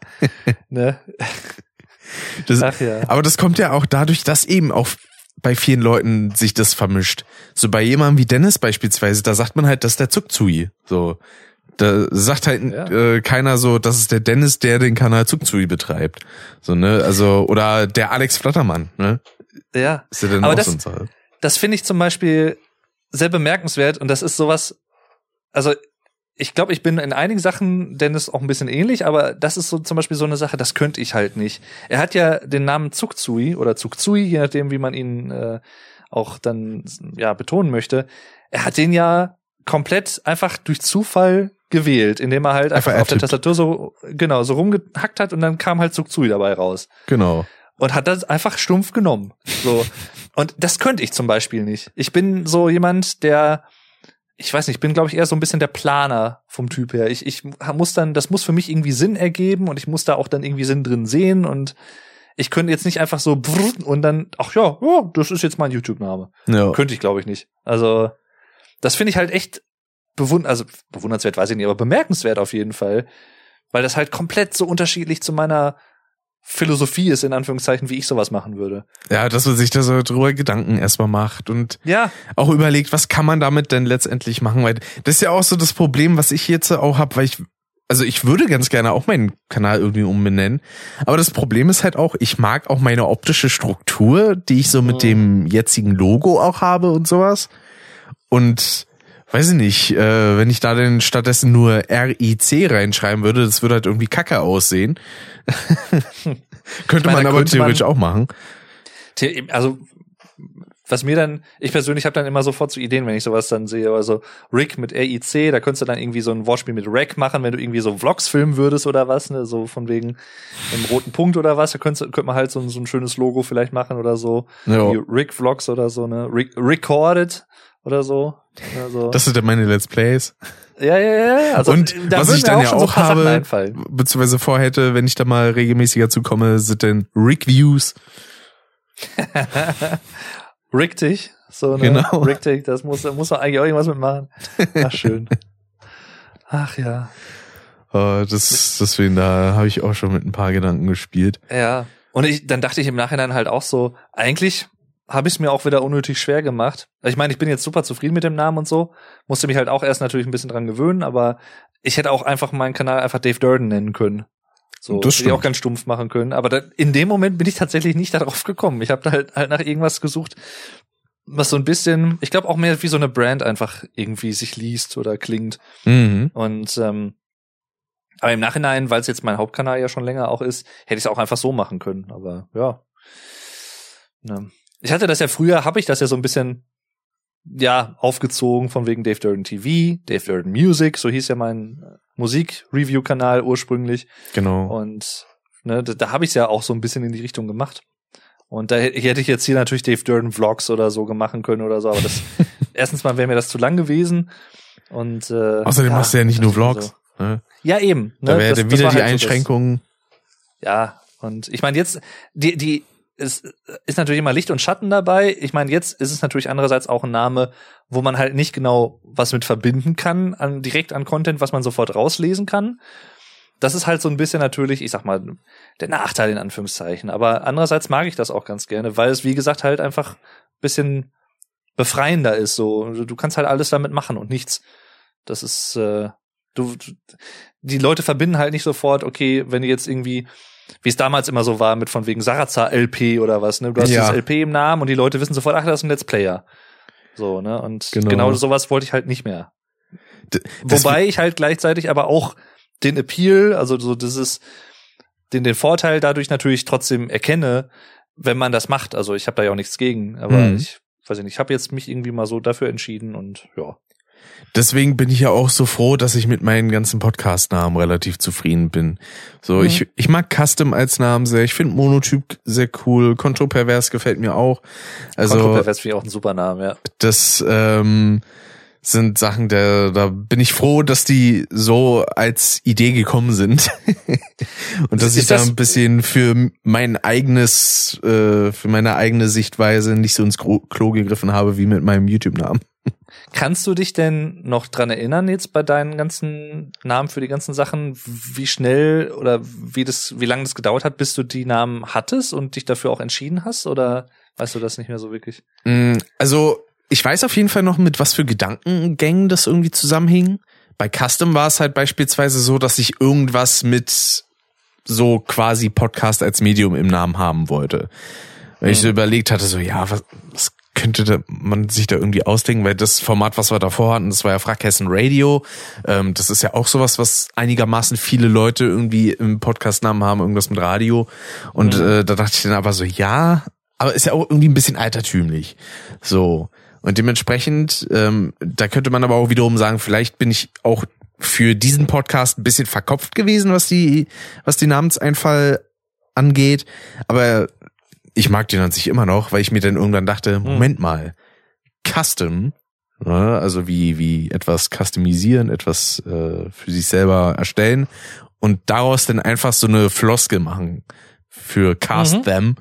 ne? Das, Ach ja. Aber das kommt ja auch dadurch, dass eben auch bei vielen Leuten sich das vermischt. So bei jemandem wie Dennis beispielsweise, da sagt man halt, das ist der Zuckzui. So. Da sagt halt Ja. äh, keiner so, das ist der Dennis, der den Kanal Zuckzui betreibt. So, ne? Also, oder der Alex Flattermann, ne? Ja. Ist ja dann Aber auch das- so ein Sache. Das finde ich zum Beispiel sehr bemerkenswert und das ist sowas, also ich glaube, ich bin in einigen Sachen Dennis auch ein bisschen ähnlich, aber das ist so zum Beispiel so eine Sache, das könnte ich halt nicht. Er hat ja den Namen Zugzui oder Zugzui, je nachdem, wie man ihn äh, auch dann ja betonen möchte. Er hat den ja komplett einfach durch Zufall gewählt, indem er halt einfach, Einfach auf der. Tastatur so genau so rumgehackt hat und dann kam halt Zugzui dabei raus Genau. Und hat das einfach stumpf genommen. So. Und das könnte ich zum Beispiel nicht. Ich bin so jemand, der, ich weiß nicht, ich bin, glaube ich, eher so ein bisschen der Planer vom Typ her. Ich, ich muss dann, das muss für mich irgendwie Sinn ergeben und ich muss da auch dann irgendwie Sinn drin sehen und ich könnte jetzt nicht einfach so und dann, ach ja, ja, das ist jetzt mein YouTube-Name. Ja. Könnte ich, glaube ich, nicht. Also, das finde ich halt echt bewund also bewundernswert, weiß ich nicht, aber bemerkenswert auf jeden Fall. Weil das halt komplett so unterschiedlich zu meiner Philosophie ist, in Anführungszeichen, wie ich sowas machen würde. Ja, dass man sich da so drüber Gedanken erstmal macht und Ja, auch überlegt, was kann man damit denn letztendlich machen, weil das ist ja auch so das Problem, was ich jetzt auch habe, weil ich also ich würde ganz gerne auch meinen Kanal irgendwie umbenennen, aber das Problem ist halt auch, ich mag auch meine optische Struktur, die ich so mit Mhm. dem jetzigen Logo auch habe und sowas und weiß ich nicht, äh, wenn ich da denn stattdessen nur RIC reinschreiben würde, das würde halt irgendwie kacke aussehen. Könnte meine, man aber könnte man- theoretisch auch machen. The- also was mir dann, ich persönlich habe dann immer sofort so Ideen, wenn ich sowas dann sehe, also Rick mit RIC, da könntest du dann irgendwie so ein Wortspiel mit Rack machen, wenn du irgendwie so Vlogs filmen würdest oder was, ne, so von wegen einem roten Punkt oder was, da könntest, könnte man halt so, ein- so ein schönes Logo vielleicht machen oder so, Ja. wie Rick Vlogs oder so, ne, Rick, Recorded oder so. Also, Das sind dann meine Let's Plays. ja, ja, ja, ja. Also, und was ich dann ja so auch Sachen habe, beziehungsweise vorhätte, wenn ich da mal regelmäßiger zukomme, sind dann Rick-Views. Richtig, so ne, Genau. Richtig, das muss, da muss man eigentlich auch irgendwas mitmachen. Ach, schön. Ach ja. Äh, das, deswegen, da habe ich auch schon mit ein paar Gedanken gespielt. Ja. Und ich, dann dachte ich im Nachhinein halt auch so, eigentlich habe ich es mir auch wieder unnötig schwer gemacht. Ich meine, ich bin jetzt super zufrieden mit dem Namen und so, musste mich halt auch erst natürlich ein bisschen dran gewöhnen, aber ich hätte auch einfach meinen Kanal einfach Dave Durden nennen können. So, Das hätte ich auch ganz stumpf machen können. Aber da, in dem Moment bin ich tatsächlich nicht darauf gekommen. Ich habe da halt, halt nach irgendwas gesucht, was so ein bisschen, ich glaube auch mehr wie so eine Brand einfach irgendwie sich liest oder klingt. Mhm. Und ähm, aber im Nachhinein, weil es jetzt mein Hauptkanal ja schon länger auch ist, hätte ich es auch einfach so machen können. Aber ja. Ne. Ich hatte das ja früher, habe ich das ja so ein bisschen ja aufgezogen von wegen Dave Durden TV, Dave Durden Music, so hieß ja mein äh, Musik-Review-Kanal ursprünglich. Genau. Und ne, da, da habe ich es ja auch so ein bisschen in die Richtung gemacht. Und da hätte ich jetzt hier natürlich Dave Durden Vlogs oder so machen können oder so, aber das erstens mal wäre mir das zu lang gewesen. Und äh, Außerdem machst du ja nicht nur war Vlogs. so. Ne? Ja, eben. Ne? Da wäre wieder die halt so Einschränkung. ja, und ich meine jetzt, die, die, es ist natürlich immer Licht und Schatten dabei. Ich meine, jetzt ist es natürlich andererseits auch ein Name, wo man halt nicht genau was mit verbinden kann, an, direkt an Content, was man sofort rauslesen kann. Das ist halt so ein bisschen natürlich, ich sag mal, der Nachteil in Anführungszeichen. Aber andererseits mag ich das auch ganz gerne, weil es, wie gesagt, halt einfach ein bisschen befreiender ist. So, du kannst halt alles damit machen und nichts. Das ist, äh, du, du die Leute verbinden halt nicht sofort, okay, wenn du jetzt irgendwie, wie es damals immer so war, mit von wegen Sarazar LP oder was, ne? Du hast Ja. das LP im Namen und die Leute wissen sofort, ach, das ist ein Let's Player. So, ne? Und Genau. genau, sowas wollte ich halt nicht mehr. D- Wobei ich halt gleichzeitig aber auch den Appeal, also so dieses, den, den Vorteil dadurch natürlich trotzdem erkenne, wenn man das macht. Also ich habe da ja auch nichts gegen, aber Mhm. ich weiß ich nicht, ich habe jetzt mich irgendwie mal so dafür entschieden und ja. Deswegen bin ich ja auch so froh, dass ich mit meinen ganzen Podcast-Namen relativ zufrieden bin. So, Mhm. ich, ich mag Custom als Namen sehr. Ich finde Monotyp sehr cool. Kontropervers gefällt mir auch. Also, Kontropervers finde ich auch ein super Name, ja. das ähm, sind Sachen, der, da bin ich froh, dass die so als Idee gekommen sind. Und dass ich da das- ein bisschen für mein eigenes, äh, für meine eigene Sichtweise nicht so ins Klo gegriffen habe wie mit meinem YouTube-Namen. Kannst du dich denn noch dran erinnern jetzt bei deinen ganzen Namen für die ganzen Sachen, wie schnell oder wie das, wie lange das gedauert hat, bis du die Namen hattest und dich dafür auch entschieden hast? Oder weißt du das nicht mehr so wirklich? Mm, Also, ich weiß auf jeden Fall noch, mit was für Gedankengängen das irgendwie zusammenhing. Bei Custom war es halt beispielsweise so, dass ich irgendwas mit so quasi Podcast als Medium im Namen haben wollte. Weil ich so überlegt hatte, so, ja, was, was könnte man sich da irgendwie ausdenken, weil das Format, was wir davor hatten, das war ja Frackhessen Radio. Ähm, das ist ja auch sowas, was einigermaßen viele Leute irgendwie im Podcast-Namen haben, irgendwas mit Radio. Und äh, da dachte ich dann aber so, ja, aber ist ja auch irgendwie ein bisschen altertümlich. So. Und dementsprechend, ähm, da könnte man aber auch wiederum sagen, vielleicht bin ich auch für diesen Podcast ein bisschen verkopft gewesen, was die, was die Namenseinfall angeht. Aber ich mag den an sich immer noch, weil ich mir dann irgendwann dachte, Moment mal, Custom, ne, also wie, wie etwas customisieren, etwas äh, für sich selber erstellen und daraus dann einfach so eine Floskel machen, für Cast Mhm. Them.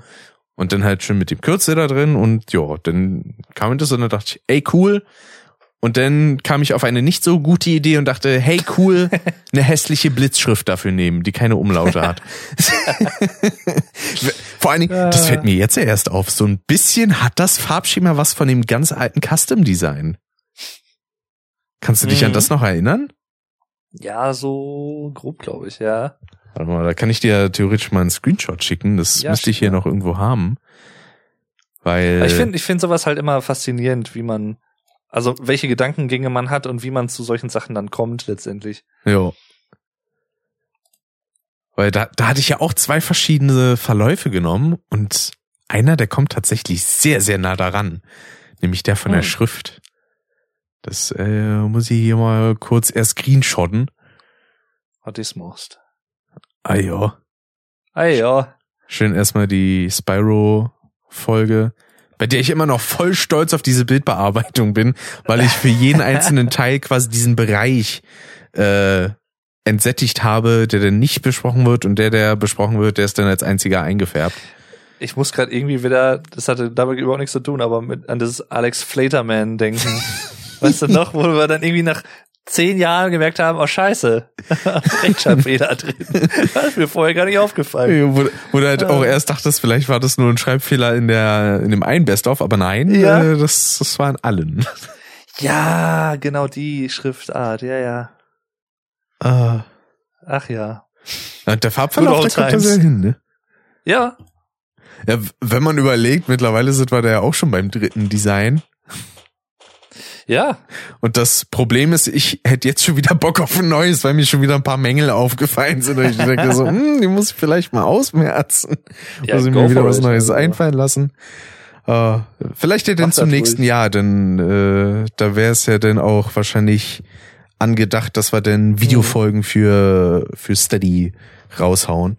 Und dann halt schön mit dem Kürzel da drin und ja, dann kam das und dann dachte ich, ey cool. Und dann kam ich auf eine nicht so gute Idee und dachte, hey cool, eine hässliche Blitzschrift dafür nehmen, die keine Umlaute hat. Vor allen Dingen, das fällt mir jetzt erst auf, so ein bisschen hat das Farbschema was von dem ganz alten Custom Design. Kannst du dich Mhm. an das noch erinnern? Ja, so grob, glaube ich, ja. Warte mal, da kann ich dir theoretisch mal einen Screenshot schicken. Das Ja, müsste ich hier mal. noch irgendwo haben. Weil. Ich finde ich finde sowas halt immer faszinierend, wie man, also welche Gedankengänge man hat und wie man zu solchen Sachen dann kommt letztendlich. Ja. Weil da, da hatte ich ja auch zwei verschiedene Verläufe genommen und einer, der kommt tatsächlich sehr, sehr nah daran. Nämlich der von der Hm. Schrift. Das äh, muss ich hier mal kurz erst screenshotten. Hat ich's machst. Ah ja. Ah ja. Schön erstmal die Spyro-Folge, bei der ich immer noch voll stolz auf diese Bildbearbeitung bin, weil ich für jeden einzelnen Teil quasi diesen Bereich äh, entsättigt habe, der dann nicht besprochen wird und der, der besprochen wird, der ist dann als einziger eingefärbt. Ich muss gerade irgendwie wieder, das hatte damit überhaupt nichts zu tun, aber mit an das Alex Flaterman denken. weißt du noch, wo wir dann irgendwie nach zehn Jahren gemerkt haben, oh scheiße, Rechtschreibfehler drin. Das ist mir vorher gar nicht aufgefallen. Wo, wo du halt auch erst dachtest, vielleicht war das nur ein Schreibfehler in der in dem einen Best-of, aber nein, Ja. äh, das, das war in allen. Ja, genau die Schriftart, ja, ja. Ah. Ach ja. Der Farbverlauf, der kommt da sehr hin, ne? Ja, Ja, wenn man überlegt, mittlerweile sind wir da ja auch schon beim dritten Design. Ja. Und das Problem ist, ich hätte jetzt schon wieder Bock auf ein neues, weil mir schon wieder ein paar Mängel aufgefallen sind. Und ich denke so, hm, die muss ich vielleicht mal ausmerzen. Ja, muss ich mir wieder was it. Neues einfallen lassen. Äh, vielleicht ja dann Mach zum das nächsten ruhig. Jahr, denn äh, da wäre es ja dann auch wahrscheinlich angedacht, dass wir dann Videofolgen für, für Steady raushauen.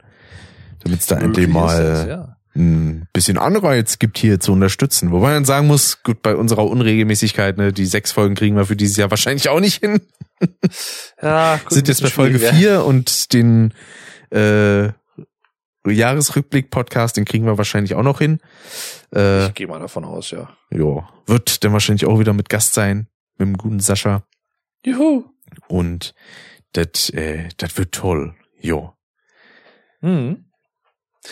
Damit es da endlich möglich ist mal das, ja. Ein bisschen Anreiz gibt, hier zu unterstützen. Wobei man sagen muss, gut, bei unserer Unregelmäßigkeit, ne, die sechs Folgen kriegen wir für dieses Jahr wahrscheinlich auch nicht hin. Ja, gut, Sind jetzt bei Folge schwierig, vier und den äh, Jahresrückblick-Podcast, den kriegen wir wahrscheinlich auch noch hin. Äh, Ich gehe mal davon aus, ja. ja, wird dann wahrscheinlich auch wieder mit Gast sein, mit dem guten Sascha. Juhu. Und das äh, das wird toll. Jo. Mhm.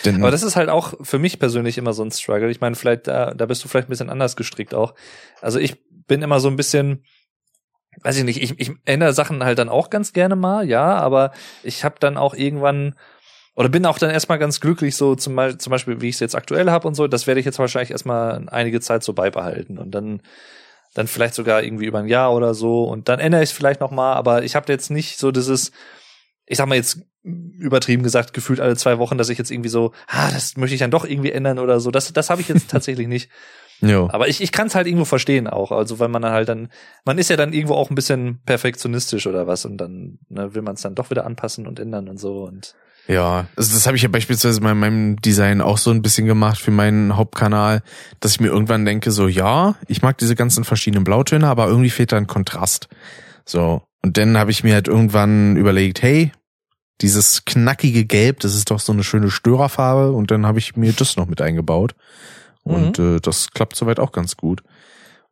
Denn, Aber das ist halt auch für mich persönlich immer so ein Struggle. Ich meine, vielleicht da, da bist du vielleicht ein bisschen anders gestrickt auch. Also ich bin immer so ein bisschen, weiß ich nicht, ich, ich ändere Sachen halt dann auch ganz gerne mal, ja, aber ich habe dann auch irgendwann oder bin auch dann erstmal ganz glücklich, so zum, Beispiel- zum Beispiel, wie ich es jetzt aktuell habe und so, das werde ich jetzt wahrscheinlich erstmal einige Zeit so beibehalten und dann dann vielleicht sogar irgendwie über ein Jahr oder so und dann ändere ich es vielleicht noch mal, aber ich habe jetzt nicht so dieses ich sag mal jetzt übertrieben gesagt, gefühlt alle zwei Wochen, dass ich jetzt irgendwie so, ah, das möchte ich dann doch irgendwie ändern oder so. Das, das habe ich jetzt tatsächlich nicht. jo. Aber ich, ich kann es halt irgendwo verstehen auch. Also weil man dann halt dann, man ist ja dann irgendwo auch ein bisschen perfektionistisch oder was und dann ne, will man es dann doch wieder anpassen und ändern und so. Und Ja, also das habe ich ja beispielsweise bei meinem Design auch so ein bisschen gemacht für meinen Hauptkanal, dass ich mir irgendwann denke, so ja, ich mag diese ganzen verschiedenen Blautöne, aber irgendwie fehlt da ein Kontrast. So, und dann habe ich mir halt irgendwann überlegt, hey, dieses knackige Gelb, das ist doch so eine schöne Störerfarbe und dann habe ich mir das noch mit eingebaut. Und äh, das klappt soweit auch ganz gut.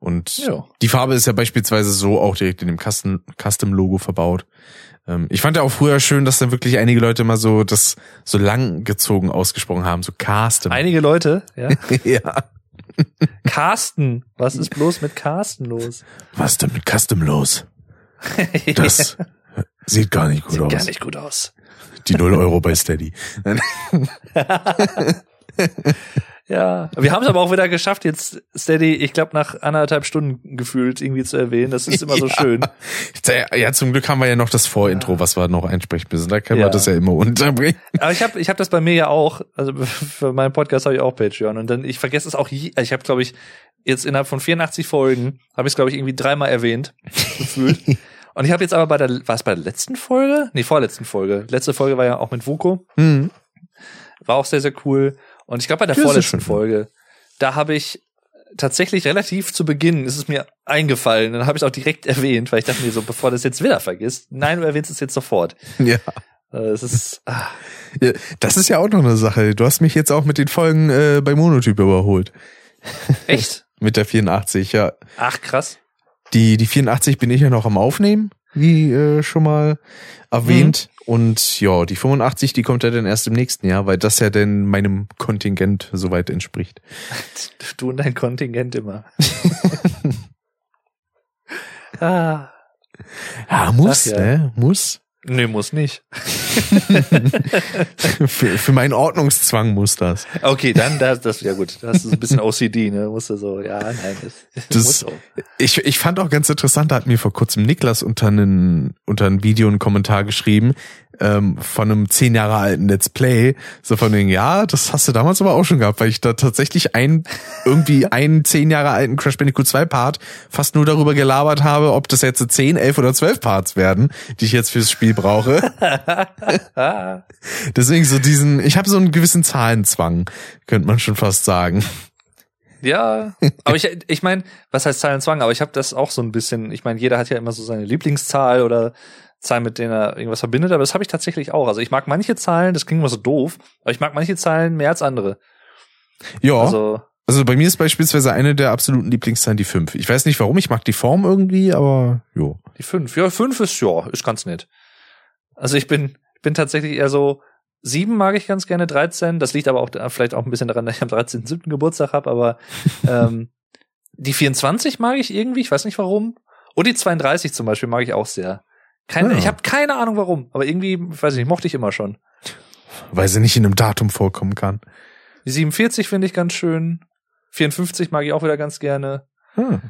Und Ja. die Farbe ist ja beispielsweise so auch direkt in dem Custom- Custom-Logo verbaut. Ähm, ich fand ja auch früher schön, dass dann wirklich einige Leute mal so das so lang gezogen ausgesprochen haben, so Custom. einige Leute, ja. ja. Carsten, was ist bloß mit Carsten los? Was ist denn mit Custom los? Das sieht gar nicht gut Sieht aus. gar nicht gut aus. Die 0 Euro bei Steady. Ja, wir haben es aber auch wieder geschafft, jetzt Steady, ich glaube, nach anderthalb Stunden gefühlt irgendwie zu erwähnen. Das ist immer so Ja. schön. Ja, zum Glück haben wir ja noch das Vorintro, was wir noch einsprechen müssen. Da können Ja. wir das ja immer unterbringen. Aber ich habe ich hab das bei mir ja auch, also für meinen Podcast habe ich auch Patreon und dann, ich vergesse es auch, je, ich habe glaube ich jetzt innerhalb von 84 Folgen, habe ich es glaube ich irgendwie dreimal erwähnt, gefühlt. Und ich habe jetzt aber bei der, war es bei der letzten Folge? Nee, vorletzten Folge. Letzte Folge war ja auch mit Vuko. Hm. War auch sehr, sehr cool. Und ich glaube, bei der sehr vorletzten. Folge, da habe ich tatsächlich relativ zu Beginn, ist es mir eingefallen, dann habe ich auch direkt erwähnt, weil ich dachte mir so, bevor du es jetzt wieder vergisst, nein, du erwähnst es jetzt sofort. Ja. Äh, Es ist, ah, Ja, das ist ja auch noch eine Sache. Du hast mich jetzt auch mit den Folgen äh, bei Monotyp überholt. echt? Mit der 84, ja. Ach, krass. Die, die 84 bin ich ja noch am Aufnehmen, wie äh, schon mal erwähnt. Und ja, die 85, die kommt ja dann erst im nächsten Jahr, weil das ja dann meinem Kontingent soweit entspricht. Du und dein Kontingent immer. ah. Ja, muss, ja. ne? Muss. Nee, muss nicht. für, für meinen Ordnungszwang muss das. Okay, dann das, das ja gut. Das ist ein bisschen OCD, ne? Musst du so, ja, nein, das, Das- muss auch. Ich, ich fand auch ganz interessant, da hat mir vor kurzem Niklas unter, einen, unter ein Video einen Kommentar geschrieben, ähm, von einem zehn Jahre alten Let's Play, so von wegen, ja, das hast du damals aber auch schon gehabt, weil ich da tatsächlich ein, irgendwie einen zehn Jahre alten Crash Bandicoot 2 Part fast nur darüber gelabert habe, ob das jetzt 10, 11 oder 12 Parts werden, die ich jetzt fürs Spiel brauche. Deswegen so diesen, ich habe so einen gewissen Zahlenzwang, könnte man schon fast sagen. Ja, aber ich, ich meine, was heißt Zahlenzwang? Aber ich habe das auch so ein bisschen, ich meine, jeder hat ja immer so seine Lieblingszahl oder Zahlen, mit denen er irgendwas verbindet, aber das habe ich tatsächlich auch. Also ich mag manche Zahlen, das klingt immer so doof, aber ich mag manche Zahlen mehr als andere. Ja. Also, Also, bei mir ist beispielsweise eine der absoluten Lieblingszahlen die 5. Ich weiß nicht warum, ich mag die Form irgendwie, aber jo. die fünf. Ja, fünf ist, ja, ist ganz nett. Also ich bin, ich bin tatsächlich eher so, sieben mag ich ganz gerne, 13. Das liegt aber auch vielleicht auch ein bisschen daran, dass ich am 13.7. Geburtstag habe, aber ähm, die 24 mag ich irgendwie, ich weiß nicht warum. Und die 32 zum Beispiel mag ich auch sehr. Keine, Ah. Ich habe keine Ahnung warum, aber irgendwie, ich weiß nicht, mochte ich immer schon. Weil sie nicht in einem Datum vorkommen kann. Die 47 finde ich ganz schön. 54 mag ich auch wieder ganz gerne. Hm.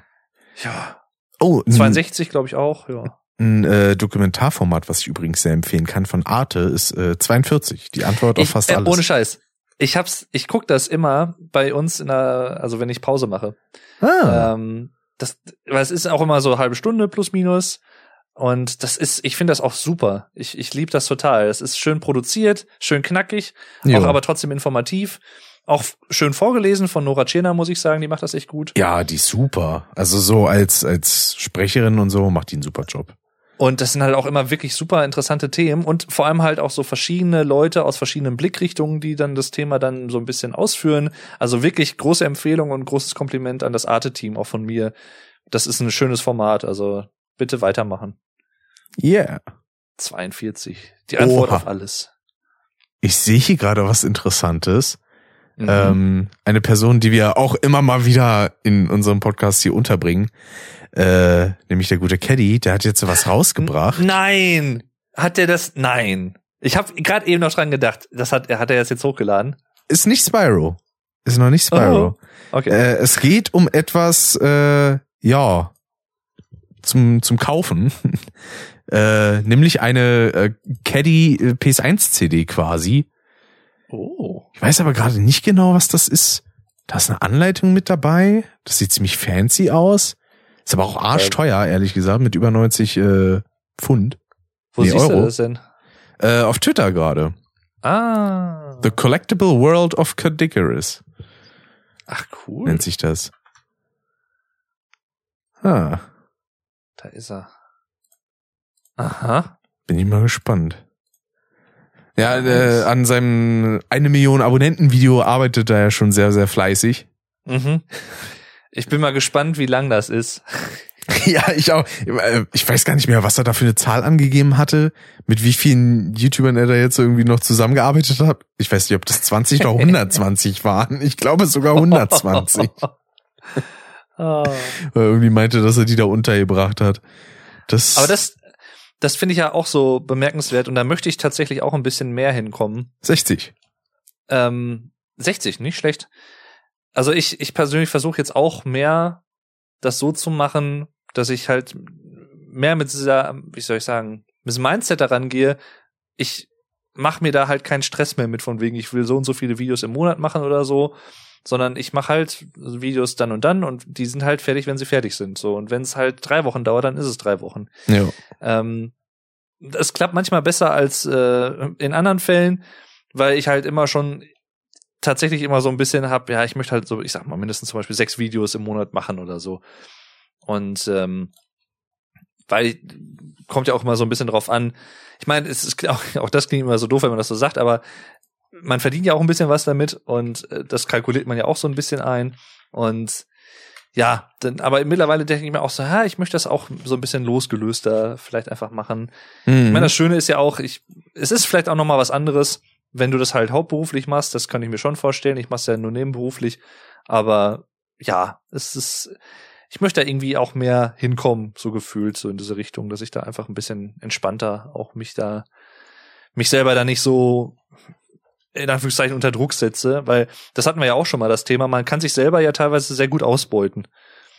Ja. Oh, ein, 62 glaube ich auch, ja. ein äh, Dokumentarformat, was ich übrigens sehr empfehlen kann von Arte, ist äh, 42. Die Antwort auf Ich, fast äh, alles. ohne Scheiß. Ich hab's, ich guck das immer bei uns in der, also wenn ich Pause mache. ah, Ähm, das, weil es ist auch immer so halbe Stunde plus minus. Und das ist, ich finde das auch super. Ich, ich liebe das total. Das ist schön produziert, schön knackig, ja. auch aber trotzdem informativ. Auch schön vorgelesen von Nora Tschirner, muss ich sagen, die macht das echt gut. ja, die ist super. Also so als als Sprecherin und so macht die einen super Job. Und das sind halt auch immer wirklich super interessante Themen und vor allem halt auch so verschiedene Leute aus verschiedenen Blickrichtungen, die dann das Thema dann so ein bisschen ausführen. Also wirklich große Empfehlung und großes Kompliment an das Arte-Team auch von mir. Das ist ein schönes Format, also bitte weitermachen. Yeah. 42. Die Antwort Oha. auf alles. Ich sehe hier gerade was Interessantes. Mhm. Ähm, eine Person, die wir auch immer mal wieder in unserem Podcast hier unterbringen, äh, nämlich der gute Caddy, der hat jetzt was rausgebracht. Nein! Hat der das? Nein. Ich habe gerade eben noch dran gedacht. Das hat, hat er das jetzt hochgeladen? Ist nicht Spyro. Ist noch nicht Spyro. Okay. Äh, es geht um etwas, äh, ja, zum, zum Kaufen. äh, nämlich eine äh, Caddy äh, PS1 CD quasi. oh. Ich weiß aber gerade nicht genau, was das ist. Da ist eine Anleitung mit dabei. Das sieht ziemlich fancy aus. Ist aber auch arschteuer, ehrlich gesagt, mit über 90 äh, Pfund. Wo Nee, siehst Euro. du das denn? Äh, auf Twitter gerade. Ah. The Collectible World of Cadicarus Ach cool. nennt sich das. Ah, Da ist er. Aha. bin ich mal gespannt. Ja, äh, an seinem eine Million Abonnenten Video arbeitet er ja schon sehr, sehr fleißig. Mhm. Ich bin mal gespannt, wie lang das ist. Ja, ich auch. Ich weiß gar nicht mehr, was er da für eine Zahl angegeben hatte, mit wie vielen YouTubern er da jetzt irgendwie noch zusammengearbeitet hat. Ich weiß nicht, ob das 20 oder 120 waren. Ich glaube sogar 120. Ah. Weil irgendwie meinte, dass er die da untergebracht hat. Das, Aber das, das finde ich ja auch so bemerkenswert und da möchte ich tatsächlich auch ein bisschen mehr hinkommen. 60. Ähm, 60, nicht schlecht. Also ich, ich persönlich versuche jetzt auch mehr das so zu machen, dass ich halt mehr mit dieser, wie soll ich sagen, mit diesem Mindset daran gehe. Ich mache mir da halt keinen Stress mehr mit von wegen, ich will so und so viele Videos im Monat machen oder so, sondern ich mache halt Videos dann und dann und die sind halt fertig, wenn sie fertig sind. So und wenn es halt drei Wochen dauert, dann ist es drei Wochen. Ja. Ähm, das klappt manchmal besser als äh, in anderen Fällen, weil ich halt immer schon tatsächlich immer so ein bisschen hab, ja, ich möchte halt so, ich sag mal, mindestens zum Beispiel sechs Videos im Monat machen oder so. Und ähm, weil kommt ja auch immer so ein bisschen drauf an. Ich meine, es ist auch, auch das klingt immer so doof, wenn man das so sagt, aber man verdient ja auch ein bisschen was damit und äh, das kalkuliert man ja auch so ein bisschen ein und ja, dann, aber mittlerweile denke ich mir auch so, ha, ich möchte das auch so ein bisschen losgelöster vielleicht einfach machen. Mhm. Ich meine, das Schöne ist ja auch, ich, es ist vielleicht auch noch mal was anderes, wenn du das halt hauptberuflich machst. Das kann ich mir schon vorstellen. Ich mache es ja nur nebenberuflich, aber ja, es ist, ich möchte da irgendwie auch mehr hinkommen, so gefühlt, so in diese Richtung, dass ich da einfach ein bisschen entspannter auch mich da, mich selber da nicht so in Anführungszeichen unter Druck setze, weil das hatten wir ja auch schon mal das Thema, man kann sich selber ja teilweise sehr gut ausbeuten.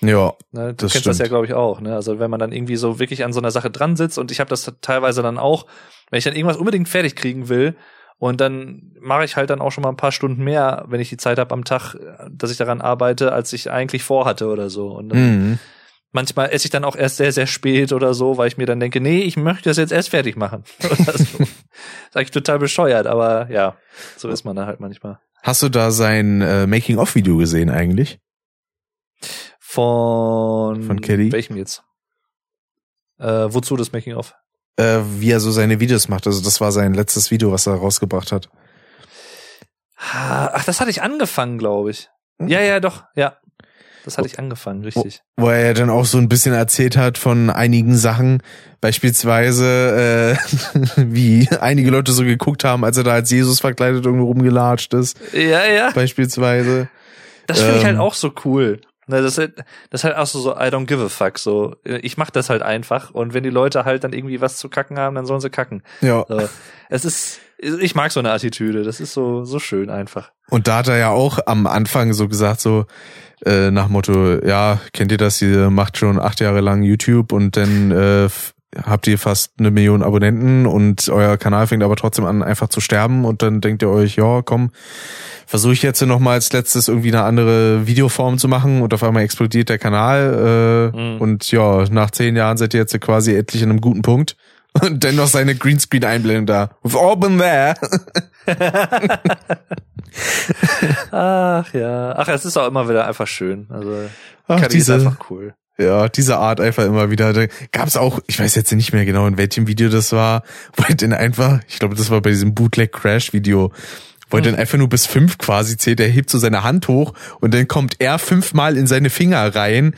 Ja, Ne, du Das kennst das ja, stimmt. glaube ich, auch. Ne? Also wenn man dann irgendwie so wirklich an so einer Sache dran sitzt und ich habe das teilweise dann auch, wenn ich dann irgendwas unbedingt fertig kriegen will und dann mache ich halt dann auch schon mal ein paar Stunden mehr, wenn ich die Zeit habe am Tag, dass ich daran arbeite, als ich eigentlich vorhatte oder so. Und dann, mhm. Manchmal esse ich dann auch erst sehr, sehr spät oder so, weil ich mir dann denke, nee, ich möchte das jetzt erst fertig machen. Das ist eigentlich total bescheuert, aber ja, so ist man dann halt manchmal. Hast du da sein äh, Making-of-Video gesehen eigentlich? Von, Von Kelly? welchem jetzt? Äh, wozu das Making of? Äh, wie er so seine Videos macht. Also das war sein letztes Video, was er rausgebracht hat. Ach, das hatte ich angefangen, glaube ich. Ja, ja, doch, ja. Das hatte ich angefangen, richtig. Wo er dann auch so ein bisschen erzählt hat von einigen Sachen, beispielsweise äh, wie einige Leute so geguckt haben, als er da als Jesus verkleidet irgendwo rumgelatscht ist, Ja, ja. beispielsweise. Das finde ich halt Ähm. auch so cool. Ne, das, ist, das ist halt auch so, so, I don't give a fuck. So, ich mach das halt einfach. Und wenn die Leute halt dann irgendwie was zu kacken haben, dann sollen sie kacken. Ja. So, es ist, ich mag so eine Attitüde. Das ist so, so schön einfach. Und da hat er ja auch am Anfang so gesagt, so äh, nach Motto, ja, kennt ihr das, ihr macht schon acht Jahre lang YouTube und dann äh, habt ihr fast eine Million Abonnenten und euer Kanal fängt aber trotzdem an, einfach zu sterben und dann denkt ihr euch, ja, komm, versuche ich jetzt noch mal als letztes irgendwie eine andere Videoform zu machen und auf einmal explodiert der Kanal äh, Mhm. und ja, nach zehn Jahren seid ihr jetzt quasi endlich in einem guten Punkt. Und dennoch seine Greenscreen-Einblendung da. We've all been there. Ach ja. Ach, es ist auch immer wieder einfach schön. Also, Ach, Kadi ist diese, einfach cool. Ja, diese Art einfach immer wieder. Da gab's auch, ich weiß jetzt nicht mehr genau, in welchem Video das war, wo er denn einfach, ich glaube, das war bei diesem Bootleg Crash Video, wo er dann einfach nur bis fünf quasi zählt, er hebt so seine Hand hoch und dann kommt er fünfmal in seine Finger rein.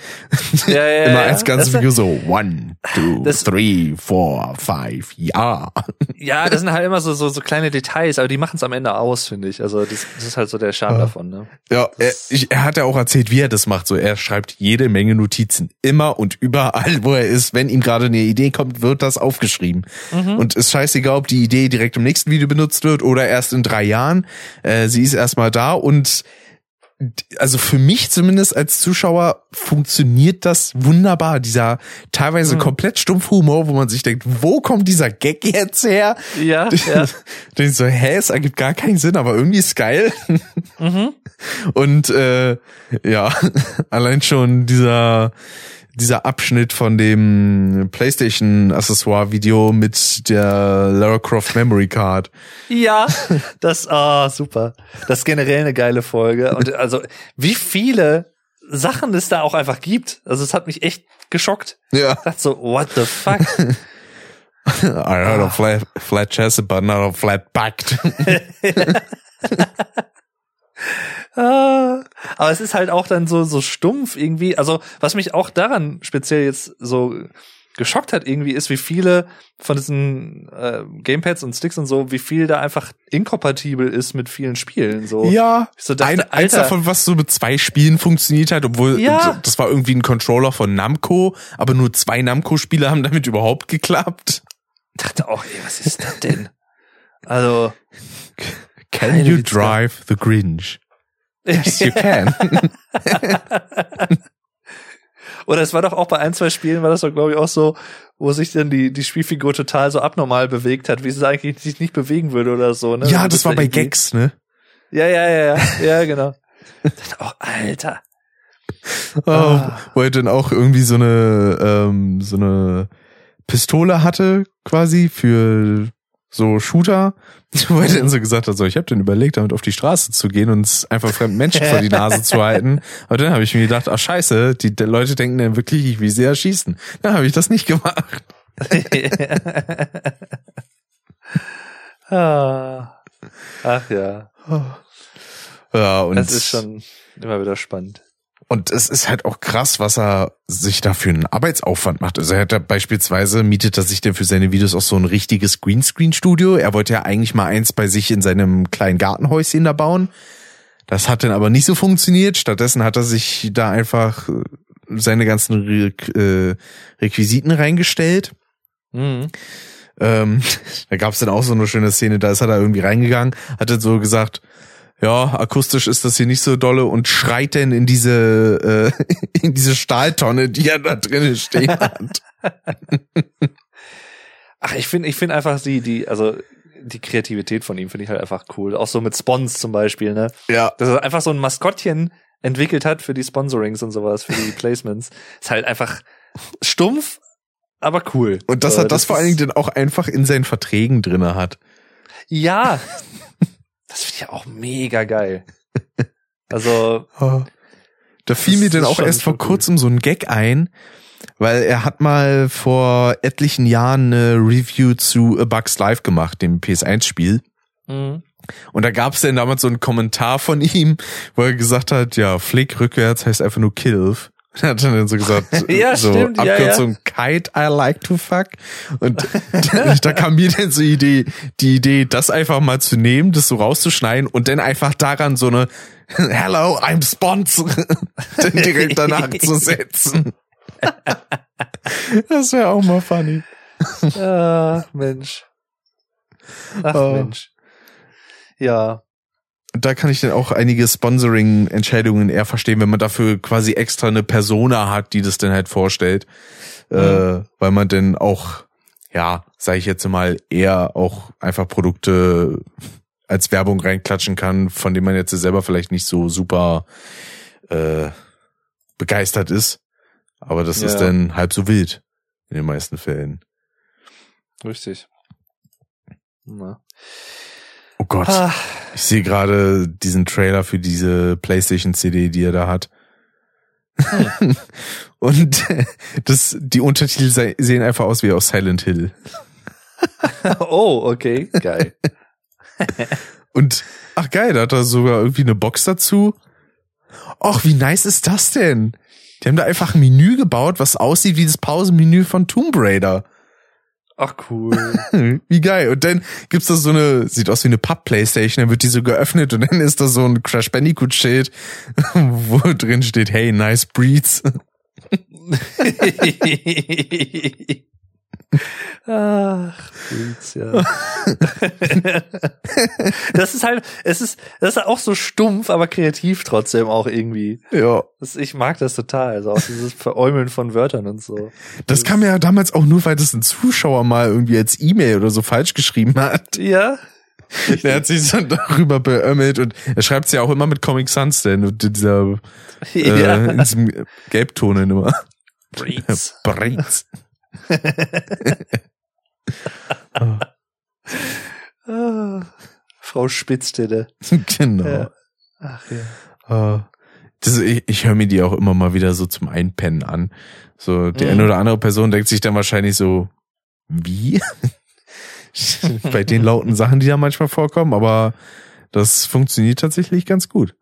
Ja, ja, immer ja. als ganzes Video so, one, two, Das- three, four, five, ja. Ja, das sind halt immer so, so, so kleine Details, aber die machen es am Ende aus, finde ich. Also, das, das ist halt so der Charme Ja. davon, ne? Ja, er, ich, er hat ja auch erzählt, wie er das macht. So, er schreibt jede Menge Notizen. Immer und überall, wo er ist. Wenn ihm gerade eine Idee kommt, wird das aufgeschrieben. Und ist scheißegal, ob die Idee direkt im nächsten Video benutzt wird oder erst in drei Jahren. Äh, sie ist erstmal da und also für mich zumindest als Zuschauer funktioniert das wunderbar. Dieser teilweise komplett stumpfe Humor, wo man sich denkt, wo kommt dieser Gag jetzt her? Ja, ja. Denke ich so, hä, es ergibt gar keinen Sinn, aber irgendwie ist geil. Mhm. Und äh, ja, allein schon dieser dieser Abschnitt von dem PlayStation Accessoire Video mit der Lara Croft Memory Card. Ja, das, ah, super. Das ist generell eine geile Folge. Und also, wie viele Sachen es da auch einfach gibt. Also, es hat mich echt geschockt. Ja. Ich dachte so, what the fuck? I heard of flat, flat chested, but not of flat backed. Ah, aber es ist halt auch dann so, so stumpf irgendwie. Also, was mich auch daran speziell jetzt so geschockt hat irgendwie, ist, wie viele von diesen äh, Gamepads und Sticks und so, wie viel da einfach inkompatibel ist mit vielen Spielen. So. Ja, Ich so dachte, ein, eins Alter. davon, was so mit zwei Spielen funktioniert hat, obwohl Ja. das war irgendwie ein Controller von Namco, aber nur zwei Namco-Spiele haben damit überhaupt geklappt. dachte auch, ey, was ist das denn? Also, Can you drive the Grinch? Yes, you can. Oder es war doch auch bei ein, zwei Spielen, war das doch, glaube ich, auch so, wo sich dann die, die Spielfigur total so abnormal bewegt hat, wie sie eigentlich sich nicht bewegen würde oder so, ne? ja, Und das war bei irgendwie- Gags, ne? Ja, ja, ja, ja, ja, genau. Auch, Alter. Oh, Ah. Wo er dann auch irgendwie so eine, ähm, so eine Pistole hatte, quasi, für so Shooter, wo er dann so gesagt hat, so, ich habe dann überlegt, damit auf die Straße zu gehen und einfach fremden Menschen vor die Nase zu halten. Aber dann habe ich mir gedacht, ach scheiße, die, die Leute denken dann wirklich, ich will sie erschießen. Dann habe ich das nicht gemacht. ah. Ach ja. Ja, und Das ist schon immer wieder spannend. Und es ist halt auch krass, was er sich da für einen Arbeitsaufwand macht. Also er hat da beispielsweise mietet er sich denn für seine Videos auch so ein richtiges Greenscreen-Studio. Er wollte ja eigentlich mal eins bei sich in seinem kleinen Gartenhäuschen da bauen. Das hat dann aber nicht so funktioniert. Stattdessen hat er sich da einfach äh, seine ganzen Re äh, Requisiten reingestellt. Mhm. Ähm, da gab es dann auch so eine schöne Szene, da ist er da irgendwie reingegangen, hat dann so gesagt, ja, akustisch ist das hier nicht so dolle und schreit denn in diese äh, in diese Stahltonne, die er da drinnen stehen hat. Ach, ich finde, ich finde einfach die, die, also die Kreativität von ihm finde ich halt einfach cool. Auch so mit Spons zum Beispiel, ne? Ja. Dass er einfach so ein Maskottchen entwickelt hat für die Sponsorings und sowas, für die Placements. ist halt einfach stumpf, aber cool. Und dass er das, vor allen Dingen dann auch einfach in seinen Verträgen drinne hat. Ja. Das finde ich auch mega geil. Also, Da fiel mir dann ist auch erst vor kurzem so ein Gag ein, weil er hat mal vor etlichen Jahren eine Review zu A Bugs Life gemacht, dem PS1-Spiel. mh. Und da gab es dann damals so einen Kommentar von ihm, wo er gesagt hat, ja, Flick rückwärts heißt einfach nur Kilf. Er hat dann so gesagt, Ja, so stimmt, ja, Abkürzung Kite I like to fuck. Und da, kam mir dann so die Idee, die Idee, das einfach mal zu nehmen, das so rauszuschneiden und dann einfach daran so eine Hello, I'm Spons dann direkt danach zu setzen. Das wäre auch mal funny. Ach, Mensch. Ach, Oh. Mensch. Ja. Da kann ich dann auch einige Sponsoring-Entscheidungen eher verstehen, wenn man dafür quasi extra eine Persona hat, die das dann halt vorstellt, äh, weil man dann auch, ja, sage ich jetzt mal, eher auch einfach Produkte als Werbung reinklatschen kann, von denen man jetzt selber vielleicht nicht so super äh, begeistert ist. Aber das ist Ja. dann halb so wild in den meisten Fällen. Richtig. Na. Oh Gott. Ah, Ich sehe gerade diesen Trailer für diese PlayStation CD, die er da hat. Und das, die Untertitel se- sehen einfach aus wie aus Silent Hill. oh, okay, geil. Und ach geil, da hat er sogar irgendwie eine Box dazu. Och, wie nice ist das denn? Die haben da einfach ein Menü gebaut, was aussieht wie das Pausenmenü von Tomb Raider. Ach cool. Wie geil. Und dann gibt's da so eine, sieht aus wie eine Pub-Playstation, dann wird die so geöffnet und dann ist da so ein Crash Bandicoot-Schild, wo drin steht, hey, nice breeds. Ach, Freaks, ja. das ist halt, es ist, das ist auch so stumpf, aber kreativ trotzdem auch irgendwie. Ja. Das, ich mag das total, also auch dieses Veräumeln von Wörtern und so. Das kam ja damals auch nur, weil das ein Zuschauer mal irgendwie als E-Mail oder so falsch geschrieben hat. Ja, Der hat sich dann darüber beömmelt und er schreibt es ja auch immer mit Comic Sans, denn und dieser, ja. äh, in diesem Gelbton immer. Breeds. Breeds. Ah, Frau Spitzstelle. genau. Ja. Ach ja. Äh, Das, ich ich höre mir die auch immer mal wieder so zum Einpennen an. So, die Mhm. eine oder andere Person denkt sich dann wahrscheinlich so, wie? Bei den lauten Sachen, die da manchmal vorkommen, aber das funktioniert tatsächlich ganz gut.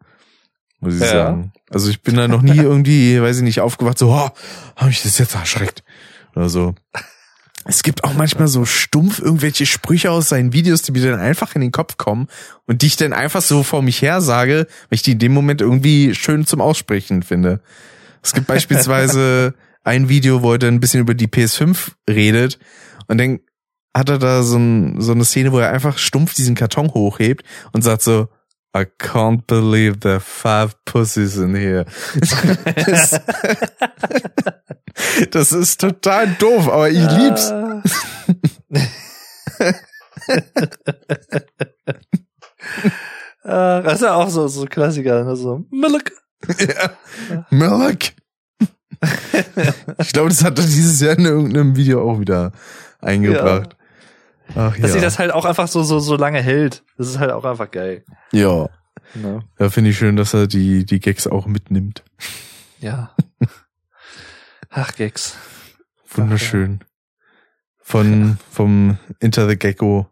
Muss ich Ja. sagen. Also ich bin da noch nie irgendwie, weiß ich nicht, aufgewacht, so, oh, habe ich das jetzt erschreckt. Oder so. Es gibt auch manchmal so stumpf irgendwelche Sprüche aus seinen Videos, die mir dann einfach in den Kopf kommen und die ich dann einfach so vor mich her sage, weil ich die in dem Moment irgendwie schön zum Aussprechen finde. Es gibt beispielsweise ein Video, wo er dann ein bisschen über die PS5 redet und dann hat er da so, ein, so eine Szene, wo er einfach stumpf diesen Karton hochhebt und sagt so, I can't believe there are five pussies in here. Das, das ist total doof, aber ich lieb's. Ah. Ah, das ist ja auch so, so Klassiker, ne? so Milk. Ja. Milk. ich glaube, das hat er dieses Jahr in irgendeinem Video auch wieder eingebracht. Ach, dass sich das halt auch einfach so, so, so lange hält. Das ist halt auch einfach geil. Ja. Ne? Ja, finde ich schön, dass er die, die Gags auch mitnimmt. Ja. Ach, Gags. Wunderschön. Von, vom Inter the Gecko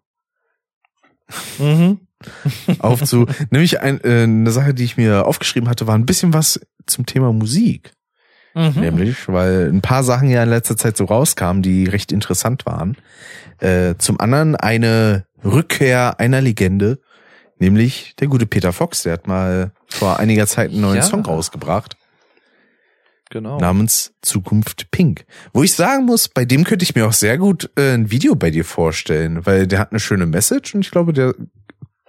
Mhm. auf zu, nämlich ein, äh, eine Sache, die ich mir aufgeschrieben hatte, war ein bisschen was zum Thema Musik. Mhm. Nämlich, weil ein paar Sachen ja in letzter Zeit so rauskamen, die recht interessant waren. Äh, zum anderen eine Rückkehr einer Legende, nämlich der gute Peter Fox, der hat mal vor einiger Zeit einen neuen Ja. Song rausgebracht. Genau. namens Zukunft Pink. Wo ich sagen muss, bei dem könnte ich mir auch sehr gut äh, ein Video bei dir vorstellen, weil der hat eine schöne Message und ich glaube, der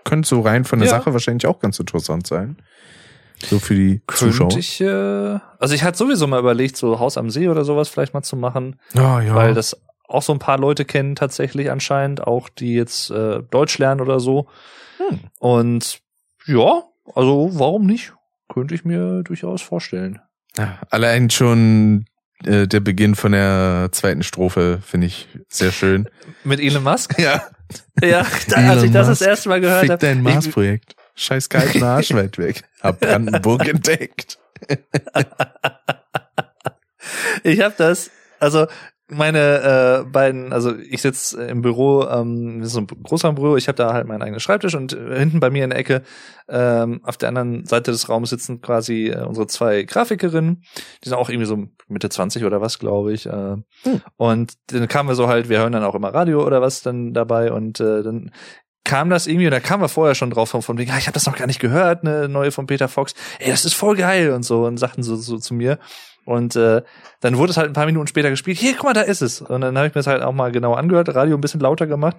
könnte so rein von der Ja. Sache wahrscheinlich auch ganz interessant sein. So für die Zuschauer. Könnte ich, äh, also ich hatte sowieso mal überlegt, so Haus am See oder sowas vielleicht mal zu machen, ja, ja. weil das auch so ein paar Leute kennen tatsächlich anscheinend, auch die jetzt äh, Deutsch lernen oder so. Hm. Und ja, also warum nicht? Könnte ich mir durchaus vorstellen. ja, allein schon äh, der Beginn von der zweiten Strophe finde ich sehr schön. Mit Elon Musk? Ja. Ja, da, als ich das das erste Mal gehört habe. dein Mars-Projekt. Scheiß kalten Arsch weit weg. Hab Brandenburg entdeckt. Ich habe das, also meine äh, beiden, also ich sitze im Büro, ähm, das ist so ein großer Büro, ich habe da halt meinen eigenen Schreibtisch und äh, hinten bei mir in der Ecke ähm, auf der anderen Seite des Raums sitzen quasi äh, unsere zwei Grafikerinnen, die sind auch irgendwie so Mitte 20 oder was, glaube ich. Äh, Und dann kamen wir so halt, wir hören dann auch immer Radio oder was dann dabei und äh, dann kam das irgendwie, und da kamen wir vorher schon drauf von, von wegen, ah, ich habe das noch gar nicht gehört, eine neue von Peter Fox, ey, das ist voll geil und so und sagten so, so zu mir. Und äh, dann wurde es halt ein paar Minuten später gespielt, hier, guck mal, da ist es. Und dann habe ich mir das halt auch mal genau angehört, Radio ein bisschen lauter gemacht.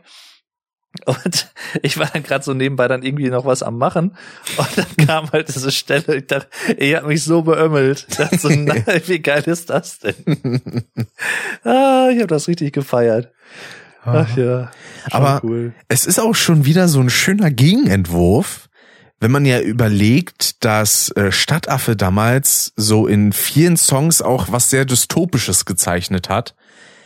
Und ich war dann gerade so nebenbei dann irgendwie noch was am Machen. Und dann kam halt diese Stelle, ich dachte, ich hab mich so beömmelt. Ich dachte so, nein, wie geil ist das denn? ah, ich habe das richtig gefeiert. Ach ja. Aber cool. Es ist auch schon wieder so ein schöner Gegenentwurf, wenn man ja überlegt, dass äh, Stadtaffe damals so in vielen Songs auch was sehr Dystopisches gezeichnet hat.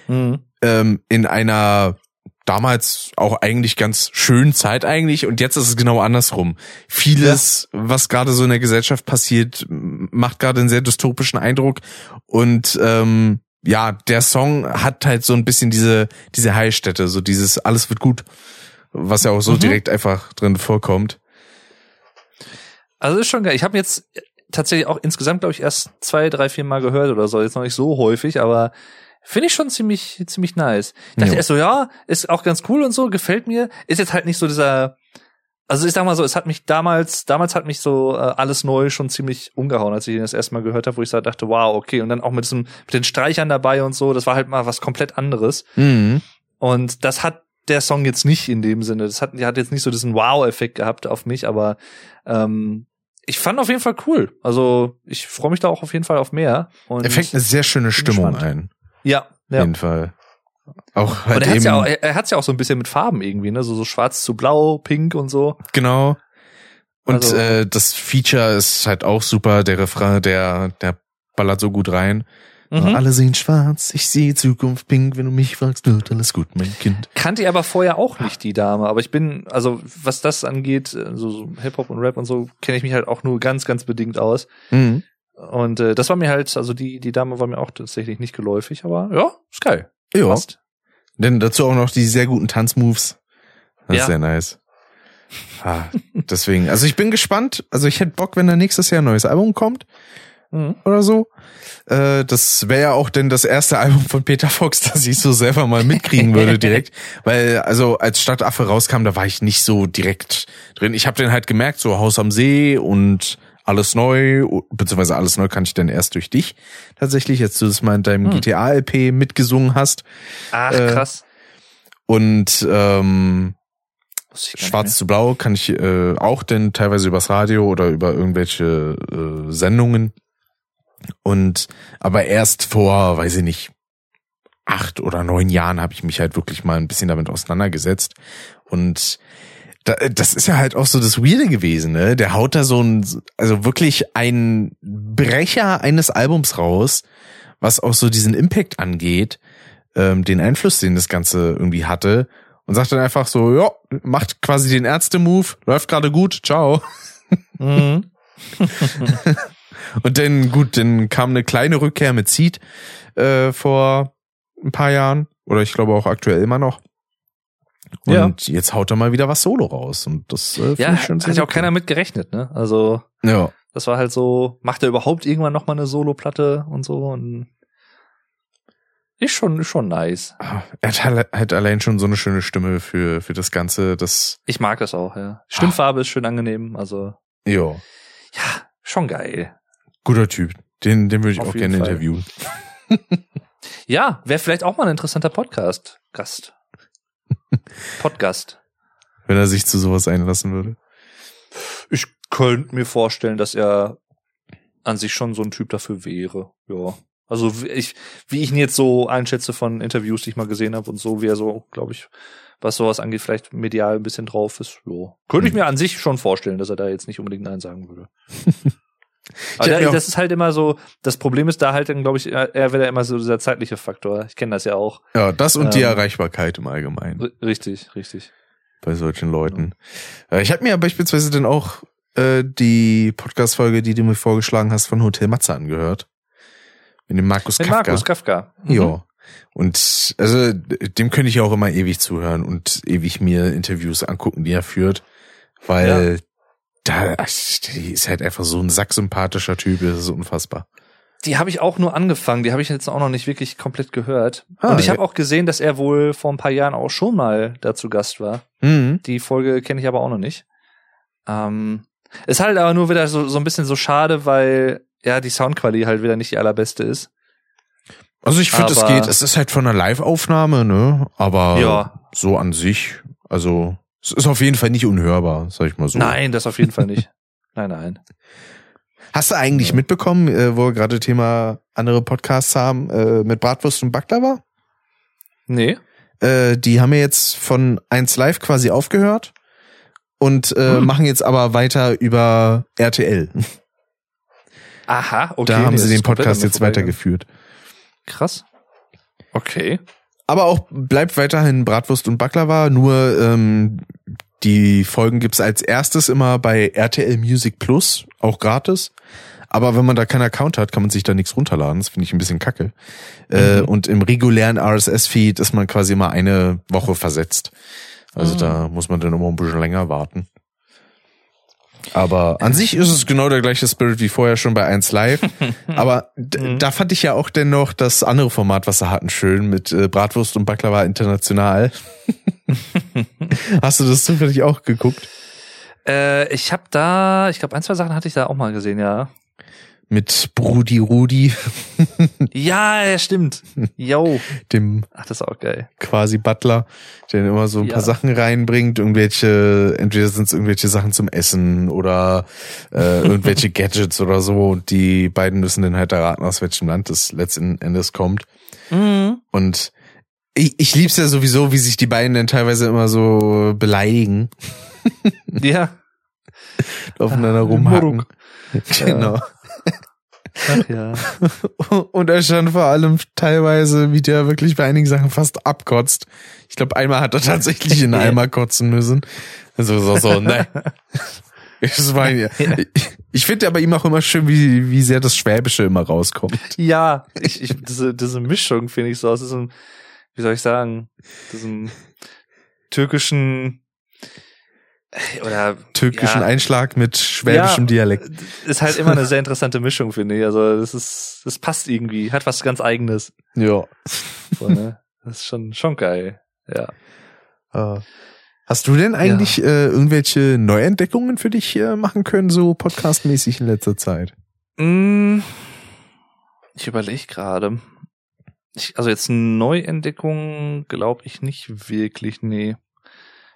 Mhm. Ähm, in einer damals auch eigentlich ganz schönen Zeit eigentlich und jetzt ist es genau andersrum. Vieles, was gerade so in der Gesellschaft passiert, macht gerade einen sehr dystopischen Eindruck und ähm, ja, der Song hat halt so ein bisschen diese diese Heilstätte, so dieses alles wird gut, was ja auch so Mhm. direkt einfach drin vorkommt. Also ist schon geil. Ich habe jetzt tatsächlich auch insgesamt, glaube ich, erst zwei, drei, vier Mal gehört oder so. Jetzt noch nicht so häufig, aber finde ich schon ziemlich, ziemlich nice. Ich dachte Jo. erst so, ja, ist auch ganz cool und so, gefällt mir. Ist jetzt halt nicht so dieser, also ich sag mal so, es hat mich damals, damals hat mich so äh, alles neu schon ziemlich umgehauen, als ich ihn das erste Mal gehört habe, wo ich so dachte, wow, okay. Und dann auch mit diesem, mit den Streichern dabei und so, das war halt mal was komplett anderes. Mhm. Und das hat der Song jetzt nicht in dem Sinne. Das hat, hat jetzt nicht so diesen Wow-Effekt gehabt auf mich, aber ähm, ich fand auf jeden Fall cool. Also ich freue mich da auch auf jeden Fall auf mehr. Und Er fängt eine sehr schöne Stimmung gespannt. ein. ja, Auf ja. jeden Fall. Auch Und halt er hat's eben, ja auch, er, er hat's ja auch so ein bisschen mit Farben irgendwie, ne? So, so schwarz zu blau, pink und so. genau. Und Also- äh, das Feature ist halt auch super. Der Refrain, der, der ballert so gut rein. Mhm. Alle sehen schwarz, ich sehe Zukunft pink. Wenn du mich fragst, wird alles gut, mein Kind. Kannte ich aber vorher auch nicht die Dame. Aber ich bin, also was das angeht, äh, so, so Hip-Hop und Rap und so, kenne ich mich halt auch nur ganz, ganz bedingt aus. Mhm. Und äh, das war mir halt, also die, die Dame war mir auch tatsächlich nicht geläufig, aber ja, ist geil. Ja. Passt. Denn dazu auch noch die sehr guten Tanzmoves. Das Ja. ist sehr nice. Ah, deswegen, also ich bin gespannt. Also ich hätte Bock, wenn da nächstes Jahr ein neues Album kommt Mhm. oder so. Äh, das wäre ja auch denn das erste Album von Peter Fox, das ich so selber mal mitkriegen würde direkt. Weil, also als Stadtaffe rauskam, da war ich nicht so direkt drin. Ich habe den halt gemerkt, so Haus am See und alles neu, beziehungsweise alles neu kann ich dann erst durch dich tatsächlich, jetzt du das mal in deinem Hm. GTA-LP mitgesungen hast. Ach, Äh, krass. Und ähm, Schwarz zu Blau kann ich äh, auch denn teilweise übers Radio oder über irgendwelche äh, Sendungen. Und aber erst vor, weiß ich nicht, acht oder neun Jahren habe ich mich halt wirklich mal ein bisschen damit auseinandergesetzt. Und da, das ist ja halt auch so das Weirde gewesen, ne? Der haut da so ein, also wirklich ein Brecher eines Albums raus, was auch so diesen Impact angeht, ähm, den Einfluss, den das Ganze irgendwie hatte. und sagt dann einfach so, ja, macht quasi den Ärzte-Move, läuft gerade gut, ciao. Mhm. Und dann, gut, dann kam eine kleine Rückkehr mit Seed äh, vor ein paar Jahren. Oder ich glaube auch aktuell immer noch. Und jetzt haut er mal wieder was Solo raus. Und das äh, Ja, ich schon hat ja auch keiner mit gerechnet, ne? Also, Ja. das war halt so, macht er überhaupt irgendwann noch mal eine Solo-Platte und so und ist schon, ist schon nice. Er hat halt allein schon so eine schöne Stimme für, für das Ganze. Das, Ich mag das auch, ja. Stimmfarbe ist schön angenehm, also, ja, ja, schon geil. Guter Typ. Den, den würde ich Auf auch gerne Fall. interviewen. Ja, wäre vielleicht auch mal ein interessanter Podcast. Gast. Podcast. Wenn er sich zu sowas einlassen würde. Ich könnte mir vorstellen, dass er an sich schon so ein Typ dafür wäre. Ja. Also wie ich, wie ich ihn jetzt so einschätze von Interviews, die ich mal gesehen habe und so, wie er so, glaube ich, was sowas angeht, vielleicht medial ein bisschen drauf ist. Ja. Könnte ich mir an sich schon vorstellen, dass er da jetzt nicht unbedingt Nein sagen würde. Aber da, das ist halt immer so, das Problem ist da halt dann, glaube ich, eher wieder immer so dieser zeitliche Faktor. Ich kenne das ja auch. Ja, das und die Ähm, Erreichbarkeit im Allgemeinen. Richtig, richtig. bei solchen Leuten. Äh, Ich habe mir beispielsweise dann auch äh, die Podcast-Folge, die du mir vorgeschlagen hast, von Hotel Matze angehört. Mit dem Markus Mit Kafka. Markus Kafka. Mhm. Ja. Und also dem könnte ich ja auch immer ewig zuhören und ewig mir Interviews angucken, die er führt. Weil da die ist halt einfach so ein sacksympathischer Typ, das ist unfassbar. Die habe ich auch nur angefangen, die habe ich jetzt auch noch nicht wirklich komplett gehört. Ah, und ich ja. habe auch gesehen, dass er wohl vor ein paar Jahren auch schon mal dazu Gast war. Mhm. Die Folge kenne ich aber auch noch nicht. Ähm, ist halt aber nur wieder so, so ein bisschen so schade, weil ja die Soundqualität halt wieder nicht die allerbeste ist. Also ich finde, es geht, es ist halt von einer Live-Aufnahme, ne? Aber Ja. so an sich, also es ist auf jeden Fall nicht unhörbar, sag ich mal so. Nein, das auf jeden Fall nicht. Nein, nein. Hast du eigentlich Ja. mitbekommen, äh, wo wir gerade Thema andere Podcasts haben, äh, mit Bratwurst und Baklava? Nee. Äh, die haben ja jetzt von 1 Live quasi aufgehört und äh, Hm. machen jetzt aber weiter über RTL. Aha, okay. da haben nee, sie den Podcast jetzt weitergeführt. Krass. Okay. Aber auch bleibt weiterhin Bratwurst und Baklava, nur ähm, die Folgen gibt's als erstes immer bei RTL Music Plus, auch gratis. Aber wenn man da keinen Account hat, kann man sich da nichts runterladen. Das finde ich ein bisschen kacke. Äh, Mhm. und im regulären RSS-Feed ist man quasi immer eine Woche versetzt. Also Ah. da muss man dann immer ein bisschen länger warten. Aber an sich ist es genau der gleiche Spirit wie vorher schon bei 1 Live. Aber Mhm. da fand ich ja auch dennoch das andere Format, was sie hatten, schön mit äh, Bratwurst und Baklava international. Hast du das zufällig auch geguckt? Äh, ich habe da, ich glaube, ein, zwei Sachen hatte ich da auch mal gesehen, ja. Mit Brudi Rudi, Ja, ja, stimmt. Yo. dem Ach, das ist auch geil. quasi Butler, der immer so ein Ja. paar Sachen reinbringt, irgendwelche, entweder sind es irgendwelche Sachen zum Essen oder äh, irgendwelche Gadgets oder so. Und die beiden müssen dann halt erraten, aus welchem Land das letzten Endes kommt. Mhm. Und ich, ich lieb's ja sowieso, wie sich die beiden dann teilweise immer so beleidigen, Ja. aufeinander Ah, rumhacken. Genau. Ach ja. Und er stand vor allem teilweise, wie der wirklich bei einigen Sachen fast abkotzt. Ich glaube, einmal hat er tatsächlich in einen Eimer kotzen müssen. Also so, so, nein. Das war, ich ich finde ja bei ihm auch immer schön, wie, wie sehr das Schwäbische immer rauskommt. Ja, ich, ich, diese, diese Mischung finde ich so aus diesem, wie soll ich sagen, diesem türkischen oder Türkischen ja, Einschlag mit schwäbischem Ja. Dialekt. ist halt immer eine sehr interessante Mischung, finde ich. Also das ist, das passt irgendwie, hat was ganz Eigenes. Ja. So, ne? Das ist schon, schon geil. Ja. Äh, Hast du denn eigentlich äh, irgendwelche Neuentdeckungen für dich äh, machen können, so podcastmäßig in letzter Zeit? Mm, Ich überlege gerade. Also jetzt Neuentdeckungen glaube ich nicht wirklich, nee.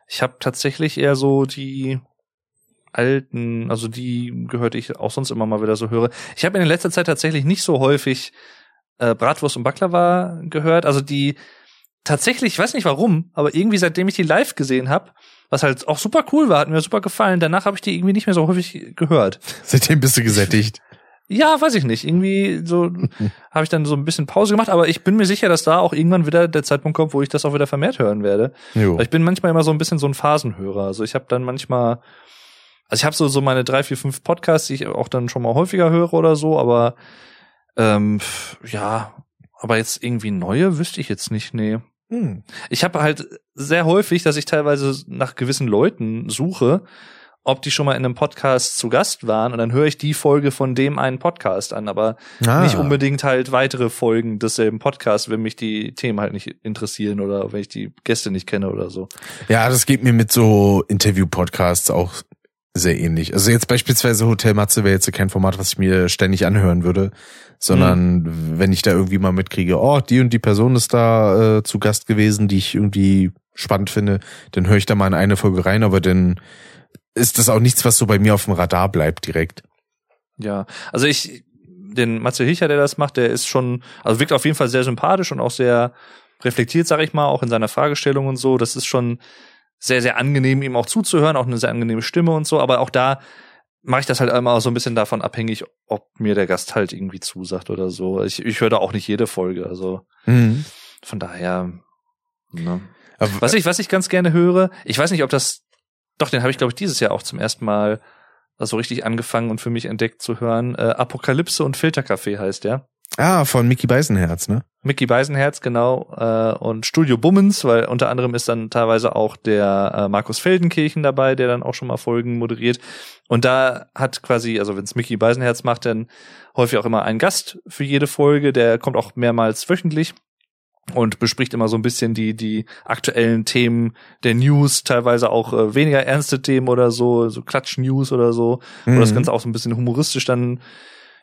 Ich habe tatsächlich eher so die alten, also die gehört ich auch sonst immer mal wieder so höre. Ich habe in letzter Zeit tatsächlich nicht so häufig äh, Bratwurst und Baklava gehört. Also die tatsächlich, ich weiß nicht warum, aber irgendwie seitdem ich die live gesehen habe, was halt auch super cool war, hat mir super gefallen. Danach habe ich die irgendwie nicht mehr so häufig gehört. Seitdem bist du gesättigt. Ja, weiß ich nicht. Irgendwie so habe ich dann so ein bisschen Pause gemacht, aber ich bin mir sicher, dass da auch irgendwann wieder der Zeitpunkt kommt, wo ich das auch wieder vermehrt hören werde. Jo. Ich bin manchmal immer so ein bisschen so ein Phasenhörer. Also ich habe dann manchmal, also ich habe so so meine drei, vier, fünf Podcasts, die ich auch dann schon mal häufiger höre oder so, aber ähm, ja, aber jetzt irgendwie neue wüsste ich jetzt nicht, nee. Hm. Ich habe halt sehr häufig, dass ich teilweise nach gewissen Leuten suche, ob die schon mal in einem Podcast zu Gast waren und dann höre ich die Folge von dem einen Podcast an, aber Ah. nicht unbedingt halt weitere Folgen desselben Podcasts, wenn mich die Themen halt nicht interessieren oder wenn ich die Gäste nicht kenne oder so. Ja, das geht mir mit so Interview-Podcasts auch sehr ähnlich. Also jetzt beispielsweise Hotel Matze wäre jetzt kein Format, was ich mir ständig anhören würde, sondern wenn ich da irgendwie mal mitkriege, oh, die und die Person ist da äh, zu Gast gewesen, die ich irgendwie spannend finde, dann höre ich da mal in eine Folge rein, aber dann ist das auch nichts, was so bei mir auf dem Radar bleibt direkt. Ja, also ich, den Matze Hilcher, der das macht, der ist schon, also wirkt auf jeden Fall sehr sympathisch und auch sehr reflektiert, sag ich mal, auch in seiner Fragestellung und so. Das ist schon sehr, sehr angenehm, ihm auch zuzuhören, auch eine sehr angenehme Stimme und so. Aber auch da mache ich das halt immer so ein bisschen davon abhängig, ob mir der Gast halt irgendwie zusagt oder so. Ich, ich höre da auch nicht jede Folge, also Mhm. von daher. Ne. Aber, Was ich, was ich ganz gerne höre, ich weiß nicht, ob das, doch, den habe ich glaube ich dieses Jahr auch zum ersten Mal so richtig angefangen und für mich entdeckt zu hören. Äh, Apokalypse und Filterkaffee heißt der. ah, von Mickey Beisenherz, ne? Mickey Beisenherz, genau, äh, und Studio Bummens, weil unter anderem ist dann teilweise auch der äh, Markus Feldenkirchen dabei, der dann auch schon mal Folgen moderiert. Und da hat quasi, also wenn es Mickey Beisenherz macht, dann häufig auch immer ein Gast für jede Folge, der kommt auch mehrmals wöchentlich und bespricht immer so ein bisschen die die aktuellen Themen der News, teilweise auch äh, weniger ernste Themen oder so, so Klatsch-News oder so, wo das Mhm. Ganze auch so ein bisschen humoristisch dann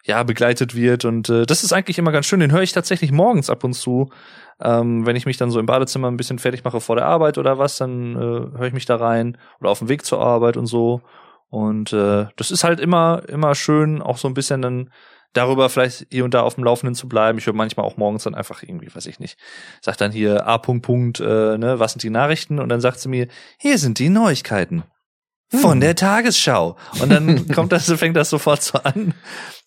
ja begleitet wird und äh, das ist eigentlich immer ganz schön. Den höre ich tatsächlich morgens ab und zu, ähm, wenn ich mich dann so im Badezimmer ein bisschen fertig mache vor der Arbeit oder was, dann äh, höre ich mich da rein oder auf dem Weg zur Arbeit und so. Und äh, das ist halt immer immer schön, auch so ein bisschen dann darüber vielleicht hier und da auf dem Laufenden zu bleiben. Ich höre manchmal auch morgens dann einfach irgendwie, weiß ich nicht, sagt dann hier A. Punkt, Punkt, äh, ne, was sind die Nachrichten? Und dann sagt sie mir, hier sind die Neuigkeiten von Hm. der Tagesschau. Und dann kommt das, fängt das sofort so an.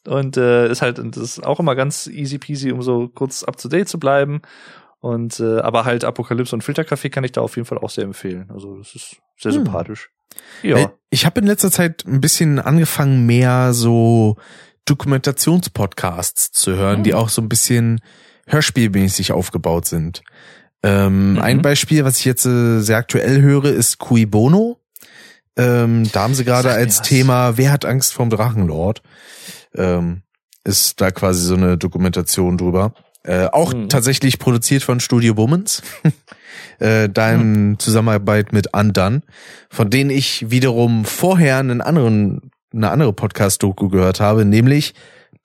Und äh, ist halt, das ist auch immer ganz easy peasy, um so kurz up to date zu bleiben. Und äh, aber halt Apokalypse und Filterkaffee kann ich da auf jeden Fall auch sehr empfehlen. Also das ist sehr Hm. sympathisch. Ja. Äh, Ich habe in letzter Zeit ein bisschen angefangen, mehr so Dokumentationspodcasts zu hören, Hm. die auch so ein bisschen hörspielmäßig aufgebaut sind. Ähm, Mhm. Ein Beispiel, was ich jetzt äh, sehr aktuell höre, ist Cui Bono. Ähm, da haben sie gerade als was. Thema Wer hat Angst vorm Drachenlord? Ähm, ist da quasi so eine Dokumentation drüber. Äh, auch Mhm. tatsächlich produziert von Studio Bummens. äh, da in Zusammenarbeit mit Undone, von denen ich wiederum vorher einen anderen, eine andere Podcast-Doku gehört habe, nämlich,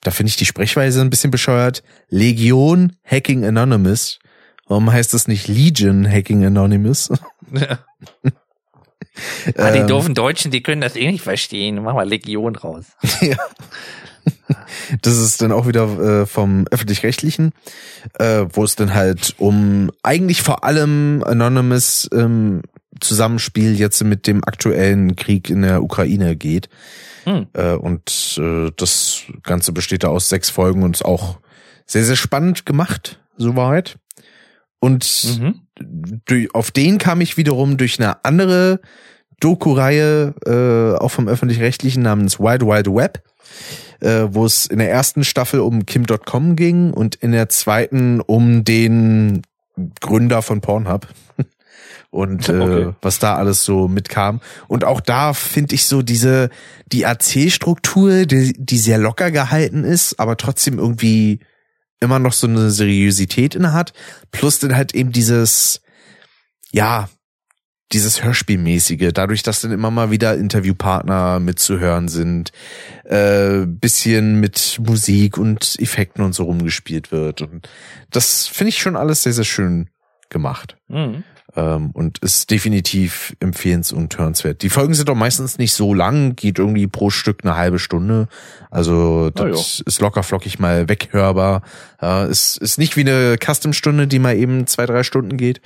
da finde ich die Sprechweise ein bisschen bescheuert, Legion Hacking Anonymous. Warum heißt das nicht Legion Hacking Anonymous? Ja. Ah, die Ähm, doofen Deutschen, die können das eh nicht verstehen. Mach mal Legion raus. Das ist dann auch wieder äh, vom öffentlich-rechtlichen, äh, wo es dann halt um eigentlich vor allem Anonymous ähm, Zusammenspiel jetzt mit dem aktuellen Krieg in der Ukraine geht. Hm. Äh, und äh, das Ganze besteht da aus sechs Folgen und ist auch sehr, sehr spannend gemacht, soweit. Und Mhm. durch, auf den kam ich wiederum durch eine andere Doku-Reihe, äh, auch vom öffentlich-rechtlichen namens Wild Wild Web, äh, wo es in der ersten Staffel um Kim.com ging und in der zweiten um den Gründer von Pornhub. Und äh, Okay. was da alles so mitkam. Und auch da finde ich so diese, die Erzählstruktur, die, die sehr locker gehalten ist, aber trotzdem irgendwie immer noch so eine Seriosität inne hat. Plus dann halt eben dieses, ja, dieses Hörspielmäßige, dadurch, dass dann immer mal wieder Interviewpartner mitzuhören sind, äh, bisschen mit Musik und Effekten und so rumgespielt wird. Und das finde ich schon alles sehr, sehr schön gemacht. Mhm. Ähm, und ist definitiv empfehlens- und hörenswert. Die Folgen sind doch meistens nicht so lang, geht irgendwie pro Stück eine halbe Stunde. Also das ist locker flockig mal weghörbar. Ja, ist, ist nicht wie eine Custom-Stunde, die mal eben zwei, drei Stunden geht.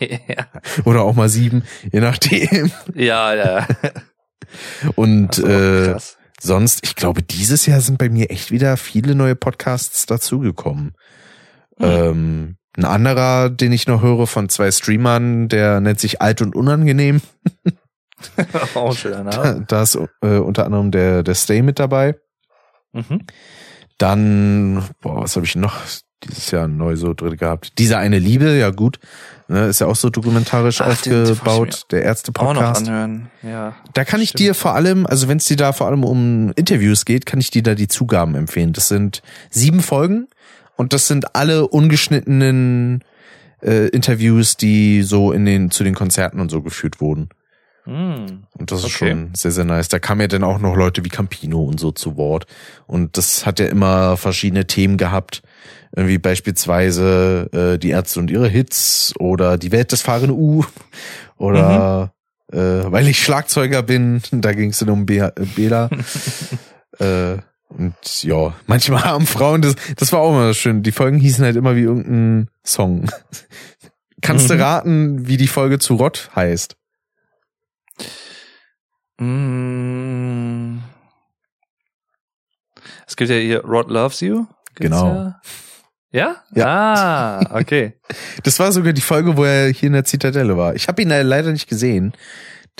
ja. Oder auch mal sieben, je nachdem. ja, ja. Und äh, sonst, ich glaube, dieses Jahr sind bei mir echt wieder viele neue Podcasts dazugekommen. Hm. Ähm, ein anderer, den ich noch höre von zwei Streamern, der nennt sich Alt und Unangenehm. Auch schöner Da, Name. da ist äh, unter anderem der, der Stay mit dabei. Mhm. Dann, boah, was habe ich noch dieses Jahr neu so drin gehabt? Diese eine Liebe, ja gut. Ne, ist ja auch so dokumentarisch Ach, aufgebaut, der Ärzte-Podcast. anhören. Ja. Da kann ich Stimmt. dir vor allem, also wenn es dir da vor allem um Interviews geht, kann ich dir da die Zugaben empfehlen. Das sind sieben Folgen und das sind alle ungeschnittenen äh, Interviews, die so in den zu den Konzerten und so geführt wurden. Hm. Und das ist Okay. schon sehr, sehr nice. Da kamen ja dann auch noch Leute wie Campino und so zu Wort. Und das hat ja immer verschiedene Themen gehabt. Irgendwie beispielsweise äh, die Ärzte und ihre Hits oder die Welt des fahrenden U oder äh, weil ich Schlagzeuger bin, da ging es dann um Be äh, Bela. äh, und ja, manchmal haben Frauen, das, das war auch immer schön. Die Folgen hießen halt immer wie irgendein Song. Kannst du Mhm. raten, wie die Folge zu Rott heißt? Mm. Es gibt ja hier Rod Loves You. Gibt's Genau. Ja? Ja? Ja. Ah, okay. Das war sogar die Folge, wo er hier in der Zitadelle war. Ich habe ihn leider nicht gesehen,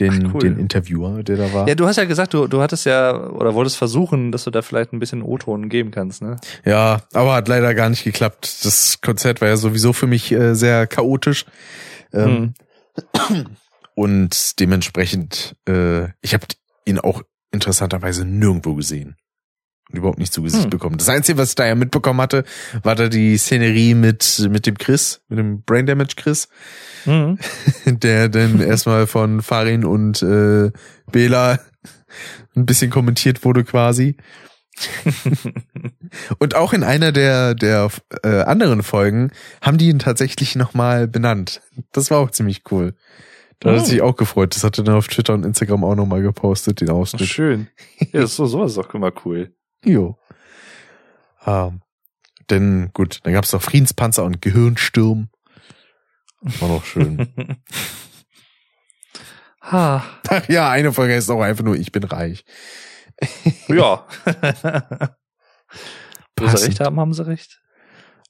den, Ach, cool. den Interviewer, der da war. Ja, du hast ja gesagt, du, du hattest ja oder wolltest versuchen, dass du da vielleicht ein bisschen O-Ton geben kannst, ne? Ja, aber hat leider gar nicht geklappt. Das Konzert war ja sowieso für mich äh, sehr chaotisch. Ähm, Und dementsprechend, äh, ich habe ihn auch interessanterweise nirgendwo gesehen. Überhaupt nicht zu Gesicht Hm. bekommen. Das Einzige, was ich da ja mitbekommen hatte, war da die Szenerie mit, mit dem Chris, mit dem Brain Damage Chris. Mhm. der dann erstmal von Farin und äh, Bela ein bisschen kommentiert wurde quasi. Und auch in einer der der äh, anderen Folgen haben die ihn tatsächlich nochmal benannt. Das war auch ziemlich cool. Da hat er Oh. sich auch gefreut. Das hat er dann auf Twitter und Instagram auch nochmal gepostet, den Ausschnitt. Schön. Ja, das ist so, sowas ist doch immer cool. Jo. Ähm, denn gut, dann gab's noch Friedenspanzer und Gehirnsturm. War noch schön. ha. Ach ja, eine Folge ist auch einfach nur, ich bin reich. Ja. Wo sie Passend. recht haben, haben sie recht.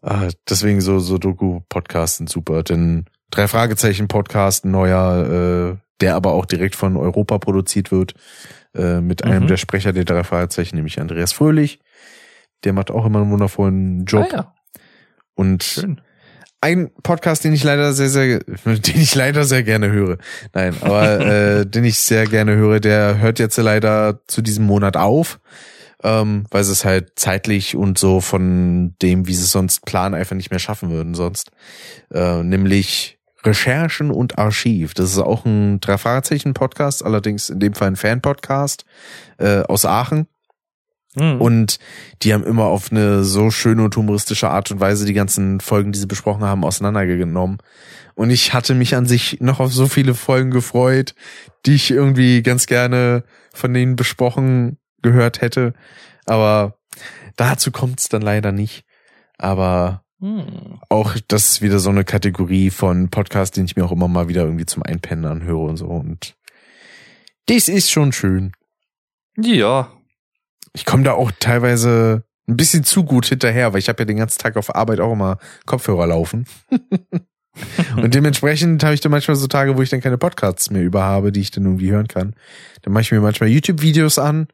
Ah, deswegen so, so Doku-Podcasts sind super, denn drei Fragezeichen Podcast, ein neuer, äh, der aber auch direkt von Europa produziert wird, äh, mit einem Mhm. der Sprecher der drei Fragezeichen, nämlich Andreas Fröhlich. Der macht auch immer einen wundervollen Job. Ah, ja. Und Schön. ein Podcast, den ich leider sehr, sehr, den ich leider sehr gerne höre. Nein, aber äh, den ich sehr gerne höre, der hört jetzt leider zu diesem Monat auf, ähm, weil sie es halt zeitlich und so von dem, wie sie es sonst planen, einfach nicht mehr schaffen würden sonst. Äh, nämlich Recherchen und Archiv. Das ist auch ein drei Fragezeichen Podcast, allerdings in dem Fall ein Fan-Podcast äh, aus Aachen. Mhm. Und die haben immer auf eine so schöne und humoristische Art und Weise die ganzen Folgen, die sie besprochen haben, auseinandergenommen. Und ich hatte mich an sich noch auf so viele Folgen gefreut, die ich irgendwie ganz gerne von denen besprochen gehört hätte. Aber dazu kommt es dann leider nicht. Aber Hm. auch das ist wieder so eine Kategorie von Podcast, den ich mir auch immer mal wieder irgendwie zum Einpennen anhöre und so. Und das ist schon schön. Ja. Ich komme da auch teilweise ein bisschen zu gut hinterher, weil ich habe ja den ganzen Tag auf Arbeit auch immer Kopfhörer laufen. und dementsprechend habe ich dann manchmal so Tage, wo ich dann keine Podcasts mehr über habe, die ich dann irgendwie hören kann. Dann mache ich mir manchmal YouTube-Videos an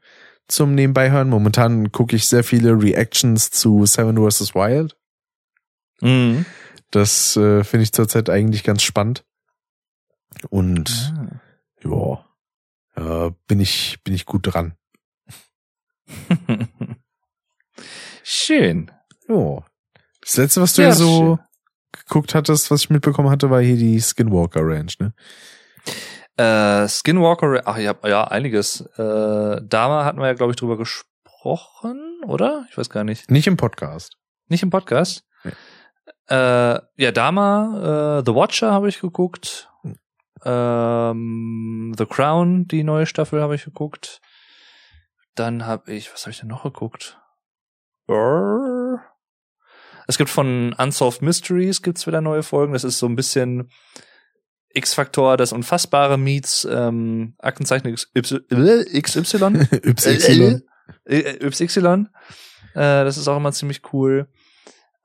zum Nebenbei hören. Momentan gucke ich sehr viele Reactions zu Seven vs. Wild. Mhm. Das äh, finde ich zurzeit eigentlich ganz spannend. Und Ah. ja, äh, bin ich bin ich gut dran. Schön. Ja. Das letzte, was du Ja, ja so schön. geguckt hattest, was ich mitbekommen hatte, war hier die Skinwalker Ranch, ne? Äh, Skinwalker, ach ja, ja, einiges. Äh, Dama hatten wir ja, glaube ich, drüber gesprochen, oder? Ich weiß gar nicht. Nicht im Podcast. Nicht im Podcast? Äh, ja, Dama, äh, The Watcher habe ich geguckt. Hm. Ähm, The Crown, die neue Staffel habe ich geguckt. Dann habe ich, was habe ich denn noch geguckt? Brrr. Es gibt von Unsolved Mysteries gibt's wieder neue Folgen. Das ist so ein bisschen X-Faktor, das Unfassbare meets ähm, Aktenzeichen XY. XY. Y. YY. Äh, das ist auch immer ziemlich cool.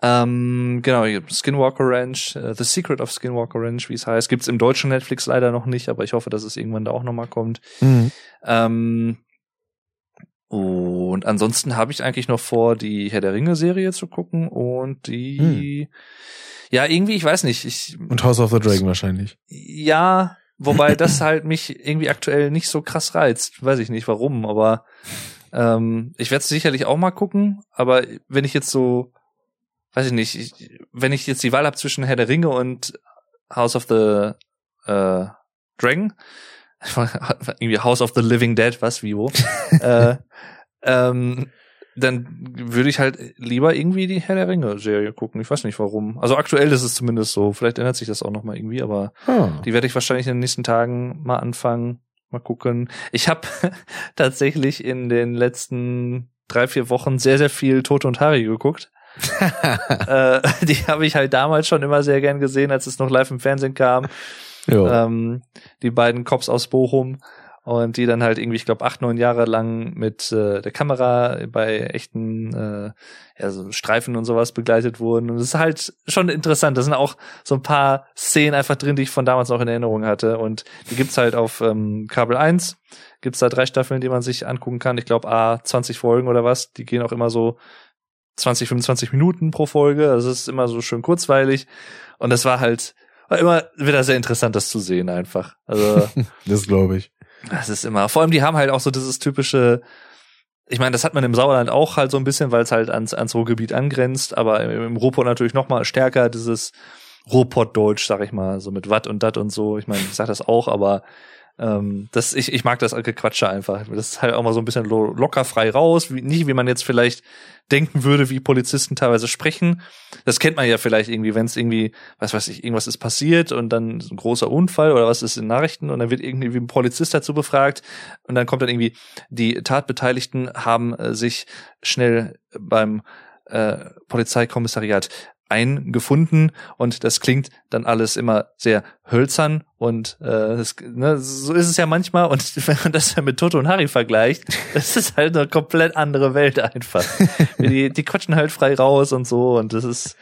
Ähm, genau, Skinwalker Ranch, äh, The Secret of Skinwalker Ranch, wie es heißt. Gibt's im deutschen Netflix leider noch nicht, aber ich hoffe, dass es irgendwann da auch nochmal kommt. Mhm. Ähm, und ansonsten habe ich eigentlich noch vor, die Herr der Ringe-Serie zu gucken und die, ja, irgendwie, ich weiß nicht, ich, Und House of the Dragon wahrscheinlich. ja, wobei das halt mich irgendwie aktuell nicht so krass reizt. Weiß ich nicht warum, aber ähm, ich werde es sicherlich auch mal gucken, aber wenn ich jetzt so, weiß ich nicht, ich, wenn ich jetzt die Wahl habe zwischen Herr der Ringe und House of the äh, Dragon, irgendwie House of the Living Dead, was, wie, wo, äh, ähm, dann würde ich halt lieber irgendwie die Herr der Ringe-Serie gucken. Ich weiß nicht warum. Also aktuell ist es zumindest so. Vielleicht ändert sich das auch noch mal irgendwie, aber Ah. die werde ich wahrscheinlich in den nächsten Tagen mal anfangen. Mal gucken. Ich habe tatsächlich in den letzten drei, vier Wochen sehr, sehr viel Tote und Harry geguckt. Äh, die habe ich halt damals schon immer sehr gern gesehen, als es noch live im Fernsehen kam. Ähm, die beiden Cops aus Bochum und die dann halt irgendwie, ich glaube, acht, neun Jahre lang mit äh, der Kamera bei echten äh, ja, so Streifen und sowas begleitet wurden. Und es ist halt schon interessant. Da sind auch so ein paar Szenen einfach drin, die ich von damals noch in Erinnerung hatte. Und die gibt's halt auf ähm, Kabel 1. Gibt's da drei Staffeln, die man sich angucken kann. Ich glaube, A, 20 Folgen oder was. Die gehen auch immer so 20, 25 Minuten pro Folge. Also es ist immer so schön kurzweilig. Und das war halt war immer wieder sehr interessant, das zu sehen einfach. Also das glaube ich. das ist immer. Vor allem, die haben halt auch so dieses typische. Ich meine, das hat man im Sauerland auch halt so ein bisschen, weil es halt ans, ans Ruhrgebiet angrenzt, aber im, im Ruhrpott natürlich noch mal stärker dieses Ruhrpott-Deutsch, sag ich mal, so mit Watt und Dat und so. Ich meine, ich sag das auch, aber ähm, das, ich, ich mag das Gequatsche einfach. Das ist halt auch mal so ein bisschen lo locker frei raus, wie, nicht wie man jetzt vielleicht denken würde, wie Polizisten teilweise sprechen. Das kennt man ja vielleicht irgendwie, wenn es irgendwie, was weiß ich, irgendwas ist passiert und dann ein großer Unfall oder was ist in Nachrichten und dann wird irgendwie ein Polizist dazu befragt und dann kommt dann irgendwie, die Tatbeteiligten haben äh, sich schnell beim äh, Polizeikommissariat eingefunden und das klingt dann alles immer sehr hölzern und äh, das, ne, so ist es ja manchmal und wenn man das dann mit Toto und Harry vergleicht, das ist halt eine komplett andere Welt einfach. die, die quatschen halt frei raus und so und das ist,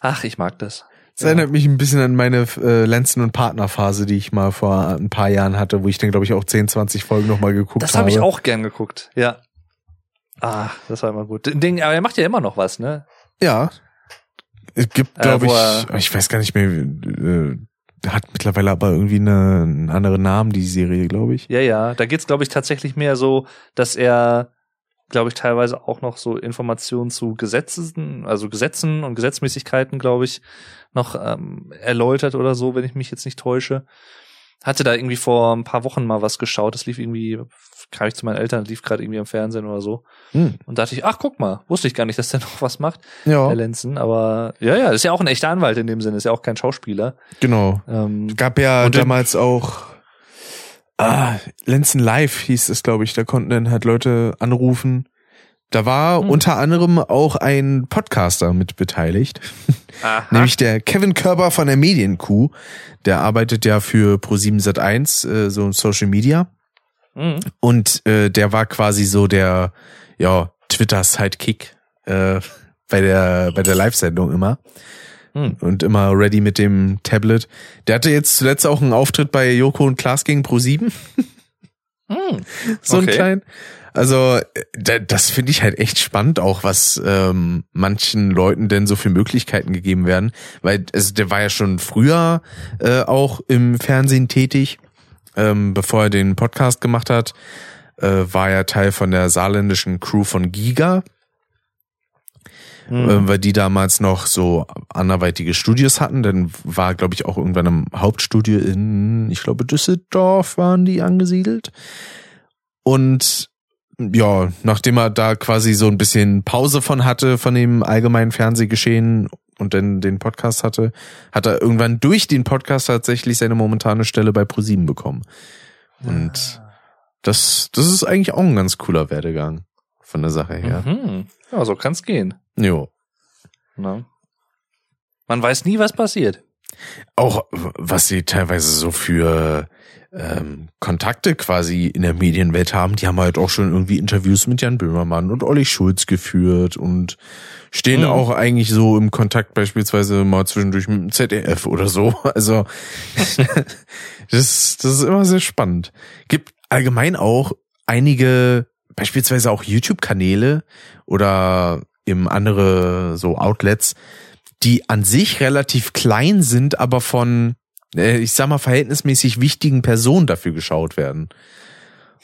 ach, ich mag das. Das erinnert mich ein bisschen an meine äh, Lenzen- und Partnerphase, die ich mal vor ein paar Jahren hatte, wo ich dann, glaube ich, auch 10, 20 Folgen nochmal geguckt Das habe. habe ich auch gern geguckt, ja. Ah, das war immer gut. Ding, aber er macht ja immer noch was, ne? Ja. Es gibt, Äh, glaube wo ich, ich weiß gar nicht mehr, äh, hat mittlerweile aber irgendwie eine, einen anderen Namen, die Serie, glaube ich. Ja, ja. Da geht's, glaube ich, tatsächlich mehr so, dass er, glaube ich, teilweise auch noch so Informationen zu Gesetzen, also Gesetzen und Gesetzmäßigkeiten, glaube ich, noch ähm, erläutert oder so, wenn ich mich jetzt nicht täusche. Hatte da irgendwie vor ein paar Wochen mal was geschaut. Das lief irgendwie, kam ich zu meinen Eltern, lief gerade irgendwie am Fernsehen oder so. Hm. Und dachte ich, ach, guck mal, wusste ich gar nicht, dass der noch was macht, Ja, der Lenzen. Aber ja, ja, ist ja auch ein echter Anwalt in dem Sinne, ist ja auch kein Schauspieler. genau. Ähm, Gab ja Und damals auch ah, Lenzen Live hieß es, glaube ich. Da konnten dann halt Leute anrufen. Da war Hm. unter anderem auch ein Podcaster mit beteiligt. aha. Nämlich der Kevin Körber von der Medienkuh. Der arbeitet ja für Pro7 Sat1, äh, so Social Media. Mhm. Und äh, der war quasi so der, ja, Twitter-Sidekick äh, bei der, bei der Live-Sendung immer. Hm. Und immer ready mit dem Tablet. Der hatte jetzt zuletzt auch einen Auftritt bei Joko und Klaas gegen Pro7. Mhm. so ein Okay. klein. Also äh, da, das finde ich halt echt spannend auch, was ähm, manchen Leuten denn so für Möglichkeiten gegeben werden, weil also der war ja schon früher äh, auch im Fernsehen tätig, ähm, bevor er den Podcast gemacht hat, äh, war er Teil von der saarländischen Crew von Giga, Mhm. äh, weil die damals noch so anderweitige Studios hatten. Dann war, glaube ich, auch irgendwann im Hauptstudio in, ich glaube, Düsseldorf waren die angesiedelt. Und ja, nachdem er da quasi so ein bisschen Pause von hatte, von dem allgemeinen Fernsehgeschehen und dann den Podcast hatte, hat er irgendwann durch den Podcast tatsächlich seine momentane Stelle bei ProSieben bekommen. Und das, das ist eigentlich auch ein ganz cooler Werdegang von der Sache her. Mhm. Ja, so kann's gehen. Jo. Ne? Man weiß nie, was passiert. Auch was sie teilweise so für ähm, Kontakte quasi in der Medienwelt haben, die haben halt auch schon irgendwie Interviews mit Jan Böhmermann und Olli Schulz geführt und stehen Mhm. auch eigentlich so im Kontakt beispielsweise mal zwischendurch mit dem ZDF oder so. Also das, das ist immer sehr spannend. Gibt allgemein auch einige, beispielsweise auch YouTube-Kanäle oder eben andere so Outlets, die an sich relativ klein sind, aber von, äh, ich sag mal, verhältnismäßig wichtigen Personen dafür geschaut werden.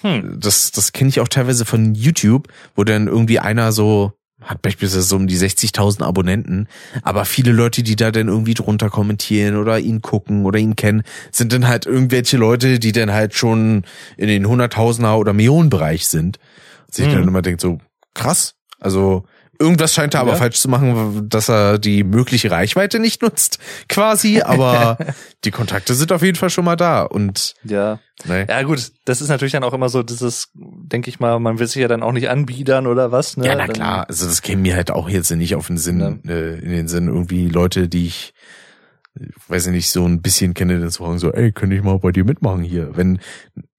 Hm. Das, das kenne ich auch teilweise von YouTube, wo dann irgendwie einer so hat beispielsweise so um die 60.000 Abonnenten, aber viele Leute, die da dann irgendwie drunter kommentieren oder ihn gucken oder ihn kennen, sind dann halt irgendwelche Leute, die dann halt schon in den Hunderttausender oder Millionenbereich sind. Und sich Mhm. dann immer denkt so, krass, also irgendwas scheint er aber Ja. falsch zu machen, dass er die mögliche Reichweite nicht nutzt, quasi, aber die Kontakte sind auf jeden Fall schon mal da und Ja. ne. Ja, gut, das ist natürlich dann auch immer so dieses, denke ich mal, man will sich ja dann auch nicht anbiedern oder was, ne? Ja, na klar. Also das käme mir halt auch jetzt nicht auf den Sinn, äh, in den Sinn, irgendwie Leute, die ich, äh, weiß ich nicht, so ein bisschen kenne, dann zu fragen, so, ey, könnte ich mal bei dir mitmachen hier? Wenn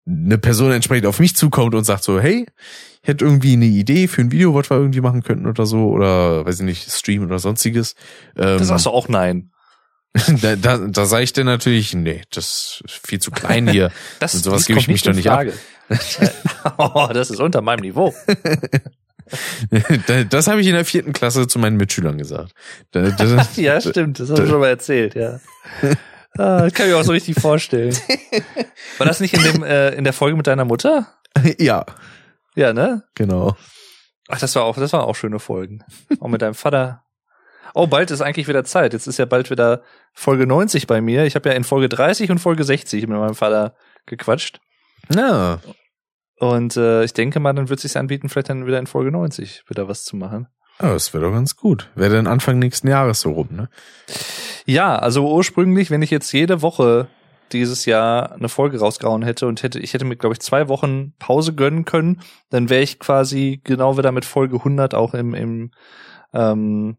eine Person entsprechend auf mich zukommt und sagt so, hey, hätte irgendwie eine Idee für ein Video, was wir irgendwie machen könnten oder so, oder weiß ich nicht, Stream oder sonstiges. Ähm, Das sagst du auch nein. da, da, da sage ich dann natürlich, nee, das ist viel zu klein hier. Das, Und sowas gebe ich mich doch nicht ab. Oh, das ist unter meinem Niveau. Da- das habe ich in der vierten Klasse zu meinen Mitschülern gesagt. Da, da, ja, stimmt, das hast du schon mal erzählt, ja. Ah, das kann ich mir auch so richtig vorstellen. War das nicht in dem äh, in der Folge mit deiner Mutter? ja, Ja, ne? genau. Ach, das war auch, das waren auch schöne Folgen. Auch mit deinem Vater. Oh, bald ist eigentlich wieder Zeit. Jetzt ist ja bald wieder Folge 90 bei mir. Ich habe ja in Folge 30 und Folge 60 mit meinem Vater gequatscht. Ja, Und äh, ich denke mal, dann wird es sich anbieten, vielleicht dann wieder in Folge 90 wieder was zu machen. Ja, das wäre doch ganz gut. Wäre dann Anfang nächsten Jahres so rum, ne? Ja, also ursprünglich, wenn ich jetzt jede Woche dieses Jahr eine Folge rausgehauen hätte und hätte, ich hätte mir, glaube ich, zwei Wochen Pause gönnen können, dann wäre ich quasi genau wieder mit Folge 100 auch im, im, ähm,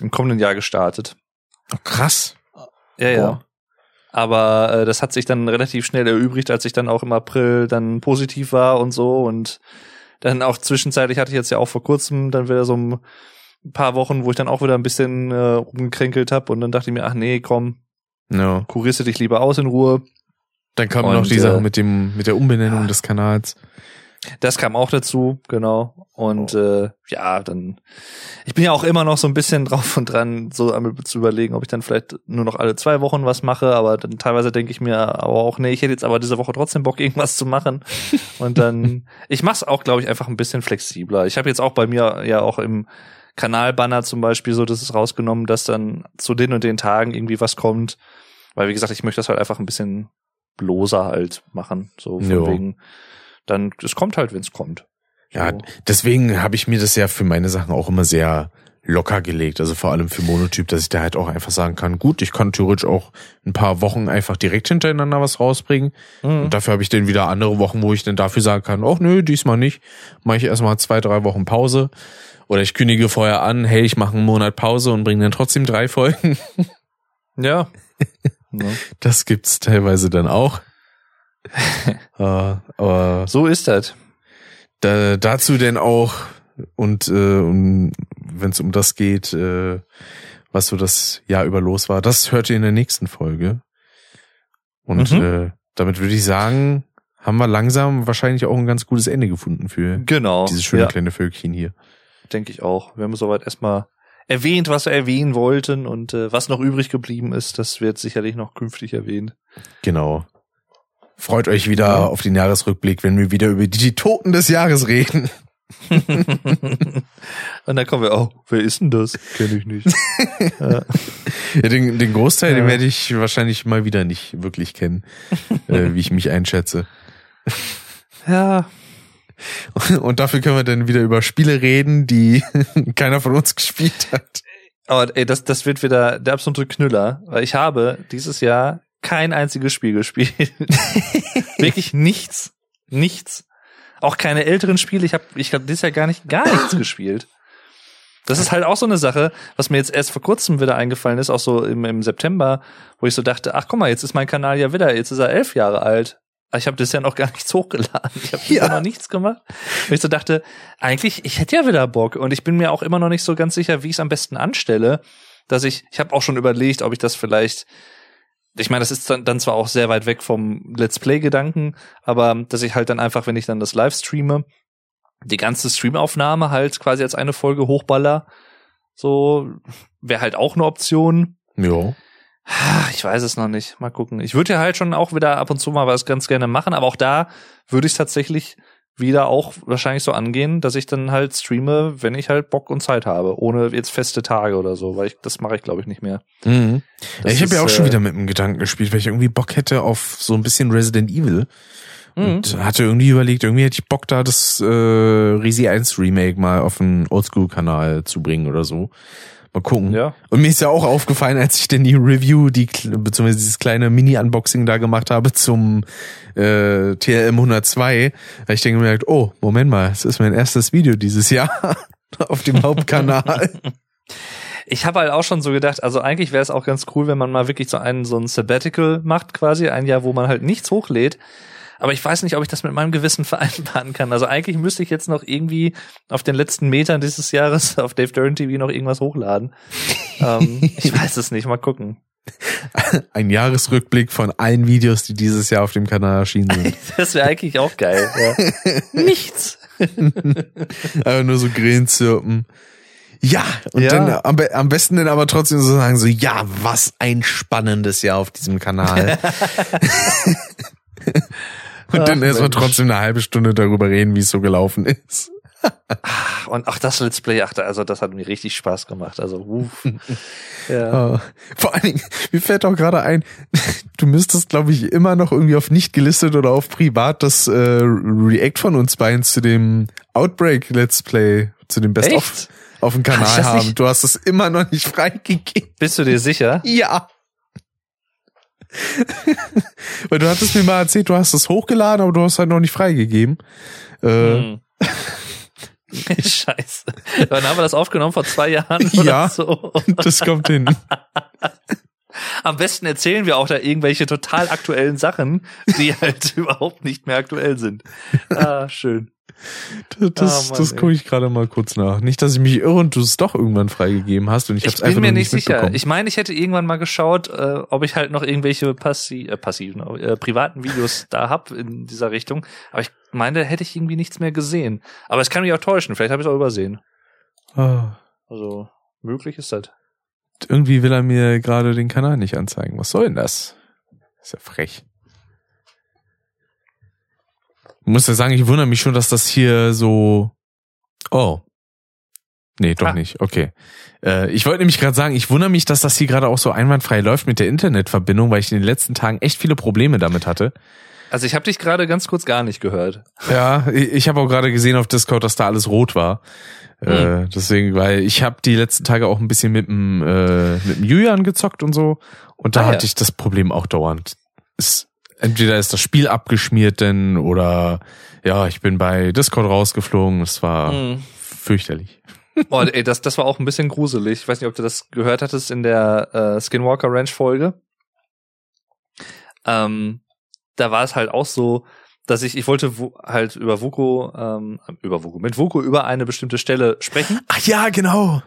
im kommenden Jahr gestartet. Oh, krass. Ja, ja. Boah. Aber äh, das hat sich dann relativ schnell erübrigt, als ich dann auch im April dann positiv war und so und dann auch zwischenzeitlich hatte ich jetzt ja auch vor kurzem dann wieder so ein paar Wochen, wo ich dann auch wieder ein bisschen äh, rumgekränkelt habe und dann dachte ich mir, ach nee, komm, Ja. kurierst du dich lieber aus in Ruhe. Dann kam Und, noch die äh, Sache mit dem mit der Umbenennung ja. des Kanals. Das kam auch dazu, genau. Und äh, ja, dann ich bin ja auch immer noch so ein bisschen drauf und dran, so einmal zu überlegen, ob ich dann vielleicht nur noch alle zwei Wochen was mache, aber dann teilweise denke ich mir aber auch, nee, ich hätte jetzt aber diese Woche trotzdem Bock, irgendwas zu machen. Und dann, ich mach's auch, glaube ich, einfach ein bisschen flexibler. Ich habe jetzt auch bei mir ja auch im Kanalbanner zum Beispiel so, das ist rausgenommen, dass dann zu den und den Tagen irgendwie was kommt. Weil, wie gesagt, ich möchte das halt einfach ein bisschen bloßer halt machen. So von Jo. wegen, dann, es kommt halt, wenn es kommt. Ja, deswegen habe ich mir das ja für meine Sachen auch immer sehr locker gelegt. Also vor allem für Monotyp, dass ich da halt auch einfach sagen kann, gut, ich kann theoretisch auch ein paar Wochen einfach direkt hintereinander was rausbringen. Mhm. Und dafür habe ich dann wieder andere Wochen, wo ich dann dafür sagen kann, ach nö, diesmal nicht. Mache ich erstmal zwei, drei Wochen Pause. Oder ich kündige vorher an, hey, ich mache einen Monat Pause und bringe dann trotzdem drei Folgen. Ja. Das gibt's teilweise dann auch. äh, aber So ist das. da, dazu denn auch und äh, um, wenn es um das geht, äh, was so das Jahr über los war, das hört ihr in der nächsten Folge. Und Mhm. äh, damit würde ich sagen, haben wir langsam wahrscheinlich auch ein ganz gutes Ende gefunden für Genau. dieses schöne ja, kleine Völkchen hier. denke ich auch. Wir haben soweit erstmal erwähnt, was wir erwähnen wollten und äh, was noch übrig geblieben ist, das wird sicherlich noch künftig erwähnt. Genau. Freut euch wieder auf den Jahresrückblick, wenn wir wieder über die Toten des Jahres reden. und dann kommen wir, oh, wer ist denn das? Kenn ich nicht. ja. Ja, den, den Großteil, den Ja. werde ich wahrscheinlich mal wieder nicht wirklich kennen, äh, wie ich mich einschätze. ja, Und dafür können wir dann wieder über Spiele reden, die keiner von uns gespielt hat. aber ey, das, das wird wieder der absolute Knüller, weil ich habe dieses Jahr kein einziges Spiel gespielt. Wirklich nichts. Nichts. Auch keine älteren Spiele. Ich habe ich hab dieses Jahr gar nicht, gar nichts gespielt. Das ist halt auch so eine Sache, was mir jetzt erst vor kurzem wieder eingefallen ist, auch so im, im September, wo ich so dachte, ach guck mal, jetzt ist mein Kanal ja wieder, jetzt ist er elf Jahre alt. Ah, Ich habe das ja noch gar nichts hochgeladen. Ich habe ja. noch nichts gemacht. Und ich so dachte, eigentlich, ich hätte ja wieder Bock. Und ich bin mir auch immer noch nicht so ganz sicher, wie ich es am besten anstelle. Dass ich, ich habe auch schon überlegt, ob ich das vielleicht, ich meine, das ist dann, dann zwar auch sehr weit weg vom Let's Play-Gedanken, aber dass ich halt dann einfach, wenn ich dann das live streame, die ganze Streamaufnahme halt quasi als eine Folge hochballer. So wäre halt auch eine Option. Ja. Ah, Ich weiß es noch nicht. Mal gucken. Ich würde ja halt schon auch wieder ab und zu mal was ganz gerne machen, aber auch da würde ich es tatsächlich wieder auch wahrscheinlich so angehen, dass ich dann halt streame, wenn ich halt Bock und Zeit habe, ohne jetzt feste Tage oder so, weil ich das mache ich glaube ich nicht mehr. Mhm. Ja, ich habe ja auch schon äh, wieder mit dem Gedanken gespielt, weil ich irgendwie Bock hätte auf so ein bisschen Resident Evil. Mhm. Und hatte irgendwie überlegt, irgendwie hätte ich Bock da das äh, Resi 1 Remake mal auf den Oldschool-Kanal zu bringen oder so. Mal gucken. Ja. Und mir ist ja auch aufgefallen, als ich denn die Review, die beziehungsweise dieses kleine Mini-Unboxing da gemacht habe zum äh, TLM 102, da ich mir gedacht, oh, Moment mal, es ist mein erstes Video dieses Jahr auf dem Hauptkanal. Ich habe halt auch schon so gedacht, also eigentlich wäre es auch ganz cool, wenn man mal wirklich so einen so ein Sabbatical macht quasi, ein Jahr, wo man halt nichts hochlädt. Aber ich weiß nicht, ob ich das mit meinem Gewissen vereinbaren kann. Also eigentlich müsste ich jetzt noch irgendwie auf den letzten Metern dieses Jahres auf Dave Duran TV noch irgendwas hochladen. ähm, ich weiß es nicht, mal gucken. Ein Jahresrückblick von allen Videos, die dieses Jahr auf dem Kanal erschienen sind. Das wäre eigentlich auch geil. Ja. Nichts. Einfach nur so Grillen zirpen. Ja, und Ja. dann am, am besten dann aber trotzdem so sagen, so, ja, was ein spannendes Jahr auf diesem Kanal. Und dann erstmal Mensch. trotzdem eine halbe Stunde darüber reden, wie es so gelaufen ist. Und auch das Let's Play, ach, also das hat mir richtig Spaß gemacht. Also, uff. ja. Äh, vor allen Dingen, mir fällt auch gerade ein, du müsstest, glaube ich, immer noch irgendwie auf nicht gelistet oder auf privat das äh, React von uns beiden zu dem Outbreak Let's Play, zu dem Best of Echt? auf dem Kanal haben. nicht? Du hast es immer noch nicht freigegeben. Bist du dir sicher? Ja. Weil du hattest mir mal erzählt, du hast es hochgeladen, aber du hast halt noch nicht freigegeben. Äh, Hm. Scheiße. Wann haben wir das aufgenommen? Vor zwei Jahren oder Ja. so? Das kommt hin. Am besten erzählen wir auch da irgendwelche total aktuellen Sachen, die halt überhaupt nicht mehr aktuell sind. Ah, schön. Das, Mann, das gucke ich gerade mal kurz nach. Nicht, dass ich mich irre und du es doch irgendwann freigegeben hast und ich, Ich, hab's einfach bin mir nicht sicher. Ich meine, ich hätte irgendwann mal geschaut, äh, ob ich halt noch irgendwelche passi äh, passiven, äh, privaten Videos da hab in dieser Richtung. Aber ich meine, hätte ich irgendwie nichts mehr gesehen. Aber es kann mich auch täuschen. Vielleicht habe ich es auch übersehen. Ah, Also möglich ist das. irgendwie will er mir gerade den Kanal nicht anzeigen. Was soll denn das? Ist ja frech. Muss ja sagen, ich wundere mich schon, dass das hier so. Oh. Nee, doch Ah. nicht. Okay. Äh, ich wollte nämlich gerade sagen, ich wundere mich, dass das hier gerade auch so einwandfrei läuft mit der Internetverbindung, weil ich in den letzten Tagen echt viele Probleme damit hatte. Also ich habe dich gerade ganz kurz gar nicht gehört. Ja, ich, ich habe auch gerade gesehen auf Discord, dass da alles rot war. Äh, deswegen, weil ich habe die letzten Tage auch ein bisschen mit dem äh, mit dem Julian gezockt und so und da Ah, ja. hatte ich das Problem auch dauernd. Ist, entweder ist das Spiel abgeschmiert denn oder ja, ich bin bei Discord rausgeflogen. Es war Hm. fürchterlich. Oh, ey, das, das war auch ein bisschen gruselig. Ich weiß nicht, ob du das gehört hattest in der äh, Skinwalker Ranch Folge. Ähm, da war es halt auch so, dass ich, ich wollte wo, halt über Vuko, ähm, über Vuko, mit Vuko über eine bestimmte Stelle sprechen. Ach ja, genau.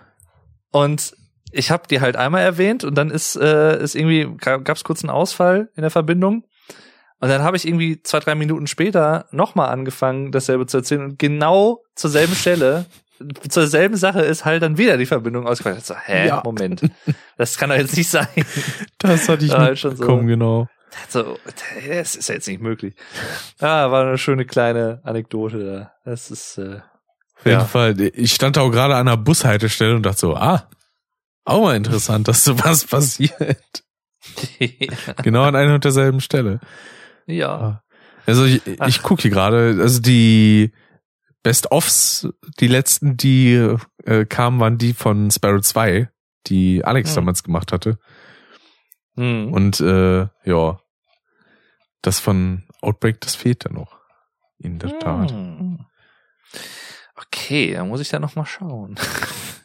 Und ich habe die halt einmal erwähnt und dann ist, äh, ist irgendwie, gab es kurz einen Ausfall in der Verbindung. Und dann habe ich irgendwie zwei, drei Minuten später nochmal angefangen, dasselbe zu erzählen. Und genau zur selben Stelle, zur selben Sache ist halt dann wieder die Verbindung ausgefallen. Ich so, hä, Ja. Moment. Das kann doch jetzt nicht sein. Das hatte ich nicht halt schon so. bekommen, genau. So, das ist ja jetzt nicht möglich. Ah, war eine schöne kleine Anekdote da. Das ist, äh, Auf jeden Ja. Fall. Ich stand auch gerade an einer Bushaltestelle und dachte so, ah, auch mal interessant, dass sowas passiert. Genau an einer und derselben Stelle. Ja. Also ich, Ach. ich gucke hier gerade, also die Best-Offs, die letzten, die äh, kamen, waren die von Sparrow 2, die Alex Hm. damals gemacht hatte. Hm. Und äh, ja, das von Outbreak, das fehlt da noch. In der Tat. Hm. Okay, dann muss ich da noch mal schauen.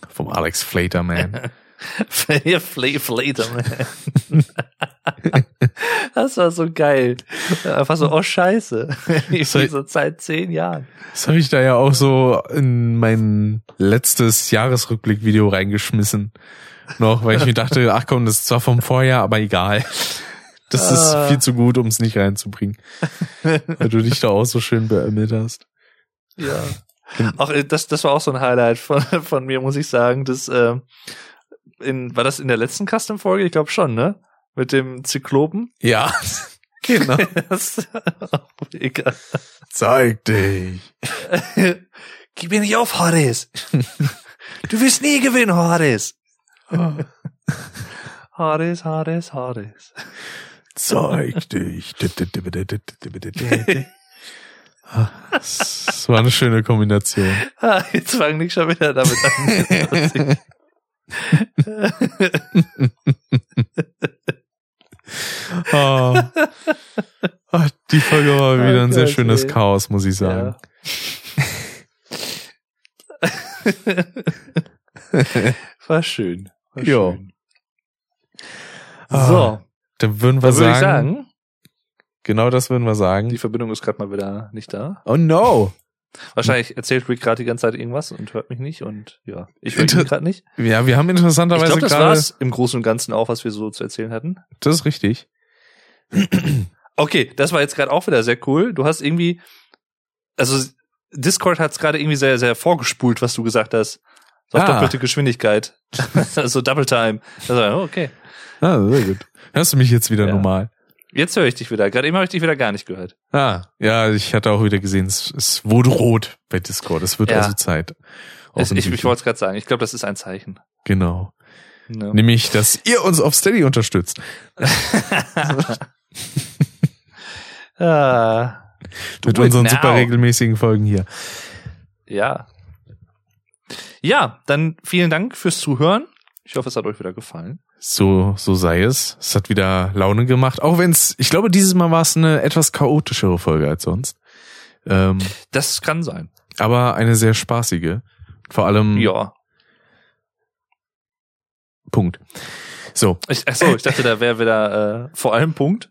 Vom. Alex Flaterman. Flater, Flater, man. das war so geil. Einfach so, oh Scheiße. Ich bin so seit zehn Jahren. Das habe ich da ja auch so in mein letztes Jahresrückblick-Video reingeschmissen. Noch, weil ich mir dachte, ach komm, das ist zwar vom Vorjahr, aber egal. Das ist Ah. viel zu gut, um es nicht reinzubringen. Weil du dich da auch so schön beömmelt hast. Ja. Auch äh, das, das war auch so ein Highlight von, von mir, muss ich sagen. Das, äh, in, war das in der letzten Custom-Folge? Ich glaube schon, ne? Mit dem Zyklopen. Ja, genau. Das, egal. Zeig dich. Gib mir nicht auf, Horace. Du wirst nie gewinnen, Horace. Horace, Horace, Horace. Zeig dich. Das war eine schöne Kombination. Ah, jetzt fangen die schon wieder damit an. Oh. Ach, die Folge war wieder ein sehr schönes ey. Chaos, muss ich sagen. War schön. War Jo. schön. Ah, So, Dann würden wir dann würde ich sagen, sagen, genau das würden wir sagen. die Verbindung ist gerade mal wieder nicht da. Oh no. Wahrscheinlich erzählt Rick gerade die ganze Zeit irgendwas und hört mich nicht und ja, ich höre ihn gerade nicht. Ja, wir haben interessanterweise glaube, das gerade. war's im Großen und Ganzen auch, was wir so zu erzählen hatten. Das ist richtig. Okay, das war jetzt gerade auch wieder sehr cool. Du hast irgendwie, also Discord hat es gerade irgendwie sehr, sehr vorgespult, was du gesagt hast. So auf Ah. doppelte Geschwindigkeit. so Double Time. Also, okay. Ah, sehr gut. Hörst du mich jetzt wieder Ja. normal? Jetzt höre ich dich wieder. Gerade eben habe ich dich wieder gar nicht gehört. Ah, ja, ich hatte auch wieder gesehen, es, es wurde rot bei Discord. Es wird Ja. also Zeit. Es, ich ich wollte es gerade sagen. Ich glaube, das ist ein Zeichen. Genau. Ne? Nämlich, dass ihr uns auf Steady unterstützt. ah, Mit it unseren now. super regelmäßigen Folgen hier. Ja. Ja, dann vielen Dank fürs Zuhören. Ich hoffe, es hat euch wieder gefallen. So, so sei es. Es hat wieder Laune gemacht. Auch wenn es, ich glaube, dieses Mal war es eine etwas chaotischere Folge als sonst. Ähm, Das kann sein. aber eine sehr spaßige. Vor allem Ja. Punkt. So, Ich, ach so, ich dachte, da wäre wieder äh, vor allem Punkt.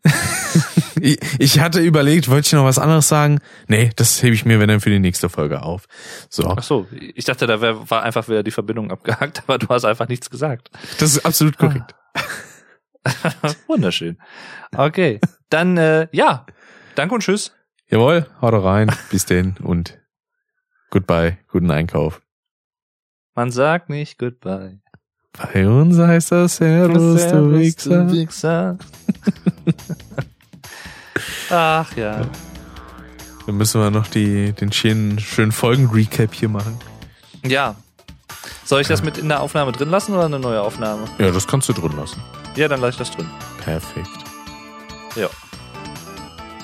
ich, hatte überlegt, wollte ich noch was anderes sagen? Nee, das hebe ich mir, wenn dann für die nächste Folge auf. So, Ach so, ich dachte, da wär, war einfach wieder die Verbindung abgehakt, aber du hast einfach nichts gesagt. das ist absolut korrekt. Wunderschön. Okay, dann äh, ja, danke und tschüss. Jawohl, haut rein, bis denn und goodbye, guten Einkauf. Man sagt nicht Goodbye. Bei uns heißt das Servus, du Wichser. Wichser. Ach ja. Dann müssen wir noch die, den schönen, schönen Folgen-Recap hier machen. Ja. Soll ich das mit in der Aufnahme drin lassen oder eine neue Aufnahme? Ja, das kannst du drin lassen. Ja, dann lasse ich das drin. Perfekt.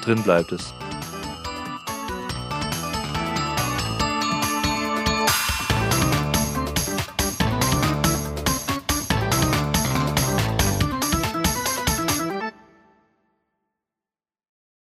Drin bleibt es.